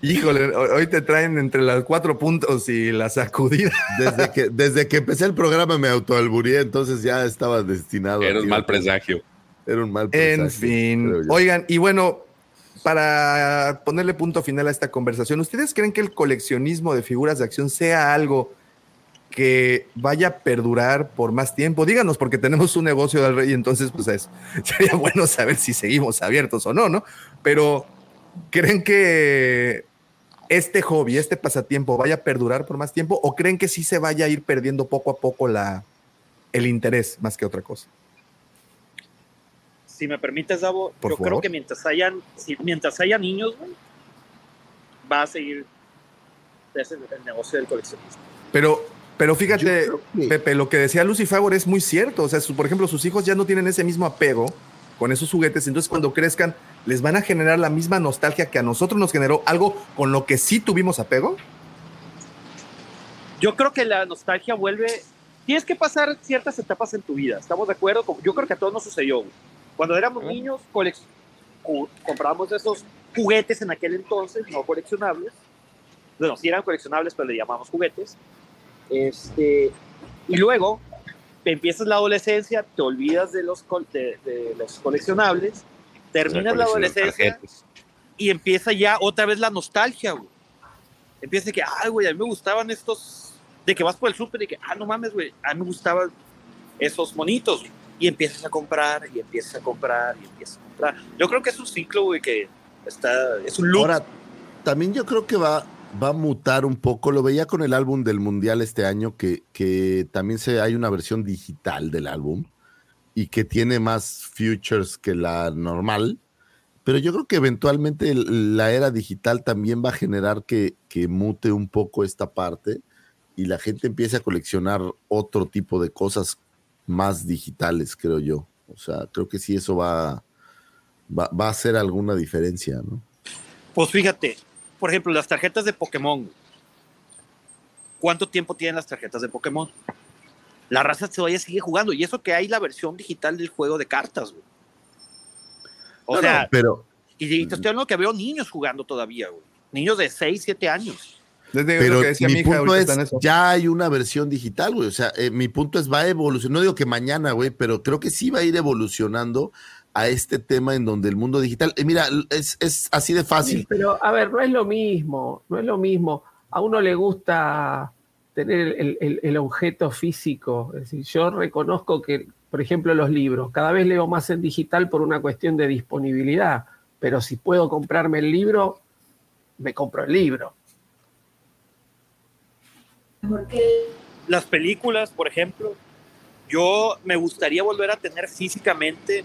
Híjole, ho- hoy te traen entre los cuatro puntos y la sacudida. Desde que, desde que empecé el programa me autoalburié, entonces ya estaba destinado. a Era un mal presagio. Era un mal En presagio, fin, creo yo. oigan, y bueno, para ponerle punto final a esta conversación, ¿ustedes creen que el coleccionismo de figuras de acción sea algo que vaya a perdurar por más tiempo? Díganos, porque tenemos un negocio del rey, entonces pues es, sería bueno saber si seguimos abiertos o no, ¿no? Pero, ¿creen que este hobby, este pasatiempo vaya a perdurar por más tiempo o creen que sí se vaya a ir perdiendo poco a poco la, el interés más que otra cosa? Si me permites, Davo, Por yo creo que mientras hayan, si- mientras haya niños, güey, va a seguir ese- el negocio del coleccionismo. Pero, pero fíjate, que- Pepe, lo que decía Lucy Favor es muy cierto. O sea, su- por ejemplo, sus hijos ya no tienen ese mismo apego con esos juguetes. Entonces, cuando crezcan, les van a generar la misma nostalgia que a nosotros nos generó algo con lo que sí tuvimos apego. Yo creo que la nostalgia vuelve. Tienes que pasar ciertas etapas en tu vida, ¿estamos de acuerdo? Yo creo que a todos nos sucedió. güey. Cuando éramos niños, comprábamos esos juguetes en aquel entonces, no coleccionables. Bueno, sí eran coleccionables, pero le llamamos juguetes. Este, y luego empiezas la adolescencia, te olvidas de los, de, de los coleccionables, terminas la adolescencia tarjetas. y empieza ya otra vez la nostalgia, güey. Empieza de que, ay, güey, a mí me gustaban estos, de que vas por el súper y que, ah, no mames, güey, a mí me gustaban esos monitos. güey. Y empiezas a comprar, y empiezas a comprar, y empiezas a comprar. Yo creo que es un ciclo, güey, que está, es un loop. Ahora, también yo creo que va, va a mutar un poco. Lo veía con el álbum del Mundial este año, que, que también se, hay una versión digital del álbum y que tiene más features que la normal. Pero yo creo que eventualmente la era digital también va a generar que, que mute un poco esta parte y la gente empiece a coleccionar otro tipo de cosas más digitales, creo yo. O sea, creo que sí eso va, va, va a hacer alguna diferencia, ¿no? Pues fíjate, por ejemplo, las tarjetas de Pokémon. ¿Cuánto tiempo tienen las tarjetas de Pokémon? La raza todavía sigue jugando. Y eso que hay la versión digital del juego de cartas, güey. O No, sea, no, pero, y, y te estoy hablando que veo niños jugando todavía, güey. Niños de 6, 7 años. Desde pero lo que decía mi mi hija, punto es, eso. ya hay una versión digital, güey. O sea, eh, mi punto es, va a evolucionar. No digo que mañana, güey, pero creo que sí va a ir evolucionando a este tema en donde el mundo digital, eh, mira, es, es así de fácil. Sí, pero a ver, no es lo mismo, no es lo mismo. A uno le gusta tener el, el- el objeto físico. Es decir, yo reconozco que, por ejemplo, los libros, cada vez leo más en digital por una cuestión de disponibilidad, pero si puedo comprarme el libro, me compro el libro. Las películas, por ejemplo, yo me gustaría volver a tener físicamente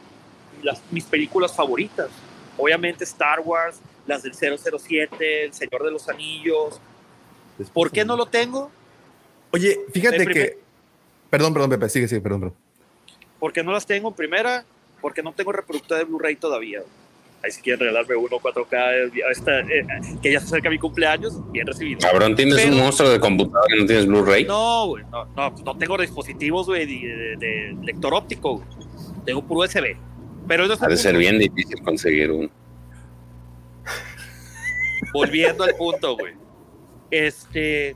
las, mis películas favoritas. Obviamente Star Wars, las del 007, El Señor de los Anillos. ¿Por qué no lo tengo? Oye, fíjate que. Perdón, perdón, Pepe, sigue, sigue, perdón, perdón. ¿Por qué no las tengo en primera? Porque no tengo reproductor de Blu-ray todavía. Ahí si quieren regalarme uno 4K, eh, esta, eh, que ya se acerca mi cumpleaños, bien recibido. Cabrón, tienes Pero- un monstruo de computadora y no tienes Blu-ray. No, güey, no, no, no tengo dispositivos, güey, de, de- de lector óptico, güey. Tengo puro USB. Pero eso es Ha de ser punto. bien difícil conseguir uno. Volviendo al punto, güey. Este,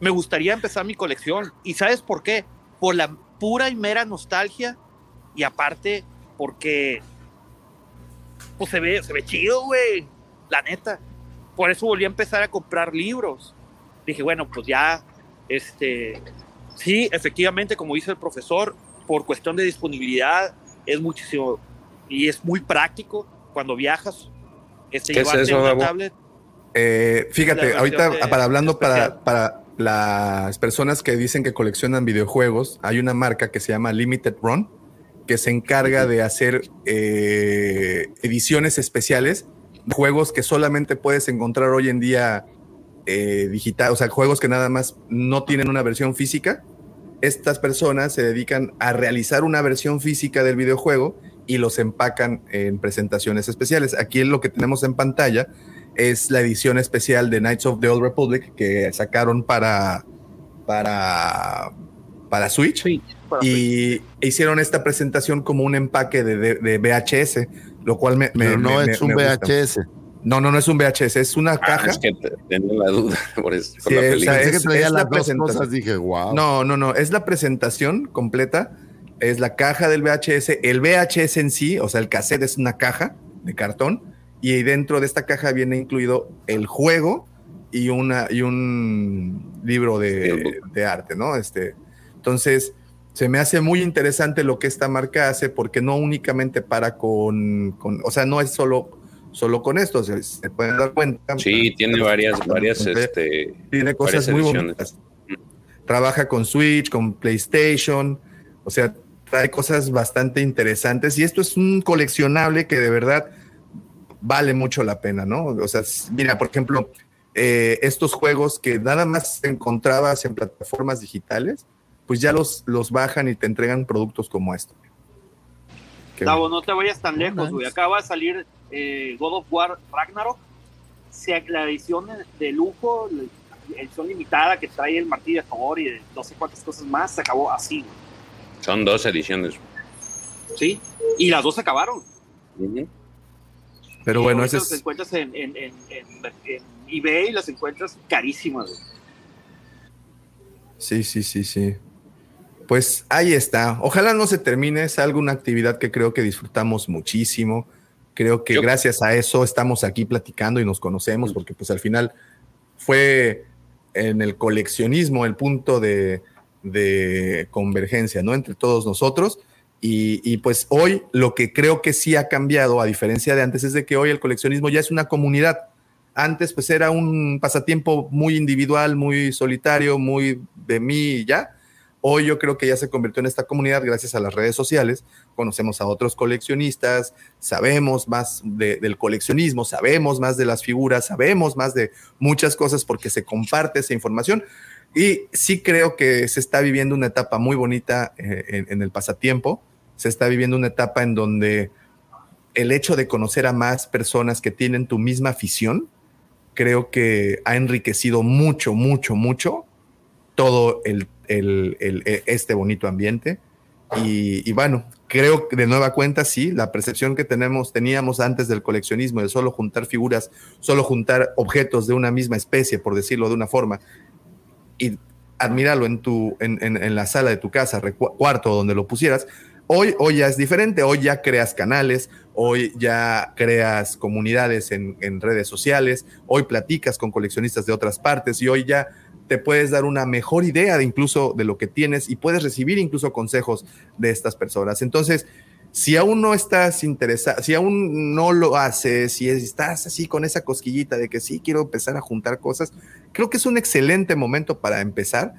me gustaría empezar mi colección. ¿Y sabes por qué? Por la pura y mera nostalgia y aparte porque pues se ve, se ve chido, güey. La neta. Por eso volví a empezar a comprar libros. Dije, bueno, pues ya, este, sí, efectivamente, como dice el profesor, por cuestión de disponibilidad es muchísimo y es muy práctico cuando viajas. Este, ¿Qué es eso, una tablet. Eh, fíjate, ahorita de- para hablando para, para las personas que dicen que coleccionan videojuegos, hay una marca que se llama Limited Run que se encarga de hacer eh, ediciones especiales, juegos que solamente puedes encontrar hoy en día eh, digital, o sea, juegos que nada más no tienen una versión física. Estas personas se dedican a realizar una versión física del videojuego y los empacan en presentaciones especiales. Aquí lo que tenemos en pantalla es la edición especial de Knights of the Old Republic que sacaron para para para Switch, y hicieron esta presentación como un empaque de, de- de VHS, lo cual me, me- Pero no me- es me- un. VHS. No, no, no es un VHS, es una Ah, caja. es que te- tenía la duda por eso. Sí, la sea, película. Pensé que es- traía es las la dos presentación. cosas, dije, wow. No, no, no, es la presentación completa, es la caja del VHS, el VHS en sí, o sea, el cassette es una caja de cartón y dentro de esta caja viene incluido el juego y una y un libro de, de arte, ¿no? Este, entonces se me hace muy interesante lo que esta marca hace porque no únicamente para con, con- o sea, no es solo solo con esto, se, se pueden dar cuenta. Sí, tiene varias, varias, este, tiene cosas varias muy bonitas. Trabaja con Switch, con PlayStation, o sea, trae cosas bastante interesantes y esto es un coleccionable que de verdad vale mucho la pena, ¿no? O sea, mira, por ejemplo, eh, estos juegos que nada más encontrabas en plataformas digitales, pues ya los, los bajan y te entregan productos como esto. Qué Davo, no te vayas tan lejos, nice. güey. Acaba de salir eh, God of War Ragnarok. Se- la edición de lujo, la edición limitada que trae el martillo de Thor y de no sé cuántas cosas más, se acabó así, güey. Son dos ediciones. ¿Sí? Y las dos se acabaron. Pero Y bueno, ahorita ese las es, encuentras en, en, en, en- en eBay y las encuentras carísimas, güey. Sí, sí, sí, sí. Pues ahí está. Ojalá no se termine. Es algo, una actividad que creo que disfrutamos muchísimo. Creo que Yo- gracias a eso estamos aquí platicando y nos conocemos, porque pues al final fue en el coleccionismo el punto de, de convergencia, ¿no? Entre todos nosotros. Y, y, pues hoy lo que creo que sí ha cambiado, a diferencia de antes, es de que hoy el coleccionismo ya es una comunidad. Antes pues era un pasatiempo muy individual, muy solitario, muy de mí y ya. Hoy yo creo que ya se convirtió en esta comunidad gracias a las redes sociales. Conocemos a otros coleccionistas, sabemos más de- del coleccionismo, sabemos más de las figuras, sabemos más de muchas cosas porque se comparte esa información. Y sí creo que se está viviendo una etapa muy bonita eh, en el pasatiempo. Se está viviendo una etapa en donde el hecho de conocer a más personas que tienen tu misma afición, creo que ha enriquecido mucho, mucho, mucho todo e- este bonito ambiente. Y, y bueno, creo que de nueva cuenta, sí, la percepción que tenemos, teníamos antes del coleccionismo, de solo juntar figuras, solo juntar objetos de una misma especie, por decirlo de una forma, y admirarlo en, tu, en, la sala de tu casa, cuarto, donde lo pusieras, hoy, hoy ya es diferente, hoy ya creas canales, hoy ya creas comunidades en, en redes sociales, hoy platicas con coleccionistas de otras partes y hoy ya te puedes dar una mejor idea de incluso de lo que tienes y puedes recibir incluso consejos de estas personas. Entonces, si aún no estás interesado, si aún no lo haces, si estás así con esa cosquillita de que sí quiero empezar a juntar cosas, creo que es un excelente momento para empezar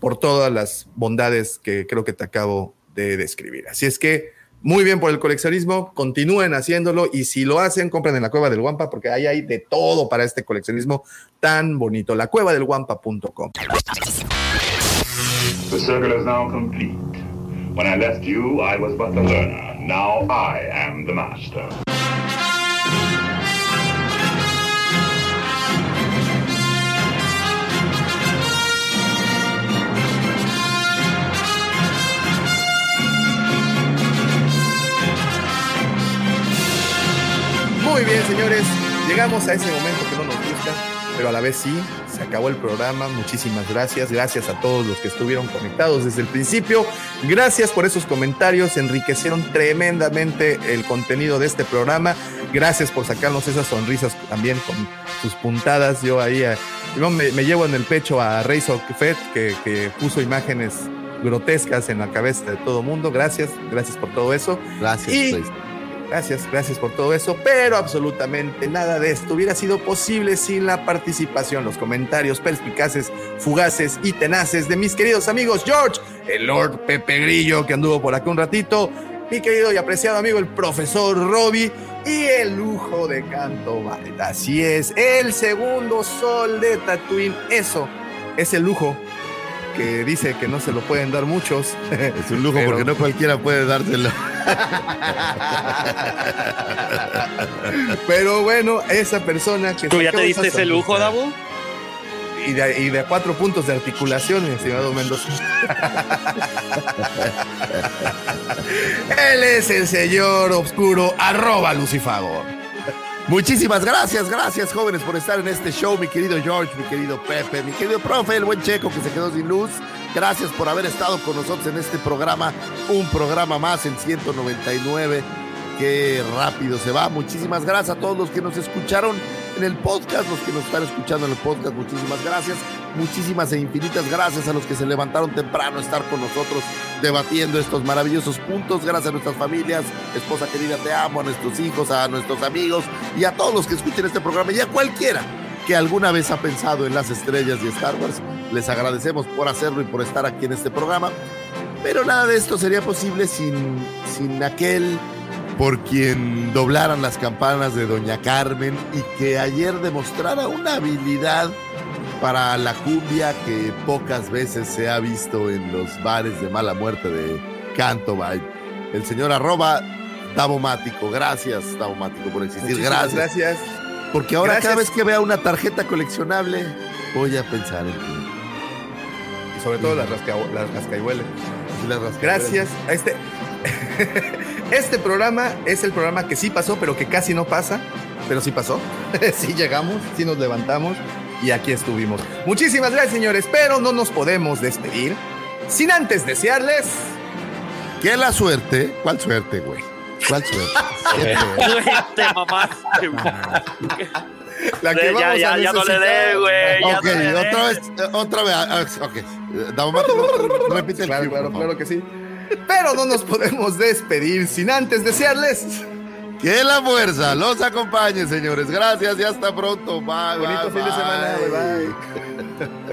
por todas las bondades que creo que te acabo de describir. Así es que muy bien por el coleccionismo, continúen haciéndolo y si lo hacen, compren en la cueva del Guampa porque ahí hay de todo para este coleccionismo tan bonito. La cueva del Guampa.com. The circle is now complete. When I left you, I was but the learner. Now I am the master. Muy bien, señores, llegamos a ese momento que no nos gusta, pero a la vez sí, se acabó el programa. Muchísimas gracias. Gracias a todos los que estuvieron conectados desde el principio. Gracias por esos comentarios, enriquecieron tremendamente el contenido de este programa. Gracias por sacarnos esas sonrisas también con sus puntadas. Yo ahí eh, yo me, me llevo en el pecho a Razor Fed, que, que puso imágenes grotescas en la cabeza de todo mundo. Gracias, gracias por todo eso. Gracias. Y-. Gracias, gracias por todo eso, pero absolutamente nada de esto hubiera sido posible sin la participación, los comentarios perspicaces, fugaces y tenaces de mis queridos amigos George, el Lord Pepe Grillo que anduvo por acá un ratito, mi querido y apreciado amigo el profesor Robbie y el lujo de Canto. Así es, el segundo sol de Tatooine, eso es el lujo que dice que no se lo pueden dar muchos. Es un lujo porque no cualquiera puede dárselo. Pero bueno, esa persona que... ¿Tú ya te diste ese lujo, Dabu? Y de, y de cuatro puntos de articulación, mi estimado Mendoza. Él es el señor oscuro, arroba Lucifago. Muchísimas gracias, gracias jóvenes por estar en este show, mi querido George, mi querido Pepe, mi querido profe, el buen Checo que se quedó sin luz. Gracias por haber estado con nosotros en este programa, un programa más, el 199. Qué rápido se va. Muchísimas gracias a todos los que nos escucharon en el podcast, los que nos están escuchando en el podcast, muchísimas gracias. Muchísimas e infinitas gracias a los que se levantaron temprano a estar con nosotros debatiendo estos maravillosos puntos. Gracias a nuestras familias, esposa querida, te amo, a nuestros hijos, a nuestros amigos y a todos los que escuchen este programa y a cualquiera que alguna vez ha pensado en las estrellas y Star Wars. Les agradecemos por hacerlo y por estar aquí en este programa. Pero nada de esto sería posible sin, sin aquel por quien doblaran las campanas de Doña Carmen y que ayer demostrara una habilidad para la cumbia que pocas veces se ha visto en los bares de mala muerte de Canto Bay. El señor arroba Davomático. Gracias, Davomático, por existir. Muchísimas Gracias. gracias. Porque ahora Gracias. cada vez que vea una tarjeta coleccionable, voy a pensar en ti. Y sobre todo las, rasca, las. Gracias a este. Este programa es el programa que sí pasó, pero que casi no pasa. Pero sí pasó. sí llegamos, sí nos levantamos y aquí estuvimos. Muchísimas gracias, señores. Pero no nos podemos despedir sin antes desearles. Que la suerte. ¿Cuál suerte, güey? ¿Cuál suerte? Güey, te mamaste, güey. La que Ya, vamos a ya, ya no le dé, güey. ya ok, no otra vez, eh, otra vez. ah, Ok. Eh, Davomático, repite el Claro, claro, claro que sí. Pero no nos podemos despedir sin antes desearles. Que la fuerza los acompañe, señores. Gracias y hasta pronto. Bye, Bonito bye, fin de semana. Bye bye.